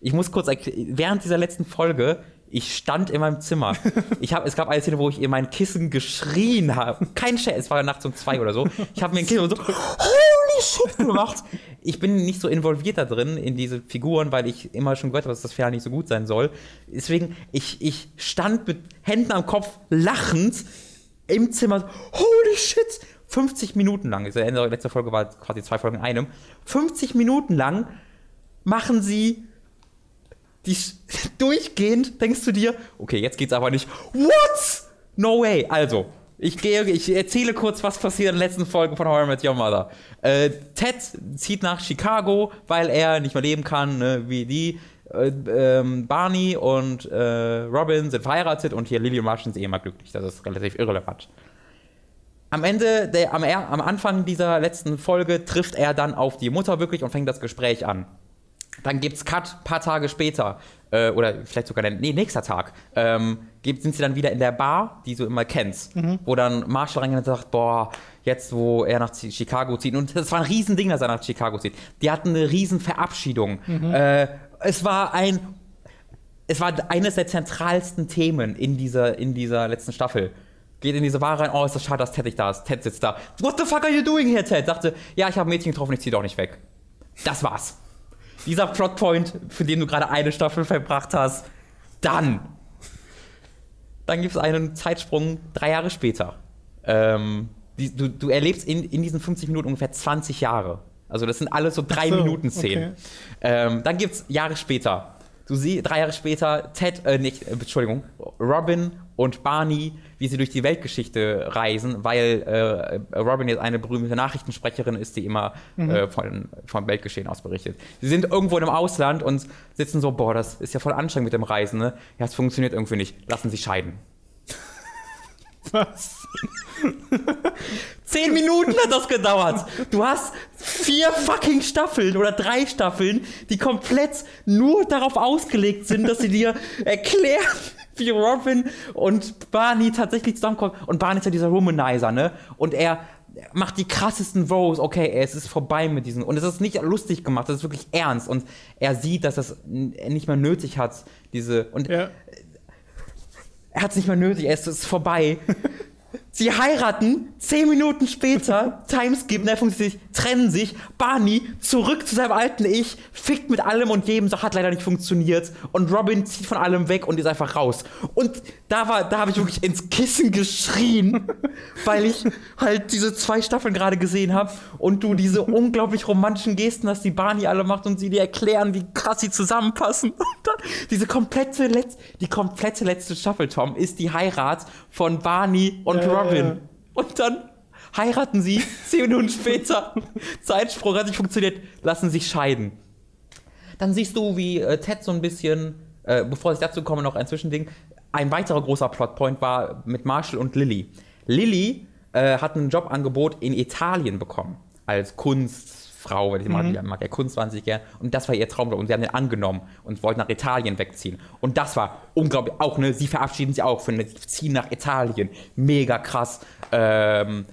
Ich muss kurz erklären, während dieser letzten Folge, ich stand in meinem Zimmer. Ich hab, es gab eine Szene, wo ich in mein Kissen geschrien habe. Kein Scherz, es war nachts um zwei oder so. Ich habe mir ein Kissen und so, holy shit gemacht. ich bin nicht so involviert da drin in diese Figuren, weil ich immer schon gehört habe, dass das Finale nicht so gut sein soll. Deswegen, ich, ich stand mit Händen am Kopf lachend im Zimmer. Holy shit! 50 Minuten lang, die letzte Folge war quasi zwei Folgen in einem. 50 Minuten lang machen sie die durchgehend, denkst du dir, okay, jetzt geht's aber nicht. What? No way. Also, ich gehe, ich erzähle kurz, was passiert in der letzten Folge von Horror Met Your Mother. Äh, Ted zieht nach Chicago, weil er nicht mehr leben kann, ne, wie die. Äh, ähm, Barney und äh, Robin sind verheiratet und hier Lily und Martian sind eh mal glücklich. Das ist relativ irrelevant. Am Ende, der, am, am Anfang dieser letzten Folge trifft er dann auf die Mutter wirklich und fängt das Gespräch an. Dann gibt's Cut, paar Tage später, äh, oder vielleicht sogar der nee, nächster Tag, ähm, sind sie dann wieder in der Bar, die du immer kennst, mhm. wo dann Marshall reingeht und sagt, boah, jetzt wo er nach Chicago zieht, und das war ein Riesending, dass er nach Chicago zieht. Die hatten eine riesen Verabschiedung. Mhm. Äh, es war ein, es war eines der zentralsten Themen in dieser, in dieser letzten Staffel geht in diese Bar rein, oh, ist das schade, dass Ted nicht da ist. Ted sitzt da. What the fuck are you doing here, Ted? Sagte, ja, ich habe ein Mädchen getroffen, ich zieh doch nicht weg. Das war's. Dieser Plotpoint, für den du gerade eine Staffel verbracht hast, dann. Dann gibt es einen Zeitsprung drei Jahre später. Ähm, die, du, du, erlebst in, in diesen 50 Minuten ungefähr 20 Jahre. Also das sind alles so drei so, Minuten Szenen. Okay. Ähm, dann gibt es Jahre später. Du siehst drei Jahre später Ted, äh, nicht, äh, Entschuldigung, Robin und Barney, wie sie durch die Weltgeschichte reisen, weil äh, Robin jetzt eine berühmte Nachrichtensprecherin ist, die immer mhm. äh, von, vom Weltgeschehen aus berichtet. Sie sind irgendwo im Ausland und sitzen so, boah, das ist ja voll anstrengend mit dem Reisen, ne? Ja, es funktioniert irgendwie nicht. Lassen Sie scheiden. Was? Zehn Minuten hat das gedauert. Du hast vier fucking Staffeln oder drei Staffeln, die komplett nur darauf ausgelegt sind, dass sie dir erklären, wie Robin und Barney tatsächlich zusammenkommen. Und Barney ist ja dieser Womanizer, ne? Und er macht die krassesten Rows. Okay, es ist vorbei mit diesen. Und es ist nicht lustig gemacht, das ist wirklich ernst. Und er sieht, dass das nicht mehr nötig hat, diese. Und ja. er hat es nicht mehr nötig, es ist vorbei. Sie heiraten, zehn Minuten später, Timeskip, ne, sich, trennen sich, Barney zurück zu seinem alten Ich, fickt mit allem und jedem, hat leider nicht funktioniert und Robin zieht von allem weg und ist einfach raus. Und da war, da habe ich wirklich ins Kissen geschrien, weil ich halt diese zwei Staffeln gerade gesehen habe und du diese unglaublich romantischen Gesten hast, die Barney alle macht und sie dir erklären, wie krass sie zusammenpassen. Und dann diese komplette, Letz die komplette letzte Staffel, Tom, ist die Heirat von Barney und ja, Robin. Ja. Und dann heiraten sie, zehn Minuten später, Zeitsprung hat nicht funktioniert, lassen sich scheiden. Dann siehst du, wie äh, Ted so ein bisschen, äh, bevor ich dazu komme, noch ein Zwischending. Ein weiterer großer Plotpoint war mit Marshall und Lily. Lily äh, hat ein Jobangebot in Italien bekommen, als Kunstfrau, weil ich mhm. mag, mag ja Kunst wahnsinnig gern. Und das war ihr Traumjob. Und sie haben den angenommen und wollten nach Italien wegziehen. Und das war unglaublich. Auch, ne, sie verabschieden sich auch, für eine, ziehen nach Italien. Mega krass. Ähm,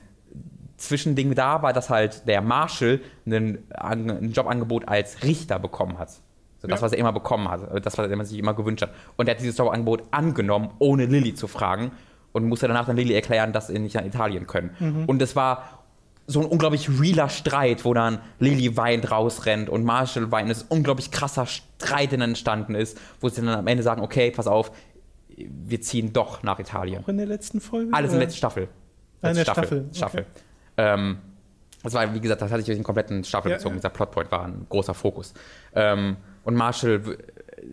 Zwischending da war, dass halt der Marshall einen, ein Jobangebot als Richter bekommen hat. So, das, ja. was er immer bekommen hat, das, was er sich immer gewünscht hat. Und er hat dieses Jobangebot angenommen, ohne Lilly zu fragen und musste danach dann Lilly erklären, dass sie nicht nach Italien können. Mhm. Und es war so ein unglaublich realer Streit, wo dann Lilly weint rausrennt und Marshall weint. Es ist ein unglaublich krasser Streit, der entstanden ist, wo sie dann am Ende sagen, okay, pass auf, wir ziehen doch nach Italien. Auch in der letzten Folge? Alles in der letzten Staffel. Letzte in der Staffel. Staffel. Okay. Ähm, das war, wie gesagt, das hatte ich durch den kompletten Staffel ja, gezogen. Ja. Dieser Plotpoint war ein großer Fokus. Ähm, und Marshall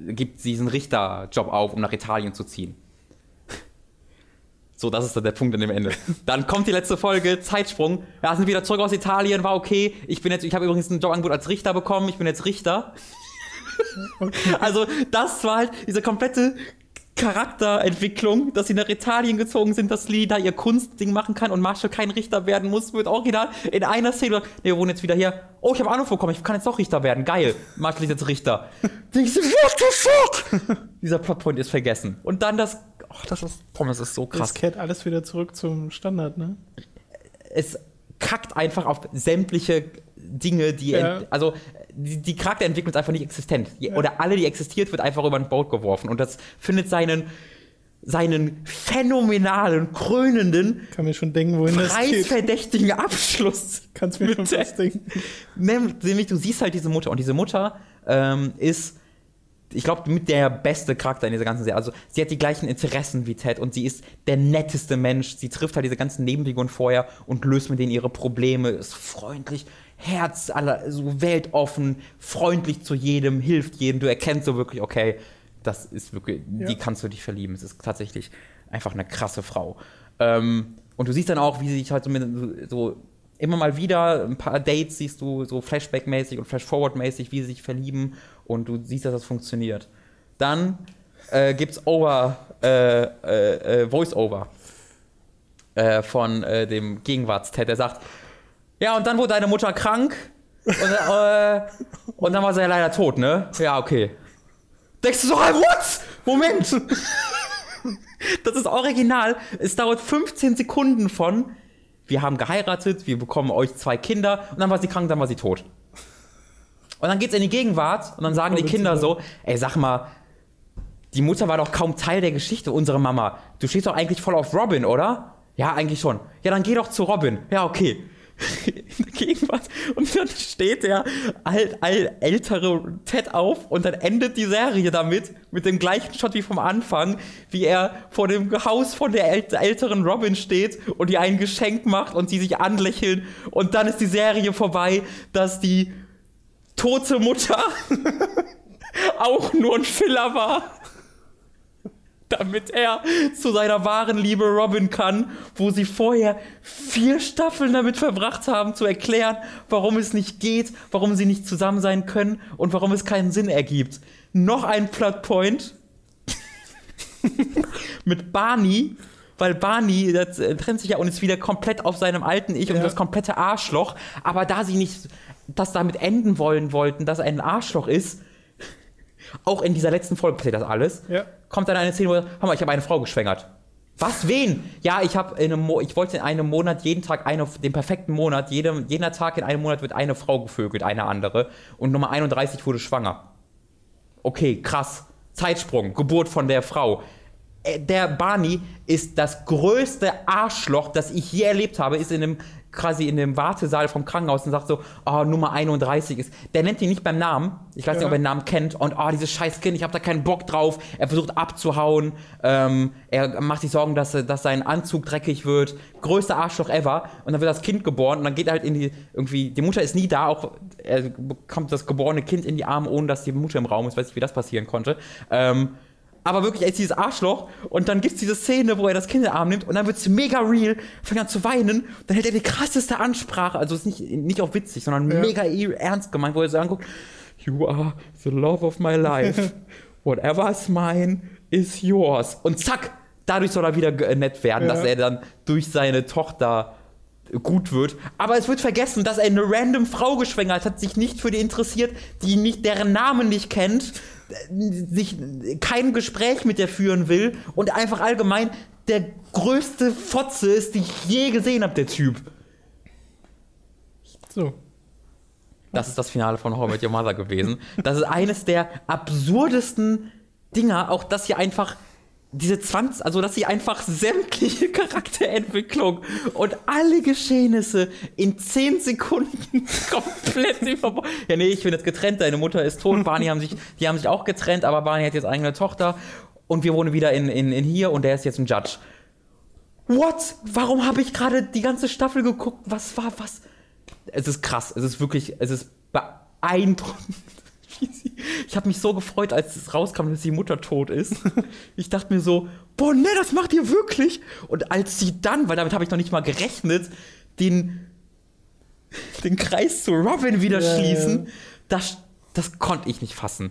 gibt diesen Richterjob auf, um nach Italien zu ziehen. So, das ist dann der Punkt an dem Ende. Dann kommt die letzte Folge, Zeitsprung. Ja, sind wieder zurück aus Italien, war okay. Ich bin jetzt, ich habe übrigens ein Jobangebot als Richter bekommen. Ich bin jetzt Richter. Okay. Also, das war halt diese komplette Charakterentwicklung, dass sie nach Italien gezogen sind, dass Lee da ihr Kunstding machen kann und Marshall kein Richter werden muss, wird original in einer Szene, ne, wir wohnen jetzt wieder hier, oh, ich habe Ahnung bekommen, ich kann jetzt doch Richter werden, geil. Marshall ist jetzt Richter. Denkst du, what the fuck? Dieser Plotpoint ist vergessen. Und dann das, oh, das ist, Pommes ist so krass. Es kehrt alles wieder zurück zum Standard, ne? Es kackt einfach auf sämtliche Dinge, die, ja. also die, die, Charakterentwicklung ist einfach nicht existent. Ja. Oder alle, die existiert, wird einfach über ein Boot geworfen. Und das findet seinen seinen phänomenalen, krönenden, Kann mir schon denken, wohin das geht. preisverdächtigen Abschluss. Kannst mir schon fast denken. Nämlich, du siehst halt diese Mutter und diese Mutter ähm, ist, ich glaube, mit der beste Charakter in dieser ganzen Serie. Also, sie hat die gleichen Interessen wie Ted und sie ist der netteste Mensch. Sie trifft halt diese ganzen Nebenfiguren vorher und löst mit denen ihre Probleme, ist freundlich, Herz, aller, so weltoffen, freundlich zu jedem, hilft jedem. Du erkennst so wirklich, okay, das ist wirklich, Ja. die kannst du dich verlieben. Es ist tatsächlich einfach eine krasse Frau. Ähm, und du siehst dann auch, wie sie sich halt so, mit, so immer mal wieder ein paar Dates siehst du so Flashback-mäßig und Flash-Forward-mäßig, wie sie sich verlieben und du siehst, dass das funktioniert. Dann äh, gibt's Over, äh, äh, äh, Voice-Over äh, von äh, dem Gegenwarts-Ted, der sagt, ja, und dann wurde deine Mutter krank und, und dann war sie ja leider tot, ne? Ja, okay. Denkst du so, what? Moment! das ist original. Es dauert 15 Sekunden von, wir haben geheiratet, wir bekommen euch zwei Kinder und dann war sie krank, dann war sie tot. Und dann geht's in die Gegenwart und dann sagen die Kinder so, ey, sag mal, die Mutter war doch kaum Teil der Geschichte, unsere Mama. Du stehst doch eigentlich voll auf Robin, oder? Ja, eigentlich schon. Ja, dann geh doch zu Robin. Ja, okay. In der Gegenwart. Und dann steht der alt, alt, ältere Ted auf und dann endet die Serie damit, mit dem gleichen Shot wie vom Anfang, wie er vor dem Haus von der äl älteren Robin steht und ihr ein Geschenk macht und sie sich anlächeln. Und dann ist die Serie vorbei, dass die tote Mutter auch nur ein Filler war damit er zu seiner wahren Liebe Robin kann, wo sie vorher vier Staffeln damit verbracht haben, zu erklären, warum es nicht geht, warum sie nicht zusammen sein können und warum es keinen Sinn ergibt. Noch ein Plotpoint mit Barney, weil Barney das, äh, trennt sich ja und ist wieder komplett auf seinem alten Ich und Ja. das komplette Arschloch, aber da sie nicht das damit enden wollen wollten, dass er ein Arschloch ist, auch in dieser letzten Folge passiert das alles Ja. kommt dann eine Szene, wo hör mal, ich habe eine Frau geschwängert. Was? Wen? Ja, ich habe in einem Mo ich wollte in einem Monat jeden Tag eine, den perfekten Monat, jedem, jeder Tag in einem Monat wird eine Frau gevögelt, eine andere. Und Nummer 31 wurde schwanger. Okay, krass. Zeitsprung, Geburt von der Frau. Äh, Der Barney ist das größte Arschloch, das ich je erlebt habe, ist in dem quasi in dem Wartesaal vom Krankenhaus und sagt so, oh, Nummer 31 ist. Der nennt ihn nicht beim Namen. Ich weiß nicht, Ja. ob er den Namen kennt. Und oh, dieses scheiß Kind, ich habe da keinen Bock drauf. Er versucht abzuhauen. Ähm, er macht sich Sorgen, dass, dass sein Anzug dreckig wird. Größter Arschloch ever. Und dann wird das Kind geboren und dann geht er halt in die, irgendwie, die Mutter ist nie da, auch er bekommt das geborene Kind in die Arme, ohne dass die Mutter im Raum ist. Weiß nicht, wie das passieren konnte. Ähm, aber wirklich, er ist dieses Arschloch und dann gibt es diese Szene, wo er das Kind in den Arm nimmt und dann wird es mega real, fängt an zu weinen, dann hält er die krasseste Ansprache, also ist nicht, nicht auch witzig, sondern Ja. mega ernst gemeint, wo er so anguckt, You are the love of my life. Whatever is mine is yours. Und zack, dadurch soll er wieder ge- nett werden, Ja. dass er dann durch seine Tochter gut wird. Aber es wird vergessen, dass er eine random Frau geschwängert hat, sich nicht für die interessiert, die nicht deren Namen nicht kennt, äh, sich kein Gespräch mit der führen will und einfach allgemein der größte Fotze ist, die ich je gesehen habe, der Typ. So. Das ist das Finale von How I Met Your Mother gewesen. Das ist eines der absurdesten Dinger, auch dass hier einfach diese 20, also dass sie einfach sämtliche Charakterentwicklung und alle Geschehnisse in 10 Sekunden komplett über. Ja, nee, ich bin jetzt getrennt, deine Mutter ist tot, Barney haben sich, die haben sich auch getrennt, aber Barney hat jetzt eigene Tochter und wir wohnen wieder in, in, in hier und der ist jetzt ein Judge. What? Warum habe ich gerade die ganze Staffel geguckt? Was war was? Es ist krass. Es ist wirklich, es ist beeindruckend. Sie- Ich habe mich so gefreut, als es rauskam, dass die Mutter tot ist. Ich dachte mir so, boah, ne, das macht ihr wirklich. Und als sie dann, weil damit habe ich noch nicht mal gerechnet, den, den Kreis zu Robin wieder Ja, schließen, ja. das, das konnte ich nicht fassen.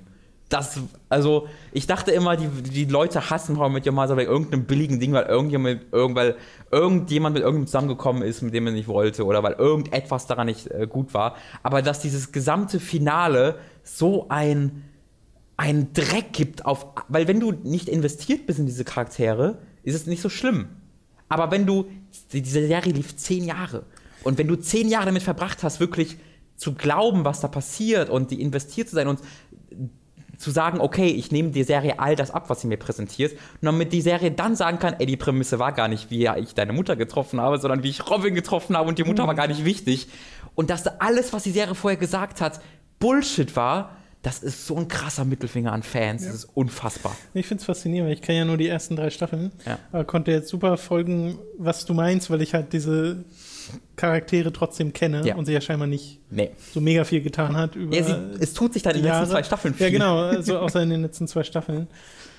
Das, also, ich dachte immer, die, die Leute hassen How I Met Your Mother wegen irgendeinem billigen Ding, weil irgendjemand, irgend, weil irgendjemand mit irgendjemandem zusammengekommen ist, mit dem er nicht wollte, oder weil irgendetwas daran nicht äh, gut war. Aber dass dieses gesamte Finale so ein, ein Dreck gibt auf, weil wenn du nicht investiert bist in diese Charaktere, ist es nicht so schlimm. Aber wenn du, diese Serie lief zehn Jahre. Und wenn du zehn Jahre damit verbracht hast, wirklich zu glauben, was da passiert und die investiert zu sein und zu sagen, okay, ich nehme die Serie all das ab, was sie mir präsentiert, und damit die Serie dann sagen kann, ey, die Prämisse war gar nicht, wie ich deine Mutter getroffen habe, sondern wie ich Robin getroffen habe und die Mutter war gar nicht wichtig. Und dass alles, was die Serie vorher gesagt hat, Bullshit war, das ist so ein krasser Mittelfinger an Fans. Das ist unfassbar. Ich finde es faszinierend, weil ich kenne ja nur die ersten drei Staffeln. Ja. Aber konnte jetzt super folgen, was du meinst, weil ich halt diese Charaktere trotzdem kenne Ja. und sie ja scheinbar nicht Nee. so mega viel getan hat über Ja, sie, es tut sich dann in den letzten Jahre. zwei Staffeln viel. Ja, genau, also außer in den letzten zwei Staffeln.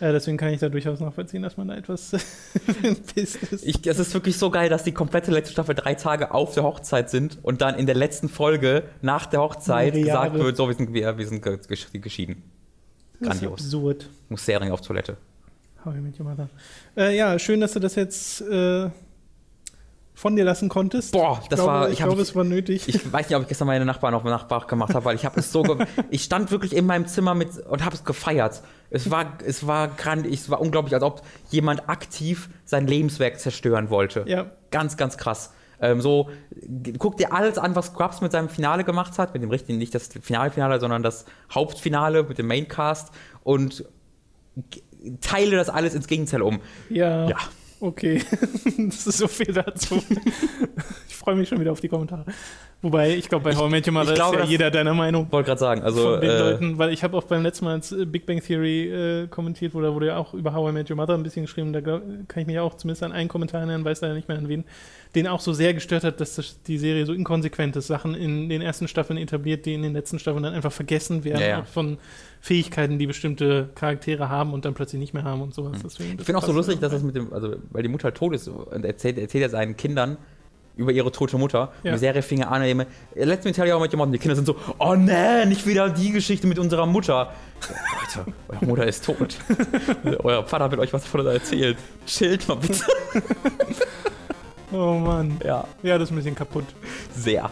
Äh, deswegen kann ich da durchaus nachvollziehen, dass man da etwas pisst ist. Ich, es ist wirklich so geil, dass die komplette letzte Staffel drei Tage auf der Hochzeit sind und dann in der letzten Folge nach der Hochzeit gesagt wird, so, wir sind, wir, wir sind ge- gesch- geschieden. Das ist Grandios. absurd. Muss sehr dringend auf Toilette. How I Met Your Mother. Äh, ja, schön, dass du das jetzt äh, von dir lassen konntest. Boah, ich das glaube, war- Ich, ich hab- glaube, es war nötig. Ich weiß nicht, ob ich gestern meine Nachbarn auf Nachbar gemacht habe, weil ich habe es so. ich stand wirklich in meinem Zimmer mit und habe es gefeiert. Es war, es war grand, es war unglaublich, als ob jemand aktiv sein Lebenswerk zerstören wollte. ja, Ganz, ganz krass. Ähm, so, guck dir alles an, was Scrubs mit seinem Finale gemacht hat, mit dem richtigen, nicht das Finale-Finale, sondern das Hauptfinale mit dem Maincast und teile das alles ins Gegenteil um. ja, Ja. Okay. das ist so viel dazu. ich freue mich schon wieder auf die Kommentare. Wobei, ich glaube, bei How I Met Your Mother ist ja jeder deiner Meinung. Wollte gerade sagen, also. von den äh, Leuten, weil ich habe auch beim letzten Mal als äh, Big Bang Theory äh, kommentiert, wo da wurde ja auch über How I Met Your Mother ein bisschen geschrieben, da glaub, kann ich mich auch zumindest an einen Kommentar erinnern, weiß leider nicht mehr an wen, den auch so sehr gestört hat, dass das, die Serie so inkonsequent ist, Sachen in den ersten Staffeln etabliert, die in den letzten Staffeln dann einfach vergessen werden, Ja, ja. von Fähigkeiten, die bestimmte Charaktere haben und dann plötzlich nicht mehr haben und sowas. Deswegen, Ich finde auch so lustig, dass das mit dem, also weil die Mutter halt tot ist und erzählt, erzählt er seinen Kindern über ihre tote Mutter. Ja. Und die Serie fing an, immer, Let's me tell you how mit jemandem. Die Kinder sind so, oh nee, nicht wieder die Geschichte mit unserer Mutter. Leute, eure Mutter ist tot. Euer Vater wird euch was davon erzählt. Chillt mal bitte. Oh Mann. Ja, Ja, das ist ein bisschen kaputt. sehr.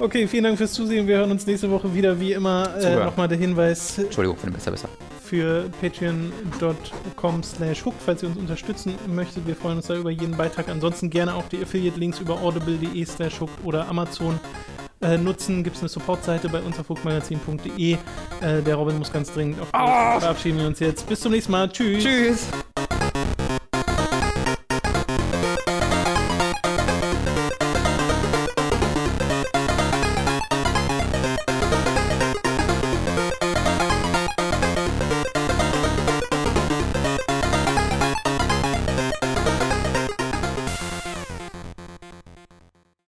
Okay, vielen Dank fürs Zusehen. Wir hören uns nächste Woche wieder. Wie immer äh, nochmal der Hinweis, Entschuldigung für den besser, besser. für patreon.com slash hook, falls ihr uns unterstützen möchtet. Wir freuen uns da über jeden Beitrag. Ansonsten gerne auch die Affiliate-Links über audible.de slash hook oder Amazon äh, nutzen. Gibt es eine Supportseite bei uns auf hookmagazin.de. Äh, der Robin muss ganz dringend auf Ah! Verabschieden wir uns jetzt. Bis zum nächsten Mal. Tschüss. Tschüss.